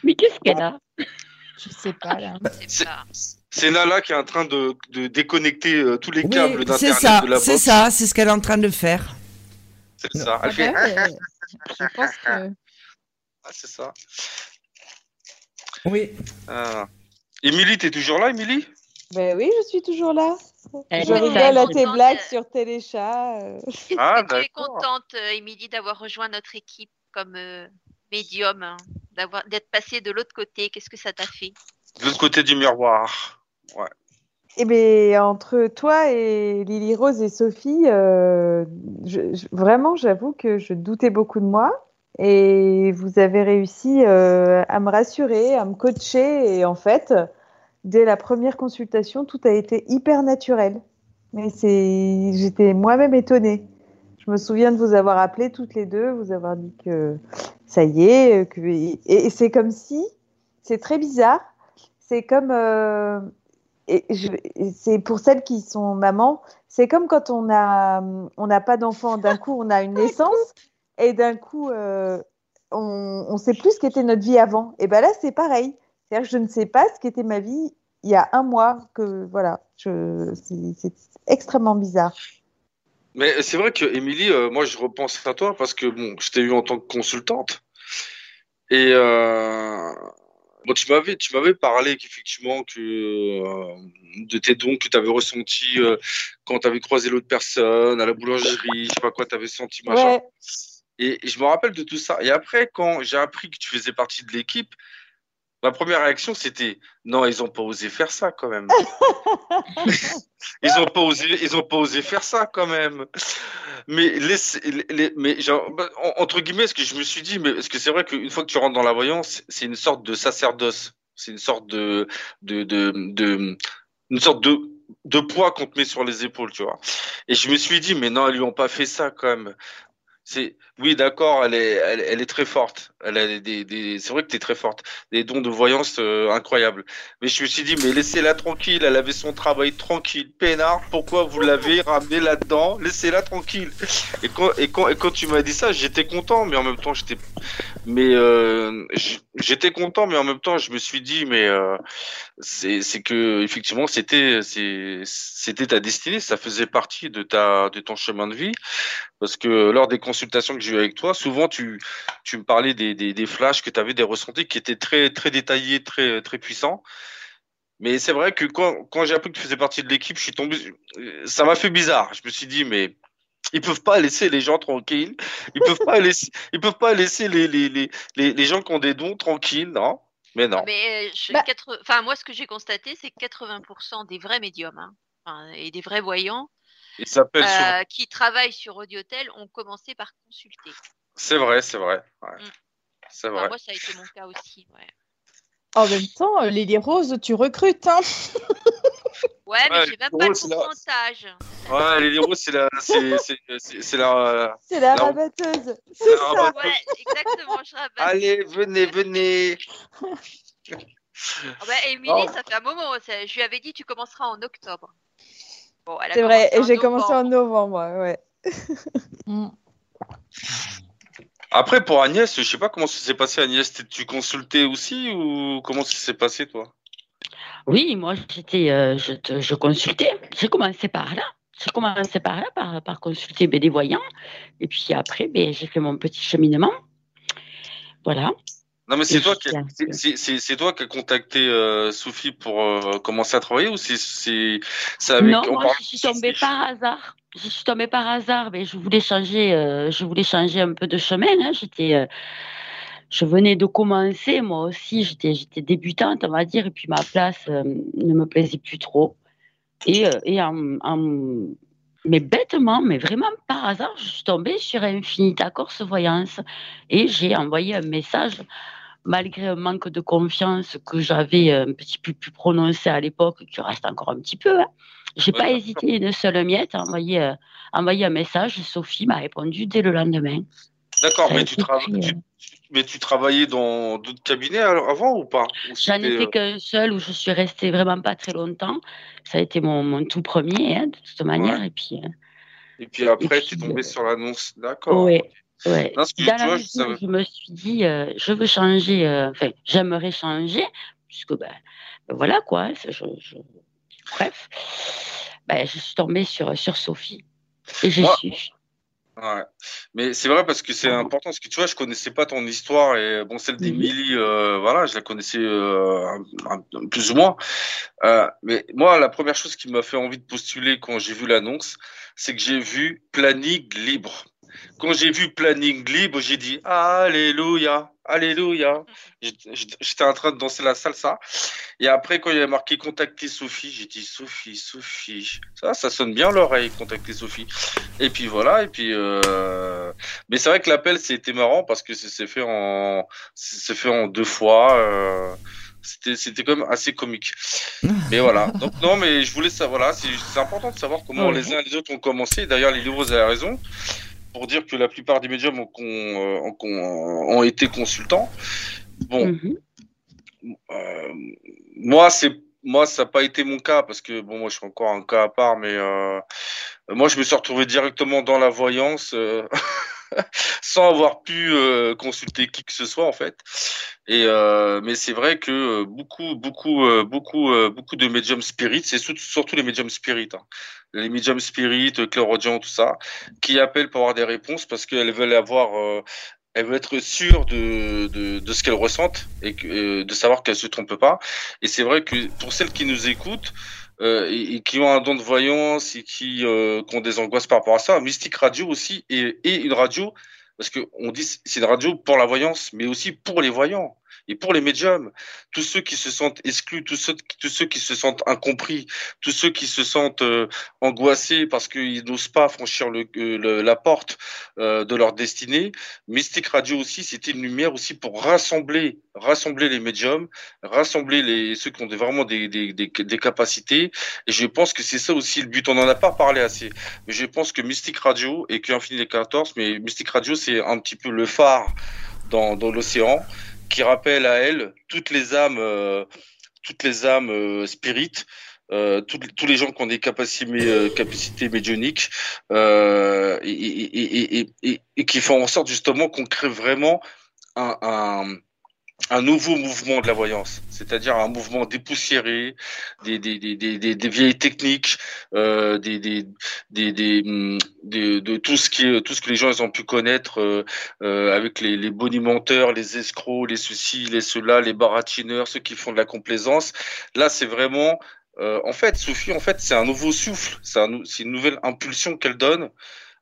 Mais qu'est-ce qu'elle a? Je sais pas, là. C'est pas. C'est Nala qui est en train de, de déconnecter euh, tous les oui, câbles d'internet ça, de la c'est ça, c'est ce qu'elle est en train de faire. C'est ça. Elle Ah fait. ben, euh, je pense que... Ah, c'est ça. Oui. Ah. Émilie, t'es toujours là, Émilie? Ben oui, je suis toujours là. Elle Je rigole à contente, tes euh, blagues sur Téléchat. euh. Ah, es d'accord. contente, euh, Émilie, d'avoir rejoint notre équipe comme euh, médium, hein, d'avoir d'être passée de l'autre côté Qu'est-ce que ça t'a fait? De l'autre côté du miroir. Ouais. Eh bien, entre toi et Lily Rose et Sophie, euh, je- je- vraiment, j'avoue que je doutais beaucoup de moi. Et vous avez réussi euh, à me rassurer, à me coacher. Et en fait, dès la première consultation, tout a été hyper naturel. Mais c'est, j'étais moi-même étonnée. Je Je me souviens de vous avoir appelé toutes les deux, vous avoir dit que ça y est, que... et, c'est comme si, c'est très bizarre, c'est comme, euh, et c'est pour celles qui sont mamans, c'est comme quand on a, on n'a pas d'enfant, d'un coup on a une naissance et d'un coup euh, on ne sait plus ce qu'était notre vie avant. Et ben là c'est pareil, c'est-à-dire que je ne sais pas ce qu'était ma vie il y a un mois, que voilà, c'est extrêmement bizarre. Mais c'est vrai que Émilie, euh, moi je repense à toi parce que bon, je t'ai eu en tant que consultante et euh, tu m'avais tu m'avais parlé qu'effectivement que euh, de tes dons que tu avais ressenti quand tu avais croisé l'autre personne à la boulangerie, je sais pas quoi, tu avais senti machin. Et, je me rappelle de tout ça. Et après, quand j'ai appris que tu faisais partie de l'équipe, Ma première réaction, c'était non, ils n'ont pas osé faire ça quand même. ils n'ont pas osé, ils ont pas osé faire ça quand même. Mais les, mais genre, entre guillemets, ce que je me suis dit, mais parce que c'est vrai qu'une fois que tu rentres dans la voyance, c'est une sorte de sacerdoce, c'est une sorte de, de, de, de, une sorte de de poids qu'on te met sur les épaules, tu vois. Et je me suis dit, mais non, ils lui ont pas fait ça quand même c'est oui d'accord elle est elle, est très forte. Elle a des, des c'est vrai que tu très forte. Des dons de voyance euh, incroyables. Mais je me suis dit mais laissez-la tranquille elle avait son travail tranquille. Peinard pourquoi vous l'avez ramené là-dedans? Laissez-la tranquille. Et quand et quand et quand tu m'as dit ça j'étais content mais en même temps j'étais mais euh, j'étais content mais en même temps je me suis dit mais euh, c'est que effectivement c'était ta destinée. Ça faisait partie de ta de ton chemin de vie. Parce que lors des consultations que avec toi, souvent tu, tu me parlais des, des, des flashs que tu avais, des ressentis qui étaient très, très détaillés, très, très puissants. Mais c'est vrai que quand, quand j'ai appris que tu faisais partie de l'équipe, je suis tombé. Ça m'a fait bizarre. Je me suis dit, mais ils peuvent pas laisser les gens tranquilles. Ils peuvent pas laisser, ils peuvent pas laisser les, les, les, les, gens qui ont des dons tranquilles, non? Mais non. Mais euh, bah enfin, moi, ce que j'ai constaté, c'est que 80% des vrais médiums hein, et des vrais voyants euh, qui travaillent sur Audiotel ont commencé par consulter. C'est vrai, c'est vrai. Mm. C'est vrai. moi, ça a été mon cas aussi. En même temps, euh, Lily Rose, tu recrutes. Hein ouais, mais j'ai même pas le pourcentage. Ouais, Lily Rose, c'est la. C'est la. C'est la, rabatteuse. C'est ça. Ouais, exactement, je rabatte. Allez, venez, venez. oh bah, Émilie, ça fait un moment. Je lui avais dit, tu commenceras en octobre c'est vrai, et j'ai commencé en novembre, ouais. Mm. Après, pour Agnès, je sais pas comment ça s'est passé, Agnès. Tu consultais aussi ou comment ça s'est passé, toi? Oui, moi, j'étais, euh, je, je, consultais. J'ai commencé par là. J'ai commencé par là, par, par consulter ben, des voyants. Et puis après, ben, j'ai fait mon petit cheminement. Voilà. Non, mais c'est toi, qui c'est, toi qui as contacté euh, Sophie pour euh, commencer à travailler ou c'est, c'est, avec... Non, moi, je suis tombée par hasard. Je suis tombée par hasard, mais je voulais changer, euh, je voulais changer un peu de chemin. Hein. J'étais, je venais de commencer, moi aussi, j'étais, j'étais débutante, on va dire, et puis ma place ne me plaisait plus trop. Et, et en, mais bêtement, mais vraiment par hasard, je suis tombée sur Infinita Corse Voyance et j'ai envoyé un message malgré un manque de confiance que j'avais un petit peu plus prononcé à l'époque, qui reste encore un petit peu, hein. j'ai pas hésité une seule miette à envoyer, euh, envoyer un message. Sophie m'a répondu dès le lendemain. D'accord, mais, tu euh, mais tu travaillais dans d'autres cabinets avant ou pas? J'en ai fait euh, qu'un seul où je suis restée vraiment pas très longtemps. Ça a été mon, mon tout premier, hein, de toute manière. Et puis, et puis après, tu es tombé sur l'annonce. D'accord. Oui. Ouais. je, me suis dit, euh, je veux changer, euh, enfin, j'aimerais changer, puisque, ben, ben voilà quoi, bref, ben, je suis tombée sur, sur Sophie et suis. Ouais. Mais c'est vrai parce que c'est important parce que tu vois, je connaissais pas ton histoire et bon celle d'Emilie, euh, voilà, je la connaissais plus ou moins. mais moi, la première chose qui m'a fait envie de postuler quand j'ai vu l'annonce, c'est que j'ai vu planning libre. Quand j'ai vu planning libre, j'ai dit Alléluia, Alléluia. J'étais en train de danser la salsa. Et après, quand il y a marqué contacter Sophie, j'ai dit Sophie, Sophie. Ça, ça sonne bien l'oreille, contacter Sophie. Et puis voilà. Et puis, euh... mais c'est vrai que l'appel, c'était marrant parce que c'est fait en, c'est fait en deux fois. Euh c'était c'était quand même assez comique. Mais voilà. Donc non, mais je voulais savoir. Voilà, c'est important de savoir comment les uns et les autres ont commencé. D'ailleurs, les Rose a raison pour dire que la plupart des médiums ont, ont, ont, ont été consultants. Bon, mhm. euh, moi, c'est moi, ça n'a pas été mon cas parce que bon, moi, je suis encore un cas à part, mais euh, moi, je me suis retrouvé directement dans la voyance euh, sans avoir pu euh, consulter qui que ce soit en fait. Et euh, mais c'est vrai que beaucoup, beaucoup, beaucoup, beaucoup de médiums spirites, c'est surtout les médiums spirites, hein. les médiums spirites, clairaudients, tout ça, qui appellent pour avoir des réponses parce qu'elles veulent avoir elle veut être sûre de, de, de ce qu'elle ressente et que, de savoir qu'elle se trompe pas. Et c'est vrai que pour celles qui nous écoutent euh, et, qui ont un don de voyance et qui, euh, qui, ont des angoisses par rapport à ça, Mystique Radio aussi est une radio parce que on dit c'est une radio pour la voyance, mais aussi pour les voyants. Et pour les médiums, tous ceux qui se sentent exclus, tous ceux, tous ceux qui se sentent incompris, tous ceux qui se sentent euh, angoissés parce qu'ils n'osent pas franchir le, euh, la porte euh, de leur destinée, Mystique Radio aussi, c'était une lumière aussi pour rassembler, rassembler les médiums, rassembler les, ceux qui ont vraiment des, des, des, des capacités. Et je pense que c'est ça aussi le but. On n'en a pas parlé assez, mais je pense que Mystique Radio et que Infini les 14, mais Mystique Radio, c'est un petit peu le phare dans, dans l'océan qui rappelle à elle toutes les âmes, euh, toutes les âmes euh, spirites, euh, tous les gens qui ont des capacités, euh, capacités médioniques euh, et, et, et, et, qui font en sorte justement qu'on crée vraiment un, un, un nouveau mouvement de la voyance, c'est-à-dire un mouvement dépoussiéré, des, des, des, des, des vieilles techniques, euh, des, des, des, des, mm, de tout ce qui tout ce que les gens ils ont pu connaître euh, euh, avec les, les bonimenteurs, les escrocs, les ceci, les cela, les baratineurs, ceux qui font de la complaisance. Là, c'est vraiment euh, en fait, Sophie, en fait, c'est un nouveau souffle, c'est un, une nouvelle impulsion qu'elle donne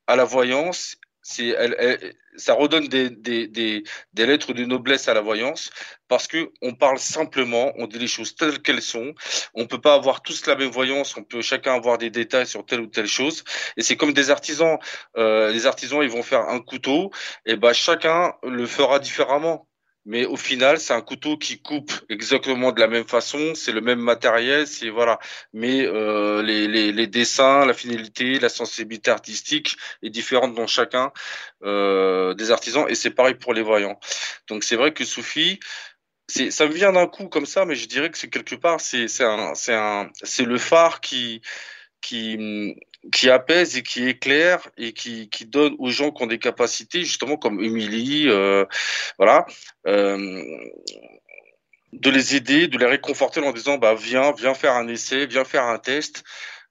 à la voyance elle, elle, ça redonne des, des, des, des, lettres de noblesse à la voyance parce que on parle simplement, on dit les choses telles qu'elles sont. On peut pas avoir tous la même voyance, on peut chacun avoir des détails sur telle ou telle chose. Et c'est comme des artisans. Euh, les artisans, ils vont faire un couteau, et ben chacun le fera différemment mais au final, c'est un couteau qui coupe exactement de la même façon, c'est le même matériel, c'est voilà. Mais euh, les, les, les, dessins, la finalité, la sensibilité artistique est différente dans chacun euh, des artisans, et c'est pareil pour les voyants. Donc c'est vrai que Soufi, ça me vient d'un coup comme ça, mais je dirais que c'est quelque part, c'est c'est un c'est un c'est le phare qui qui qui apaise et qui éclaire et qui, qui donne aux gens qui ont des capacités, justement comme Émilie, euh, voilà, euh, de les aider, de les réconforter en disant bah viens, viens faire un essai, viens faire un test,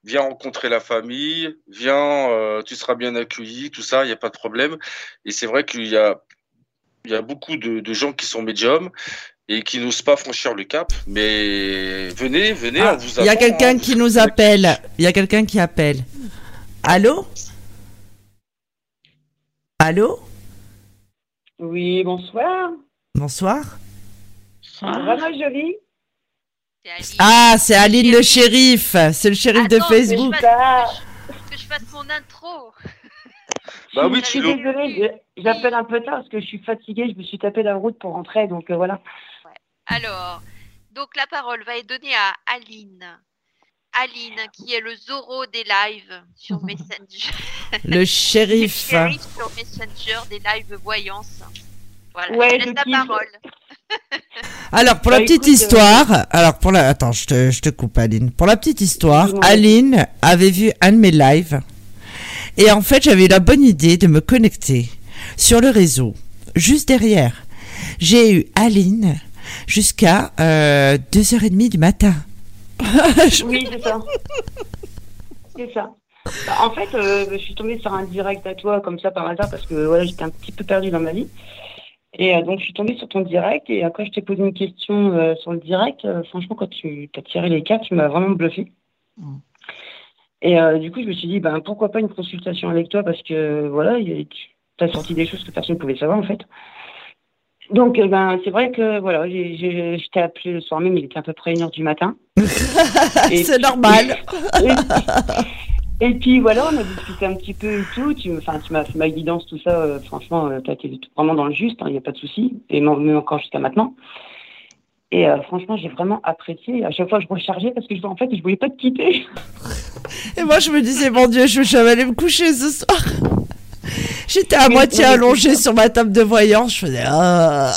viens rencontrer la famille, viens, euh, tu seras bien accueilli, tout ça, il n'y a pas de problème. Et c'est vrai qu'il y a il y a beaucoup de, de gens qui sont médiums et qui n'osent pas franchir le cap. Mais venez, venez, ah, on vous Il y a quelqu'un qui nous appelle. Il y a quelqu'un qui appelle. Allô? Allô? Oui, bonsoir. Bonsoir. Jolie. Ah, c'est Aline le shérif. C'est le shérif Attends, de Facebook. Que je, fasse, que je fasse mon intro. Bah oui, je suis désolée, j'appelle un peu tard parce que je suis fatiguée, je me suis tapé la route pour rentrer, donc euh, voilà. Alors, donc la parole va être donnée à Aline. Aline, qui est le Zoro des lives sur Messenger. Le shérif. shérif sur Messenger des lives voyance. Voilà, Ouais, je laisse la parole. Alors pour la Bah, petite écoute, euh, histoire, alors pour la attends, je te, je te coupe Aline. Pour la petite histoire. Aline avait vu un de mes lives et en fait, j'avais eu la bonne idée de me connecter sur le réseau juste derrière. J'ai eu Aline jusqu'à euh, 2h30 du matin. Oui, c'est ça. C'est ça. Bah, en fait, euh, je suis tombée sur un direct à toi comme ça par hasard parce que voilà, j'étais un petit peu perdue dans ma vie. Et euh, donc, je suis tombée sur ton direct et après, je t'ai posé une question euh, sur le direct. Euh, franchement, quand tu as tiré les cartes, tu m'as vraiment bluffé. Et euh, du coup, je me suis dit, ben, pourquoi pas une consultation avec toi parce que voilà, tu as sorti des choses que personne ne pouvait savoir en fait. Donc, euh, ben, c'est vrai que voilà, t'ai appelé le soir même, il était à peu près 1h du matin. C'est normal. Et puis voilà, on a discuté un petit peu et tout. Tu, tu m'as fait ma guidance, tout ça. euh, franchement, tu as été vraiment dans le juste, il n'y a pas de souci. Et même même encore jusqu'à maintenant. Et euh, franchement, j'ai vraiment apprécié. À chaque fois, je rechargeais parce que je, en fait, je voulais pas te quitter. Et moi, je me disais, mon Dieu, je vais jamais aller me coucher ce soir. J'étais à moitié allongée sur ma table de voyance, je faisais. Ah.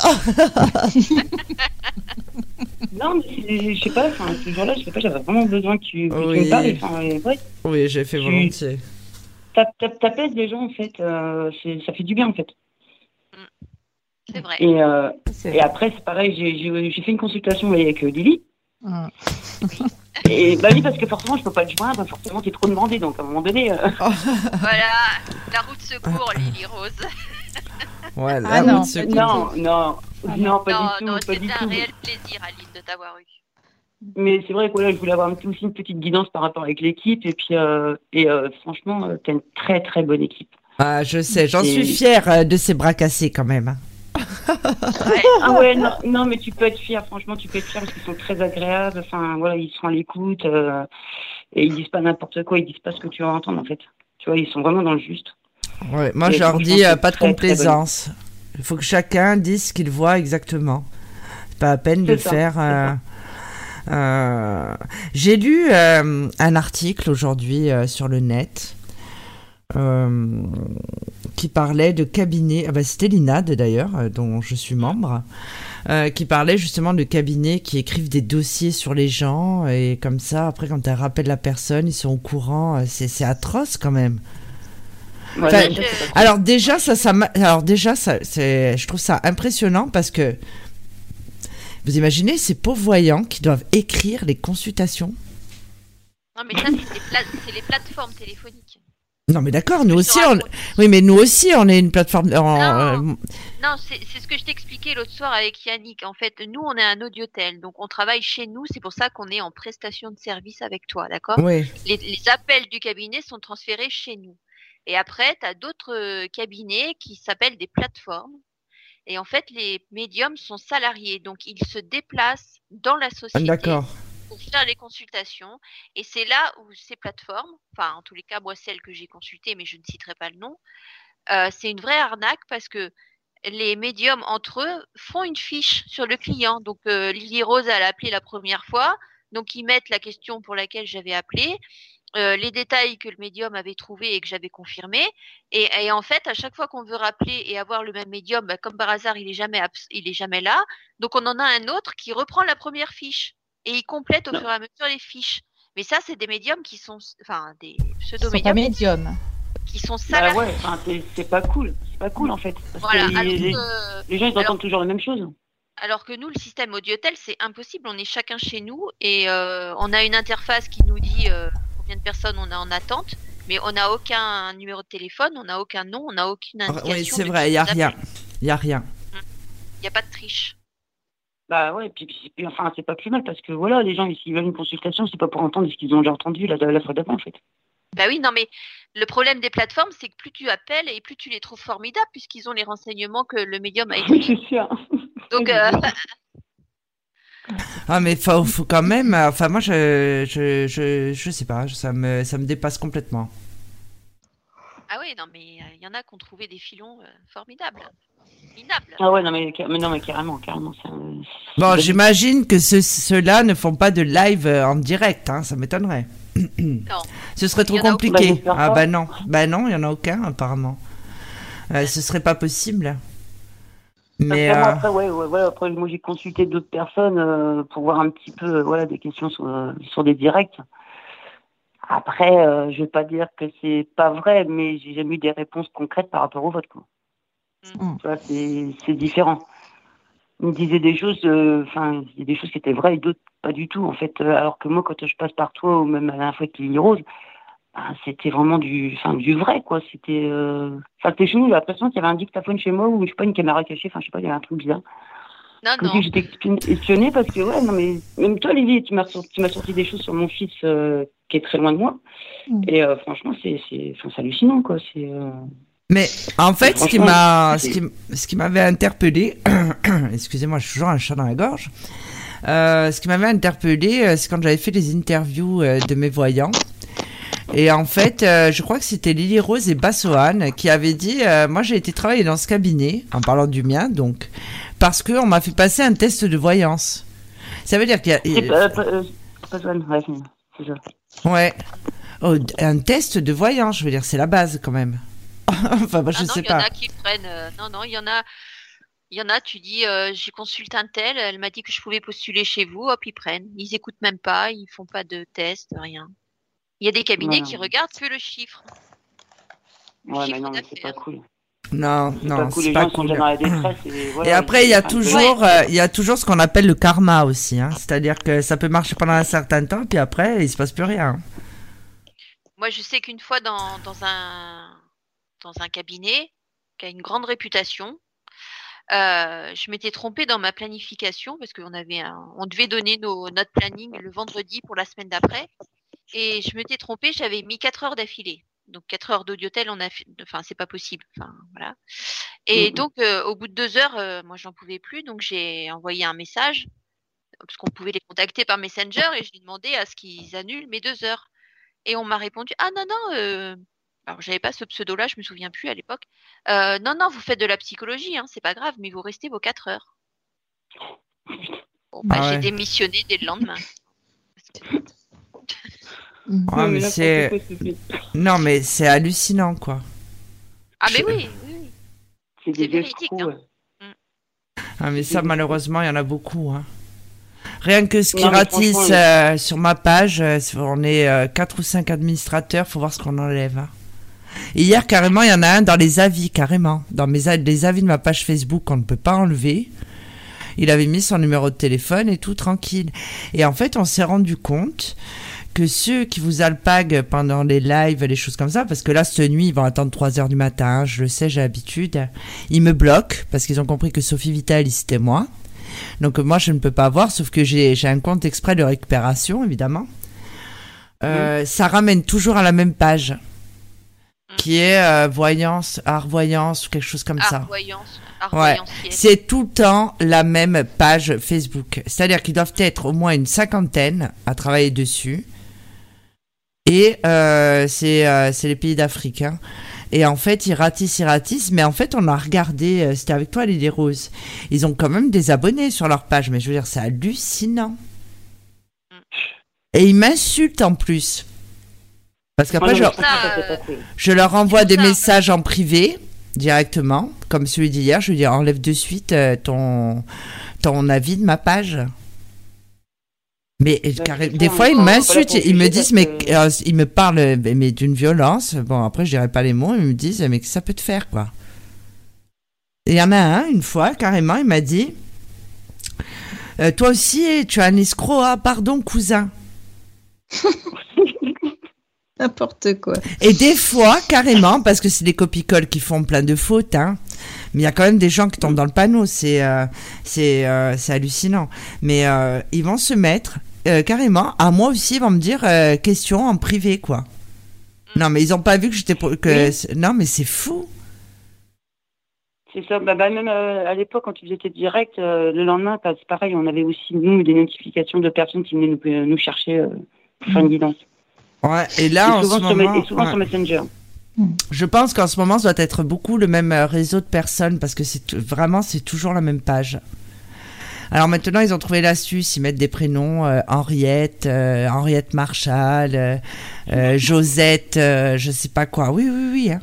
non, mais je sais pas, ce jour-là, je sais pas, j'avais vraiment besoin que tu, que oui. tu me parles. Enfin, ouais, oui, j'ai fait volontiers. T'apaises les gens, en fait, euh, ça fait du bien, en fait. C'est vrai. Et, euh, et après, c'est pareil, j'ai fait une consultation avec euh, Lily. Ah. Et bah oui, parce que forcément, je peux pas te joindre, forcément, t'es trop demandé, donc à un moment donné. Euh... voilà, la route secours, Lily Rose. Ouais, la ah, route non. secours. Non, non, Ah, non, pas non, du tout. non, du c'était un tout. réel plaisir, Aline, de t'avoir eu. Mais c'est vrai que voilà, je voulais avoir un petit- aussi une petite guidance par rapport avec l'équipe, et puis, euh, et euh, franchement, euh, t'as une très très bonne équipe. Ah, je sais, j'en Et- suis fière de ces bras cassés quand même. Ah ouais, non, non, mais tu peux être fier, franchement, tu peux être fier parce qu'ils sont très agréables, enfin voilà, ils sont à l'écoute, euh, et ils disent pas n'importe quoi, ils disent pas ce que tu vas entendre en fait. Tu vois, ils sont vraiment dans le juste. Ouais, moi, Et je leur dis euh, pas de complaisance. Il faut que chacun dise ce qu'il voit exactement. C'est pas la peine de ça, faire. euh, euh, J'ai lu euh, un article aujourd'hui euh, sur le net qui parlait de cabinets. ah bah, C'était l'INAD d'ailleurs, euh, dont je suis membre, euh, qui parlait justement de cabinets qui écrivent des dossiers sur les gens et comme ça, après, quand tu rappelles la personne, ils sont au courant. euh, C'est c'est atroce quand même. Enfin, alors déjà ça, ça alors déjà ça c'est je trouve ça impressionnant parce que vous imaginez ces pauvres voyants qui doivent écrire les consultations? Non, mais ça, c'est les, pla- c'est les plateformes téléphoniques. Non mais d'accord, nous aussi on... oui mais nous aussi on est une plateforme en- euh, Non, c'est c'est ce que je t'expliquais l'autre soir avec Yannick. En fait, nous, on est un audiotel, donc on travaille chez nous. C'est pour ça qu'on est en prestation de service avec toi, d'accord? Oui. les, les appels du cabinet sont transférés chez nous. Et après, tu as d'autres euh, cabinets qui s'appellent des plateformes. Et en fait, les médiums sont salariés, donc ils se déplacent dans la société D'accord. Pour faire les consultations. Et c'est là où ces plateformes, enfin en tous les cas moi celle que j'ai consultée, mais je ne citerai pas le nom, euh, c'est une vraie arnaque parce que les médiums entre eux font une fiche sur le client. Donc euh, Lily Rose a appelé la première fois, donc ils mettent la question pour laquelle j'avais appelé. euh, les détails que le médium avait trouvé et que j'avais confirmé et, en fait à chaque fois qu'on veut rappeler et avoir le même médium bah, comme par hasard il est jamais il est jamais là donc on en a un autre qui reprend la première fiche et il complète au Non. fur et à mesure les fiches. Mais ça, c'est des médiums qui sont, enfin, des Ils pseudo-médiums médiums. qui sont Bah salariés. ouais, enfin, c'est- pas cool, c'est pas cool en fait. Parce Voilà, que alors les, les- que- les gens ils alors- entendent toujours la même chose. Alors que nous, le système audiotel, c'est impossible. On est chacun chez nous et euh, on a une interface qui nous dit euh, combien de personnes on a en attente, mais on n'a aucun numéro de téléphone, on n'a aucun nom, on n'a aucune indication. Ah, Oui, c'est vrai, il y a rien. Il y a rien. Il n'y a pas de triche. Bah ouais, puis, puis- puis, enfin c'est pas plus mal parce que voilà, les gens s'ils veulent une consultation, c'est pas pour entendre ce qu'ils ont déjà entendu la, la fois d'avant en fait. Bah oui, non, mais le problème des plateformes, c'est que plus tu appelles et plus tu les trouves formidables puisqu'ils ont les renseignements que le médium a écrit. c'est sûr. Donc, euh, Ah mais faut, faut quand même. euh, Enfin moi je je, je je sais pas, ça me ça me dépasse complètement. Ah oui, non, mais euh, il y en a qui ont trouvé des filons euh, formidables. Minables. Ah ouais, non mais, mais non mais carrément, carrément. un- Bon, j'imagine que ce- ceux-là ne font pas de live euh, en direct, hein, ça m'étonnerait. Non. Ce serait trop compliqué. aucun. Bah, ah pas. bah non, bah non, il y en a aucun apparemment. Euh, ce serait pas possible. Mais euh, après, ouais, ouais, ouais, après, moi j'ai consulté d'autres personnes euh, pour voir un petit peu euh, voilà, des questions sur, euh, sur des directs. Après, euh, je vais pas dire que c'est pas vrai, mais j'ai jamais eu des réponses concrètes par rapport au vote. Quoi. Mm. Tu vois, c'est différent. Ils me disaient des choses, euh, enfin, il y a des choses qui étaient vraies et d'autres pas du tout, en fait. Euh, Alors que moi, quand je passe par toi, ou même à la fois avec Lily Rose, ben, c'était vraiment du, du vrai, quoi. C'était, euh... enfin, c'était chez nous, j'ai l'impression qu'il y avait un dictaphone chez moi ou, je sais pas, une caméra cachée, enfin, je sais pas, il y avait un truc bizarre. Non, Comme non. si j'étais espionnée parce que, ouais, non, mais même toi, Lily, tu m'as sorti, sorti des choses sur mon fils euh, qui est très loin de moi. Mm. Et euh, franchement, c'est, c'est, enfin, c'est hallucinant, quoi. C'est, euh... mais en fait, ce qui m'a ce qui, m- ce qui m'avait interpellé, excusez-moi, je suis toujours un chat dans la gorge. Euh, ce qui m'avait interpellé, euh, c'est quand j'avais fait les interviews euh, de mes voyants. Et en fait, euh, je crois que c'était Lily Rose et Bassoane qui avaient dit euh, Moi, j'ai été travailler dans ce cabinet, en parlant du mien, donc, parce qu'on m'a fait passer un test de voyance. Ça veut dire qu'il y a. c'est pas, pas, euh, pas Swan, ouais, c'est ça. Ouais. Oh, un test de voyance, je veux dire, c'est la base quand même. enfin, bah, je Ah non, sais il y en pas. a qui prennent. euh, non, non, il y en a. Il y en a, tu dis, euh, j'ai consulté un tel, elle m'a dit que je pouvais postuler chez vous, hop, ils prennent. Ils écoutent même pas, ils font pas de test, rien. Il y a des cabinets qui regardent que le chiffre. Le Ouais, mais chiffre non, mais c'est pas d'affaires. cool. Non, C'est non, pas cool, c'est les pas gens sont cool. déjà dans la détresse et voilà, Et après, il y a toujours, euh, il y a toujours ce qu'on appelle le karma aussi. Hein. C'est-à-dire que ça peut marcher pendant un certain temps, puis après, il se passe plus rien. Moi, je sais qu'une fois dans, dans, un, dans un cabinet qui a une grande réputation, euh, je m'étais trompée dans ma planification parce qu'on avait un- on devait donner nos, notre planning le vendredi pour la semaine d'après. Et je m'étais trompée, j'avais mis 4 heures d'affilée. Donc 4 heures d'audiotel, on a fait, enfin c'est pas possible. Enfin voilà. Et donc euh, au bout de deux heures, euh, moi j'en pouvais plus, donc j'ai envoyé un message parce qu'on pouvait les contacter par Messenger et je lui demandais à ce qu'ils annulent mes deux heures. Et on m'a répondu ah non non, euh... alors j'avais pas ce pseudo-là, je me souviens plus à l'époque. Euh, non non, vous faites de la psychologie, hein, c'est pas grave, mais vous restez vos quatre heures. Bon, bah, Ah j'ai démissionné dès le lendemain. Ah, mais c'est. Non, mais c'est hallucinant, quoi. Ah mais oui, oui, oui. C'est des vieux véridique, hein. ouais. Ah, mais ça, malheureusement, il y en a beaucoup. Hein. Rien que ce qui Non, ratisse euh, sur ma page, euh, on est euh, 4 ou 5 administrateurs, faut voir ce qu'on enlève. hein. Hier, carrément, il y en a un dans les avis, carrément. Dans mes les avis de ma page Facebook qu'on ne peut pas enlever. Il avait mis son numéro de téléphone et tout tranquille. Et en fait, on s'est rendu compte que ceux qui vous alpaguent pendant les lives, les choses comme ça, parce que là, cette nuit, ils vont attendre 3 heures du matin, je le sais, j'ai l'habitude, ils me bloquent parce qu'ils ont compris que Sophie Vitali, c'était moi. Donc moi, je ne peux pas voir, sauf que j'ai un compte exprès de récupération, évidemment. Euh, Ça ramène toujours à la même page, qui est euh, voyance, art voyance ou quelque chose comme ça. Art-voyance, Ouais, c'est tout le temps la même page Facebook. C'est-à-dire qu'ils doivent être au moins une cinquantaine à travailler dessus. Et euh, c'est euh, c'est les pays d'Afrique. hein. Et en fait, ils ratissent, ils ratissent. Mais en fait, on a regardé, euh, c'était avec toi, Lily Rose. Ils ont quand même des abonnés sur leur page. Mais je veux dire, c'est hallucinant. Et ils m'insultent en plus. Parce qu'après, je, je leur envoie des messages en privé directement, comme celui d'hier. Je lui dis enlève de suite euh, ton, ton avis de ma page. Mais euh, Bah, carré- des fois, ils m'insultent, ils me disent, mais parce euh, ils me parlent, euh, mais d'une violence. Bon, après, je dirais pas les mots, ils me disent, mais que ça peut te faire, quoi. Il y en a un, une fois, carrément, il m'a dit, euh, toi aussi, tu as un escroc, ah, pardon, cousin. N'importe quoi. Et des fois, carrément, parce que c'est des copicoles qui font plein de fautes, hein, mais il y a quand même des gens qui tombent dans le panneau, c'est euh, c'est euh, c'est hallucinant. Mais euh, ils vont se mettre euh, carrément, à moi aussi, ils vont me dire euh, question en privé, quoi. Non, mais ils ont pas vu que j'étais. Que... Oui. Non, mais c'est fou. C'est ça. Bah, bah, même euh, à l'époque, quand faisais tes directs, le lendemain, bah, c'est pareil, on avait aussi, nous, des notifications de personnes qui venaient nous, nous chercher pour faire une guidance. Ouais, et là, et en souvent, ce sur, moment, et souvent ouais. sur Messenger. Je pense qu'en ce moment, ça doit être beaucoup le même réseau de personnes parce que c'est vraiment, c'est toujours la même page. Alors maintenant, ils ont trouvé l'astuce, ils mettent des prénoms euh, Henriette, euh, Henriette Marshall, euh, euh, Josette, euh, je sais pas quoi. Oui, oui, oui. hein.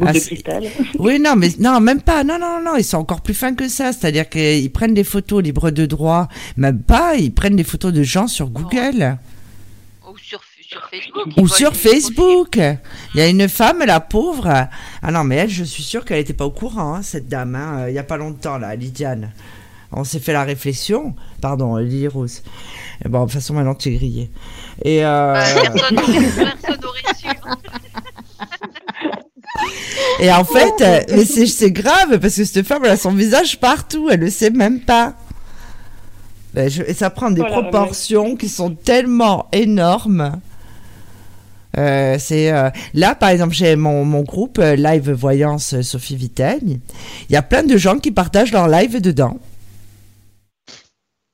Ah. Oui, non, mais non, même pas. Non, non, non, ils sont encore plus fins que ça. C'est-à-dire qu'ils prennent des photos libres de droit, même pas. Ils prennent des photos de gens sur Google. Ou sur, sur Facebook. Ou sur Facebook. Il y a une femme, la pauvre. Ah non, mais elle, je suis sûre qu'elle n'était pas au courant, hein, cette dame, hein, il n'y a pas longtemps, là, Lydiane. On s'est fait la réflexion. Pardon, Lily Rose. Et Bon, de toute façon, maintenant, tu es grillée. Et. euh, Personne personne n'aurait su. Et en fait, mais c'est grave parce que cette femme, elle a son visage partout, elle le sait même pas. Ben, et ça prend des Voilà, proportions qui sont tellement énormes. Euh, c'est euh, là par exemple j'ai mon, mon groupe euh, live voyance Sophie Vitaigne il y a plein de gens qui partagent leur live dedans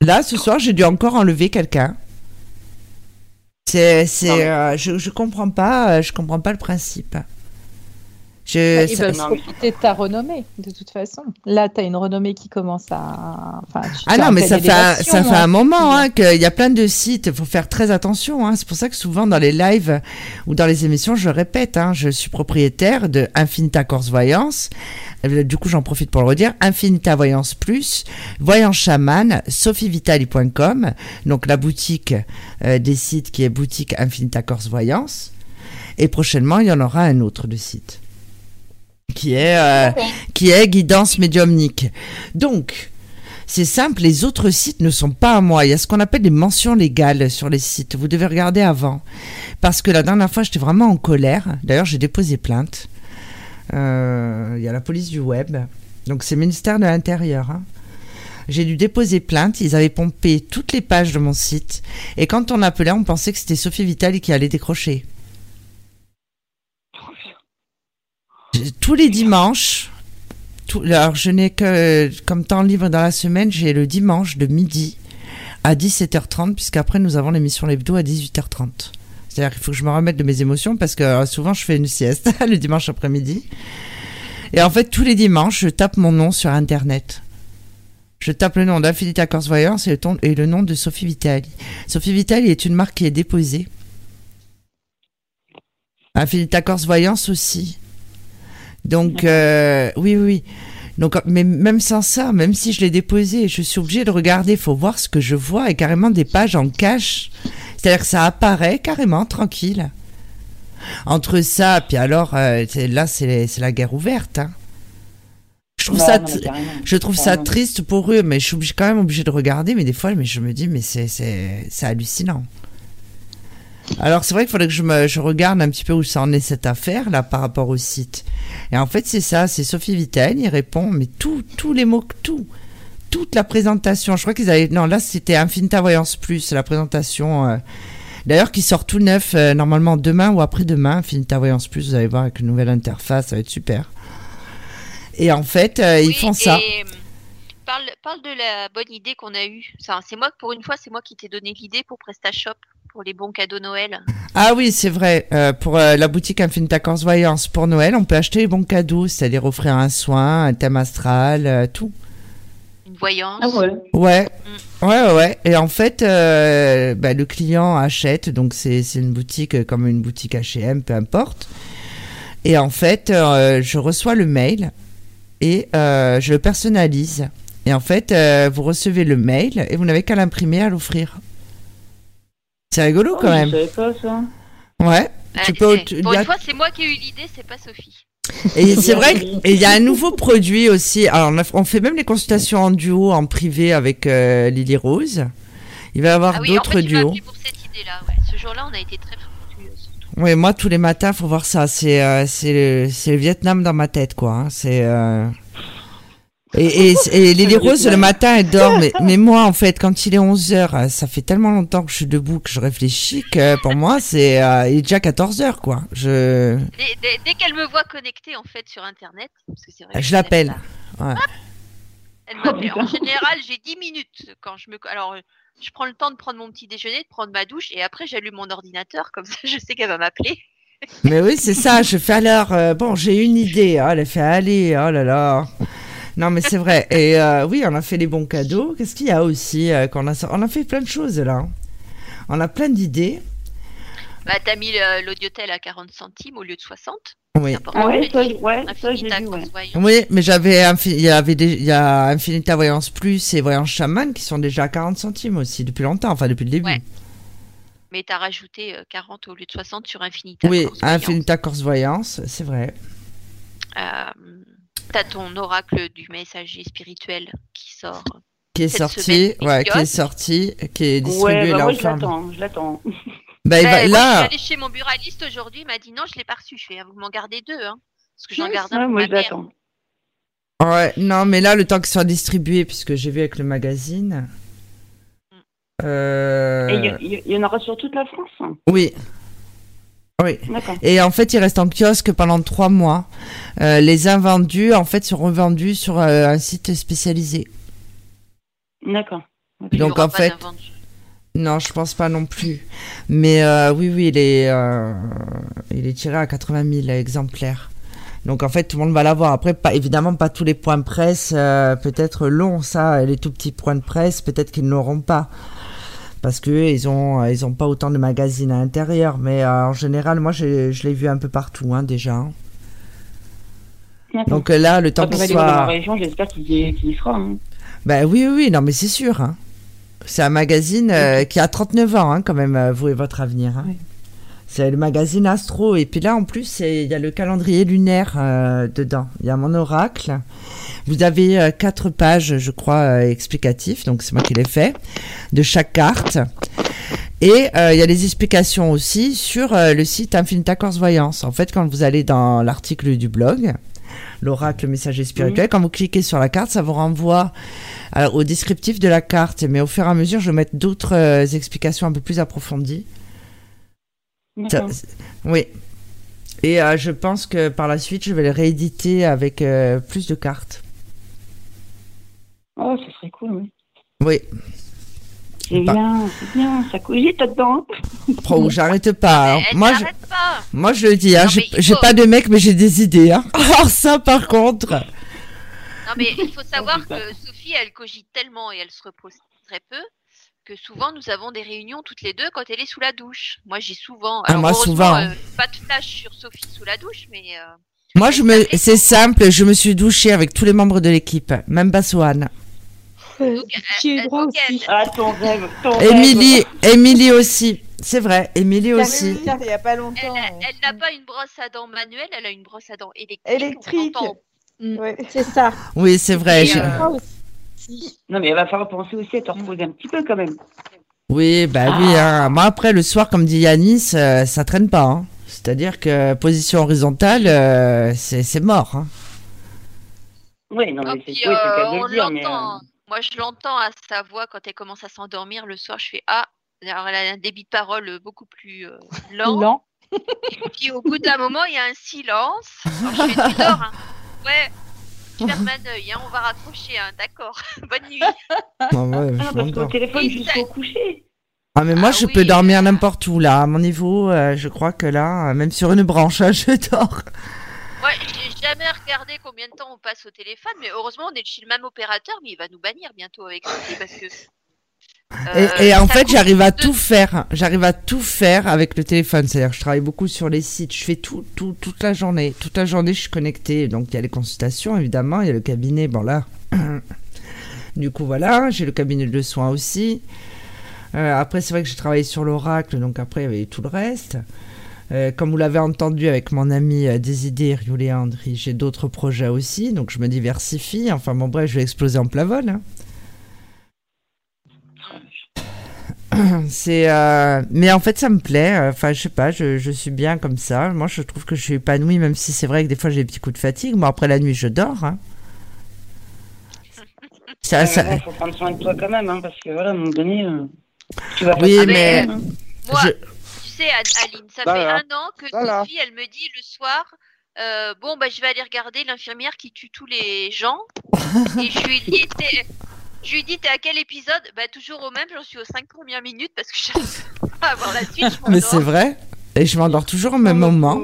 là ce soir j'ai dû encore enlever quelqu'un c'est c'est euh, je je comprends pas euh, je comprends pas le principe Je, Ils veulent profiter de ta renommée, de toute façon. Là, tu as une renommée qui commence à. Enfin, tu- Ah non, mais ça fait, un, ça fait un moment hein, qu'il y a plein de sites. Il faut faire très attention. Hein. C'est pour ça que souvent dans les lives ou dans les émissions, je répète, hein, je suis propriétaire de Infinita Corse Voyance. Euh, Du coup, j'en profite pour le redire. Infinita Voyance Plus, Voyance Chaman, sophievitali.com. Donc la boutique euh, des sites qui est boutique Infinita Corse Voyance. Et prochainement, il y en aura un autre de site qui est, euh, qui est guidance médiumnique. Donc, c'est simple, les autres sites ne sont pas à moi. Il y a ce qu'on appelle des mentions légales sur les sites. Vous devez regarder avant. Parce que la dernière fois, j'étais vraiment en colère. D'ailleurs, j'ai déposé plainte. Euh, Il y a la police du web. Donc, c'est ministère de l'Intérieur. hein. J'ai dû déposer plainte. Ils avaient pompé toutes les pages de mon site. Et quand on appelait, on pensait que c'était Sophie Vitali qui allait décrocher. Tous les dimanches, alors je n'ai que comme temps libre dans la semaine, j'ai le dimanche de midi à 17h30, puisqu'après nous avons l'émission l'hebdo à 18h30. C'est-à-dire qu'il faut que je me remette de mes émotions parce que euh, souvent je fais une sieste le dimanche après-midi. Et en fait, tous les dimanches, je tape mon nom sur Internet. Je tape le nom d'Infinita Corse Voyance et le, et le nom de Sophie Vitali. Sophie Vitali est une marque qui est déposée. Infinita Corse Voyance aussi. Donc, euh, oui, oui. Donc, mais même sans ça, même si je l'ai déposé, je suis obligée de regarder. Il faut voir ce que je vois et carrément des pages en cache. C'est-à-dire que ça apparaît carrément tranquille. Entre ça, puis alors, euh, là, c'est la guerre ouverte. hein. Je trouve, Bah, ça, non, je trouve ça triste pour eux, mais je suis quand même obligée de regarder. Mais des fois, mais je me dis, mais c'est hallucinant. Alors c'est vrai qu'il faudrait que je, me, je regarde un petit peu où ça en est cette affaire là par rapport au site. Et en fait c'est ça, c'est Sophie Vitale, il répond, mais tout, tous les mots, tout, toute la présentation. Je crois qu'ils avaient, non là c'était Infinita Voyance Plus, la présentation. euh, D'ailleurs qui sort tout neuf euh, normalement demain ou après-demain. Infinita Voyance Plus, vous allez voir avec une nouvelle interface, ça va être super. Et en fait euh, ils font ça. Et, parle, parle de la bonne idée qu'on a eue. C'est moi, pour une fois, c'est moi qui t'ai donné l'idée pour PrestaShop, pour les bons cadeaux Noël. Ah oui, c'est vrai. Euh, pour euh, la boutique Infinita Corse Voyance, pour Noël, on peut acheter les bons cadeaux, c'est-à-dire offrir un soin, un thème astral, euh, tout. Une voyance. Ah ouais. Ouais, ouais, ouais, ouais. Et en fait, euh, bah, le client achète, donc c'est une boutique comme une boutique H&M, peu importe. Et en fait, euh, je reçois le mail et euh, je le personnalise. Et en fait, euh, vous recevez le mail et vous n'avez qu'à l'imprimer, à l'offrir. C'est rigolo Oh, quand je même. savais pas ça. Ouais. Ah, tu peux, c'est- tu- pour a- une fois, c'est moi qui ai eu l'idée, c'est pas Sophie. et c'est vrai qu'il y a un nouveau produit aussi. Alors, on, a- on fait même les consultations en duo, en privé avec euh, Lily Rose. Il va y avoir ah oui, en d'autres fait, duos. appelé pour cette idée-là. Ouais. Ce jour-là, on a été très fructueuses. Oui, moi, tous les matins, faut voir ça. C'est euh, c'est le, c'est le Vietnam dans ma tête, quoi. hein. C'est. euh, Et, et, et Lily Rose, le matin, elle dort. Mais, mais moi, en fait, quand il est 11h, ça fait tellement longtemps que je suis debout que je réfléchis que pour moi, c'est euh, il est déjà 14h, quoi. Je, Dès, dès- dès qu'elle me voit connectée en fait sur Internet, parce que c'est vrai. que je l'appelle. Ouais. M'appelle. en général, j'ai 10 minutes quand je me. Alors, euh, je prends le temps de prendre mon petit déjeuner, de prendre ma douche, et après j'allume mon ordinateur, comme ça je sais qu'elle va m'appeler. Mais oui, c'est ça. Je fais alors. euh, bon, j'ai une idée. Ah, elle fait aller. Oh là là. Non, mais c'est vrai. Et euh, oui, on a fait les bons cadeaux. Qu'est-ce qu'il y a aussi euh, qu'on a On a fait plein de choses là. On a plein d'idées. Bah, t'as mis l'audiotel à 40 centimes au lieu de 60. Oui. Ah ouais, ça, ouais, ça j'ai vu, ouais. Oui, mais j'avais il y avait des, il y a Infinita Voyance Plus et Voyance Chaman qui sont déjà à 40 centimes aussi depuis longtemps, enfin depuis le début. Ouais. Mais t'as rajouté euh, 40 au lieu de 60 sur Infinita. oui, Corse. Infinita Corse Voyance, c'est vrai. Euh, t'as ton oracle du messager spirituel qui sort. Qui est sorti, semaine, ouais, qui est sorti, qui est distribué Ouais, bah là moi au je l'attends, je l'attends. Bah, je là, suis allée chez mon buraliste aujourd'hui, il m'a dit non, je l'ai pas reçu. Je fais, ah, vous m'en gardez deux, hein. Parce que j'en garde un pour moi ma je mère. l'attends. Ouais, non, mais là, le temps qu'il soit distribué, puisque j'ai vu avec le magazine. Euh... Et il y a- il y, il y en aura sur toute la France hein. Oui. Oui. Et en fait, il reste en kiosque pendant trois mois. Euh, les invendus, en fait, sont revendus sur euh, un site spécialisé. D'accord. Donc, en fait. Non, je pense pas non plus. Mais euh, oui, oui, il est, euh, il est tiré à 80 000 exemplaires. Donc en fait, tout le monde va l'avoir. Après, pas évidemment pas tous les points de presse, euh, peut-être longs, ça, les tout petits points de presse, peut-être qu'ils n'auront pas. Parce que ils ont, ils ont pas autant de magazines à l'intérieur. Mais euh, en général, moi, je je l'ai vu un peu partout hein, déjà. hein. Donc euh, là, le temps qu'il aller dans la soit. région, j'espère qu'il y, y sera. hein. Ben oui, oui, oui, non, mais c'est sûr. hein. C'est un magazine euh, qui a 39 ans, hein, quand même, euh, vous et votre avenir. hein. C'est le magazine Astro. Et puis là, en plus, il y a le calendrier lunaire euh, dedans. Il y a mon oracle. Vous avez euh, quatre pages, je crois, euh, explicatifs. Donc, c'est moi qui l'ai fait. De chaque carte. Et il y a les explications aussi sur le site Infinita Corse Voyance. En fait, quand vous allez dans l'article du blog, l'oracle messager spirituel, quand vous cliquez sur la carte, ça vous renvoie euh, au descriptif de la carte. Mais au fur et à mesure, je vais mettre d'autres euh, explications un peu plus approfondies. Ça- oui. Et euh, je pense que par la suite, je vais les rééditer avec euh, plus de cartes. Oh, ce serait cool, oui. Oui. C'est Bah. bien, c'est bien, ça cogite là-dedans. Oh, j'arrête pas. hein. Moi, je, pas. moi, je le dis, hein, j'ai pas de mec, mais j'ai des idées. Hein. Alors ça, par contre. Non, mais il faut savoir que Sophie, elle cogite tellement et elle se repose très peu que souvent nous avons des réunions toutes les deux quand elle est sous la douche. Moi, j'ai souvent. Ah, moi, souvent. euh, pas de flash sur Sophie sous la douche, mais. euh, Moi, je me, c'est simple, je me suis douchée avec tous les membres de l'équipe, même Bassoane. J'ai droit aussi. Ah, ton rêve, ton rêve. Émilie, Émilie aussi. C'est vrai, Émilie aussi. Il y a pas longtemps. Elle, elle n'a pas une brosse à dents manuelle, elle a une brosse à dents électrique. Électrique. C'est ça. Oui, c'est vrai. Et, euh, Non, mais il va falloir penser aussi à te reposer un petit peu quand même. Oui, bah oui. hein. Moi, après, le soir, comme dit Yanis, euh, ça traîne pas. hein. C'est-à-dire que position horizontale, euh, c'est c'est mort. hein. Oui, non, mais c'est oui, c'est le cas euh, de on le dire, mais. euh, Moi, je l'entends à sa voix quand elle commence à s'endormir le soir. Je fais Ah, alors elle a un débit de parole beaucoup plus euh, lent. Lent. Et puis au bout d'un moment, il y a un silence. Alors je fais Tu dors hein Ouais. Hein, on va raccrocher, hein, d'accord. Bonne nuit. Ah ouais, Ah, je parce qu'au téléphone jusqu'au coucher. Ah, mais moi, Ah je oui, peux dormir n'importe où, là. À mon niveau, euh, je crois que là, euh, même sur une branche, hein, je dors. Ouais, j'ai jamais regardé combien de temps on passe au téléphone, mais heureusement, on est chez le même opérateur, mais il va nous bannir bientôt avec Sophie parce que. Euh, Et, et en fait, j'arrive à tout faire. J'arrive à tout faire avec le téléphone. C'est-à-dire que je travaille beaucoup sur les sites. Je fais tout, tout, toute la journée. Toute la journée, je suis connectée. Donc, il y a les consultations, évidemment. Il y a le cabinet. Bon, là. du coup, voilà. J'ai le cabinet de soins aussi. Euh, après, c'est vrai que j'ai travaillé sur l'oracle. Donc, après, il y avait tout le reste. Euh, comme vous l'avez entendu avec mon ami euh, Désidé Riolet Andri, j'ai d'autres projets aussi. Donc, je me diversifie. Enfin, bon, bref, je vais exploser en plein vol. hein. C'est euh, mais en fait ça me plaît. Enfin je sais pas, je, je suis bien comme ça. Moi je trouve que je suis épanouie même si c'est vrai que des fois j'ai des petits coups de fatigue. Bon après la nuit je dors. hein. Ça, Il ça- faut prendre soin de toi quand même, hein, parce que voilà, à un moment donné, euh, tu vas pas Oui mais hein. Moi, je- tu sais, Aline, ça Voilà. fait un an que Voilà. Sophie, elle me dit le soir, euh, bon, bah, je vais aller regarder l'infirmière qui tue tous les gens. Et je lui dis, t'es- je lui dis, t'es à quel épisode? Bah, toujours au même, j'en suis aux cinq premières minutes parce que je n'arrive pas à voir la suite. je mais c'est vrai. Et je m'endors toujours au même moment.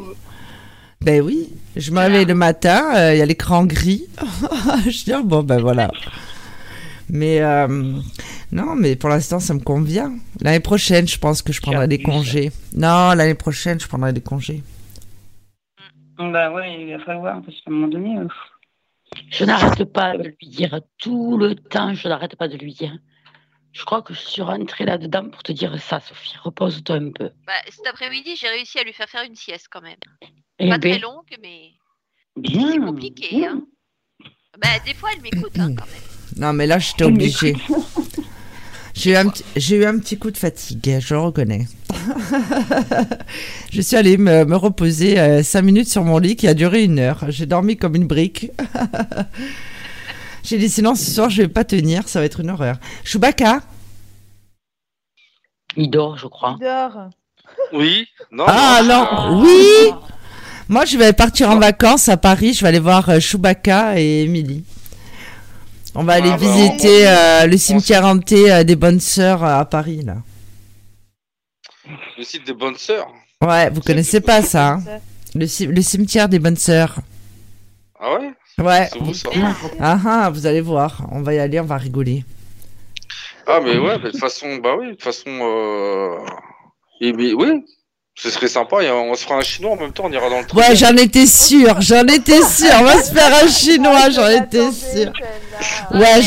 Ben oui, je me réveille le matin, euh, il y a l'écran gris. je dis ah, bon ben voilà. Mais euh, non, mais pour l'instant ça me convient. L'année prochaine, je pense que je prendrai des congés. Non, l'année prochaine, je prendrai des congés. Bah ouais, il va falloir, parce qu'à un moment donné. euh, Je n'arrête pas de lui dire tout le temps, je n'arrête pas de lui dire. Je crois que je suis rentrée là-dedans pour te dire ça, Sophie. Repose-toi un peu. Bah, cet après-midi, j'ai réussi à lui faire faire une sieste quand même. Eh pas très ben. longue, mais Bien. c'est compliqué. Hein. Bah, des fois, elle m'écoute hein, quand même. Non, mais là, j'étais obligée. J'ai eu, un petit- j'ai eu un petit coup de fatigue, je le reconnais. je suis allée me, me reposer 5 minutes sur mon lit qui a duré une heure. J'ai dormi comme une brique. J'ai dit sinon ce soir je vais pas tenir, ça va être une horreur. Chewbacca Il dort, je crois. Il dort. Oui. Non. Ah non, oui Moi je vais partir en vacances à Paris, je vais aller voir euh, Chewbacca et Emily. On va aller Ah bah, visiter euh, le cimetière hanté euh, des bonnes sœurs euh, à Paris là. Le site des bonnes sœurs. Ouais, vous connaissez pas ça hein le, ci- le cimetière des bonnes sœurs. Ah ouais? Ouais. C'est où ça Ah ah, vous allez voir. On va y aller, on va rigoler. Ah, mais ouais, mais de toute façon, bah oui, de toute façon. Euh... Et, mais oui, ce serait sympa. et on se fera un chinois en même temps, on ira dans le train. Ouais, j'en étais sûre, j'en étais sûre. On va se faire un chinois, j'en étais sûre. Ouais,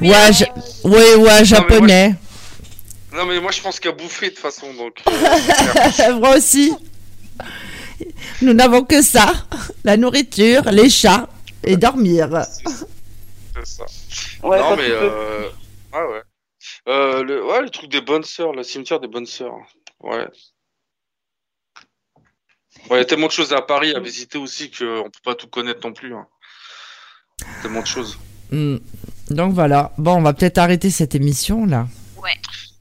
ouais, je- ouais, ouais, japonais. Non, mais moi je pense qu'à bouffer de toute façon, donc. euh, Moi aussi. Nous n'avons que ça la nourriture, les chats et dormir. c'est ça. Ouais, non, mais. Euh... Ah ouais. Euh, le... Ouais, le truc des bonnes sœurs, le cimetière des bonnes sœurs. Ouais. Ouais, il y a tellement de choses à Paris à visiter aussi qu'on peut pas tout connaître non plus. hein. Tellement de choses. Hmm. Donc voilà. Bon, on va peut-être arrêter cette émission là. Ouais.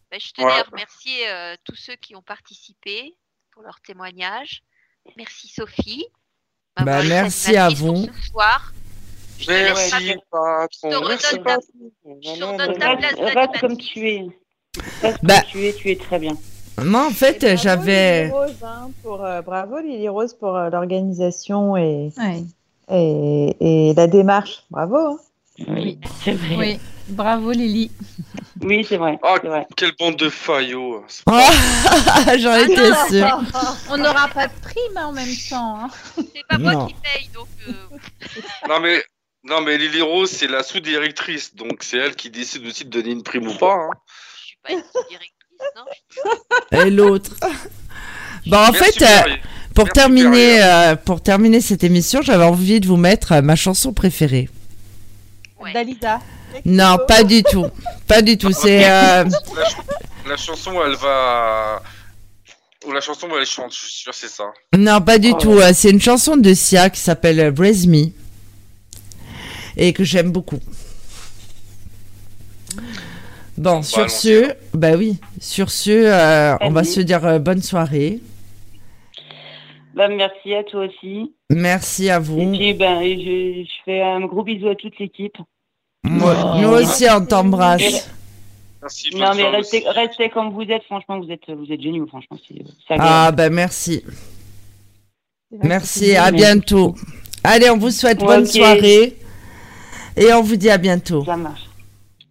Bah, je tenais Ouais. à remercier euh, tous ceux qui ont participé pour leur témoignage. Merci Sophie. Bah, été merci à vous. Ce soir. Je Merci, patron. Je te Merci, redonne ta, patron. je te redonne ta Reste, place reste comme tu es. Reste Bah. comme tu es, tu es très bien. Moi, en fait, Bravo, j'avais. Lily Rose, hein, pour, euh, bravo Lily Rose pour euh, l'organisation et, Ouais. et, et la démarche. Bravo. hein. Oui, c'est vrai. Oui, bravo Lily. Oui, c'est vrai. Oh, c'est vrai. quelle bande de faillots. Ah, J'en étais Ah, sûre. On n'aura pas de prime en même temps. hein. C'est pas moi qui paye, donc. euh, Non mais non mais Lily Rose c'est la sous-directrice donc c'est elle qui décide aussi de donner une prime ou pas. hein. je suis pas une directrice, non Et l'autre. Bon, en Merci, fait, euh, pour Merci, terminer, euh, pour terminer cette émission, j'avais envie de vous mettre euh, ma chanson préférée. Ouais. Dalida. Non, pas du tout. Pas du tout. C'est. euh, La, ch- la chanson elle va ou la chanson où elle chante je suis sûr c'est ça. Non, pas du Oh. tout. C'est une chanson de Sia qui s'appelle Braise Me. Et que j'aime beaucoup. Bon, sur ce, bah oui, sur ce, euh, on va se dire euh, bonne soirée. Bah, merci à toi aussi. Merci à Et vous. puis, ben, je, je fais un gros bisou à toute l'équipe. Moi- nous aussi, on t'embrasse. Merci. Non, mais restez, comme vous êtes. Franchement, vous êtes, vous êtes géniaux. Franchement, Ah, bah merci. Merci, à bien. bientôt. Allez, on vous souhaite bonne soirée. Et on vous dit à bientôt. Ça marche.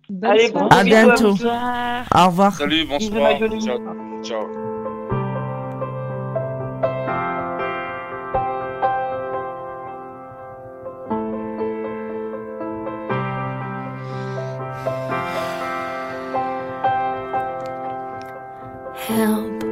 Bonne Allez, soirée. bon À bientôt. Au revoir. Salut bonsoir. Ciao. Ciao. Help,